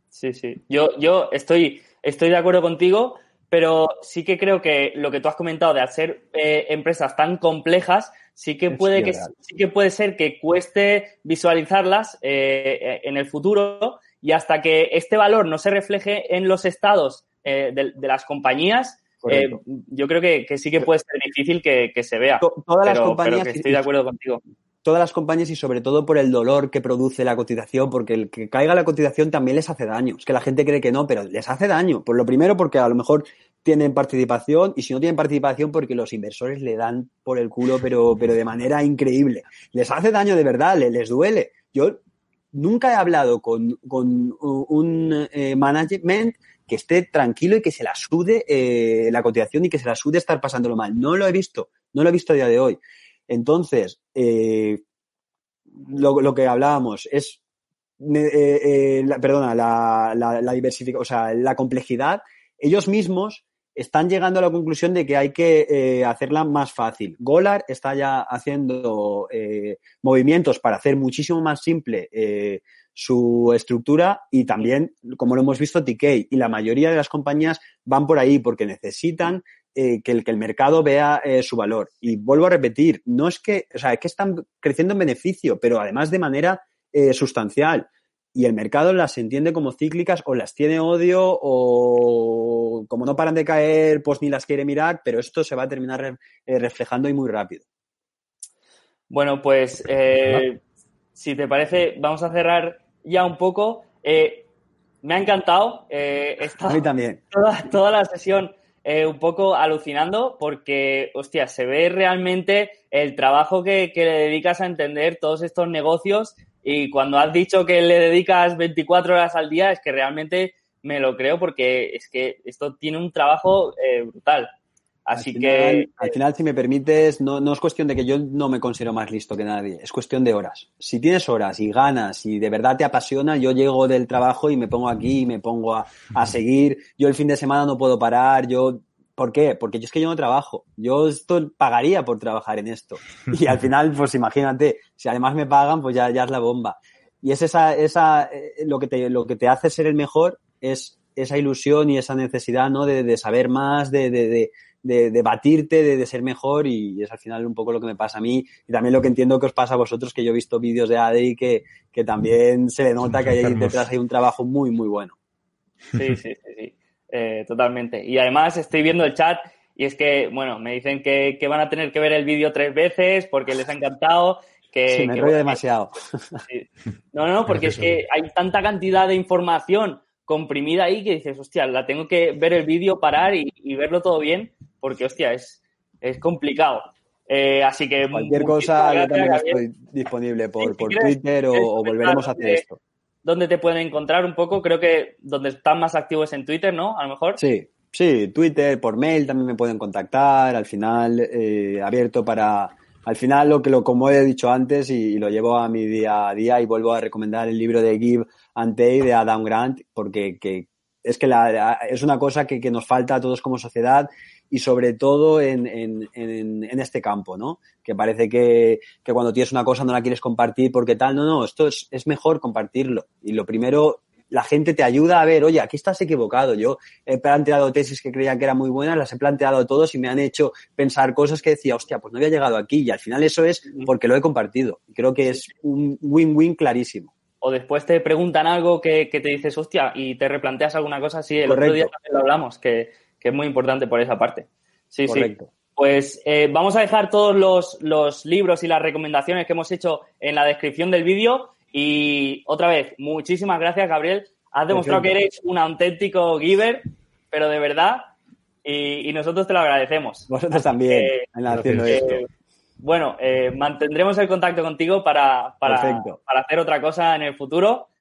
Sí, sí. Yo, yo estoy, estoy de acuerdo contigo, pero sí que creo que lo que tú has comentado de hacer eh, empresas tan complejas, sí que puede que, sí que puede ser que cueste visualizarlas eh, en el futuro y hasta que este valor no se refleje en los estados de, de, las compañías, eh, yo creo que, sí que puede ser difícil que, se vea. todas las compañías. estoy de acuerdo contigo. Todas las compañías y sobre todo por el dolor que produce la cotización, porque el que caiga la cotización también les hace daño. Es que la gente cree que no, pero les hace daño. Por lo primero, porque a lo mejor tienen participación y si no tienen participación porque los inversores le dan por el culo pero, pero de manera increíble. Les hace daño de verdad, les, duele. Yo nunca he hablado con, un eh, management que esté tranquilo y que se la sude eh, la cotización y que se la sude estar pasándolo mal. No lo he visto, no lo he visto a día de hoy. Entonces, eh, lo, que hablábamos es, eh, perdona, la, la, diversificación, o sea, la complejidad. Ellos mismos están llegando a la conclusión de que hay que hacerla más fácil. Golar está ya haciendo movimientos para hacer muchísimo más simple su estructura y también, como lo hemos visto, TK. Y la mayoría de las compañías van por ahí porque necesitan eh, que, el, que el mercado vea eh, su valor. Y vuelvo a repetir, no es que, o sea, es que están creciendo en beneficio, pero además de manera eh, sustancial. Y el mercado las entiende como cíclicas o las tiene odio o como no paran de caer, pues ni las quiere mirar, pero esto se va a terminar reflejando y muy rápido. Bueno, pues si te parece, vamos a cerrar ya un poco. Eh, me ha encantado. Eh, a mí también. Toda, la sesión eh, un poco alucinando porque, hostia, se ve realmente el trabajo que, le dedicas a entender todos estos negocios y cuando has dicho que le dedicas 24 horas al día es que realmente me lo creo porque es que esto tiene un trabajo brutal. Así que. al final, si me permites, no, no, es cuestión de que yo no me considero más listo que nadie, es cuestión de horas. Si tienes horas y ganas y de verdad te apasiona, yo llego del trabajo y me pongo aquí y me pongo a, a seguir. Yo el fin de semana no puedo parar, yo. ¿Por qué? Porque yo es que yo no trabajo. Yo esto pagaría por trabajar en esto. Y al final, pues imagínate, si además me pagan, pues ya, ya es la bomba. Y es esa, esa, eh, lo que te, lo que te hace ser el mejor es esa ilusión y esa necesidad, ¿no? De, de saber más, de, de, de de, batirte, de, ser mejor y es al final un poco lo que me pasa a mí y también lo que entiendo que os pasa a vosotros, que yo he visto vídeos de ADI que, que también se le nota que ahí detrás hay un trabajo muy, muy bueno. Sí, sí, sí, sí. Eh, totalmente. Y además estoy viendo el chat y es que, bueno, me dicen que, van a tener que ver el vídeo tres veces porque les ha encantado. Que, sí, me que, demasiado. No, no, porque es que hay tanta cantidad de información comprimida ahí que dices, hostia, la tengo que ver el vídeo, parar y, verlo todo bien, porque, hostia, es, es complicado. Eh, así que. Cualquier cosa, yo también estoy disponible por, Twitter o, volveremos a hacer esto. ¿Dónde te pueden encontrar un poco? Creo que donde están más activos es en Twitter, ¿no? A lo mejor. Sí, sí, Twitter, por mail también me pueden contactar. Al final, eh, abierto para. Al final, lo que lo, como he dicho antes, y, lo llevo a mi día a día, y vuelvo a recomendar el libro de Give Ante de Adam Grant, porque que, es que la, es una cosa que, que, nos falta a todos como sociedad y sobre todo en, en, en, este campo, ¿no? Que parece que, que, cuando tienes una cosa no la quieres compartir porque tal, no, no, esto es, es mejor compartirlo. Y lo primero, la gente te ayuda a ver, oye, aquí estás equivocado. Yo he planteado tesis que creía que eran muy buenas, las he planteado todos y me han hecho pensar cosas que decía, hostia, pues no había llegado aquí. Y al final eso es porque lo he compartido. Creo que es un win-win clarísimo o después te preguntan algo que, que, te dices, hostia, y te replanteas alguna cosa, sí, el otro día también lo hablamos, que, que es muy importante por esa parte. Sí, Correcto. sí. Pues eh, vamos a dejar todos los, los, libros y las recomendaciones que hemos hecho en la descripción del vídeo. Y otra vez, muchísimas gracias, Gabriel. Has demostrado que eres un auténtico giver, pero de verdad. Y, nosotros te lo agradecemos. Vosotros también, en haciendo esto. bueno, eh, mantendremos el contacto contigo para, para, para, hacer otra cosa en el futuro.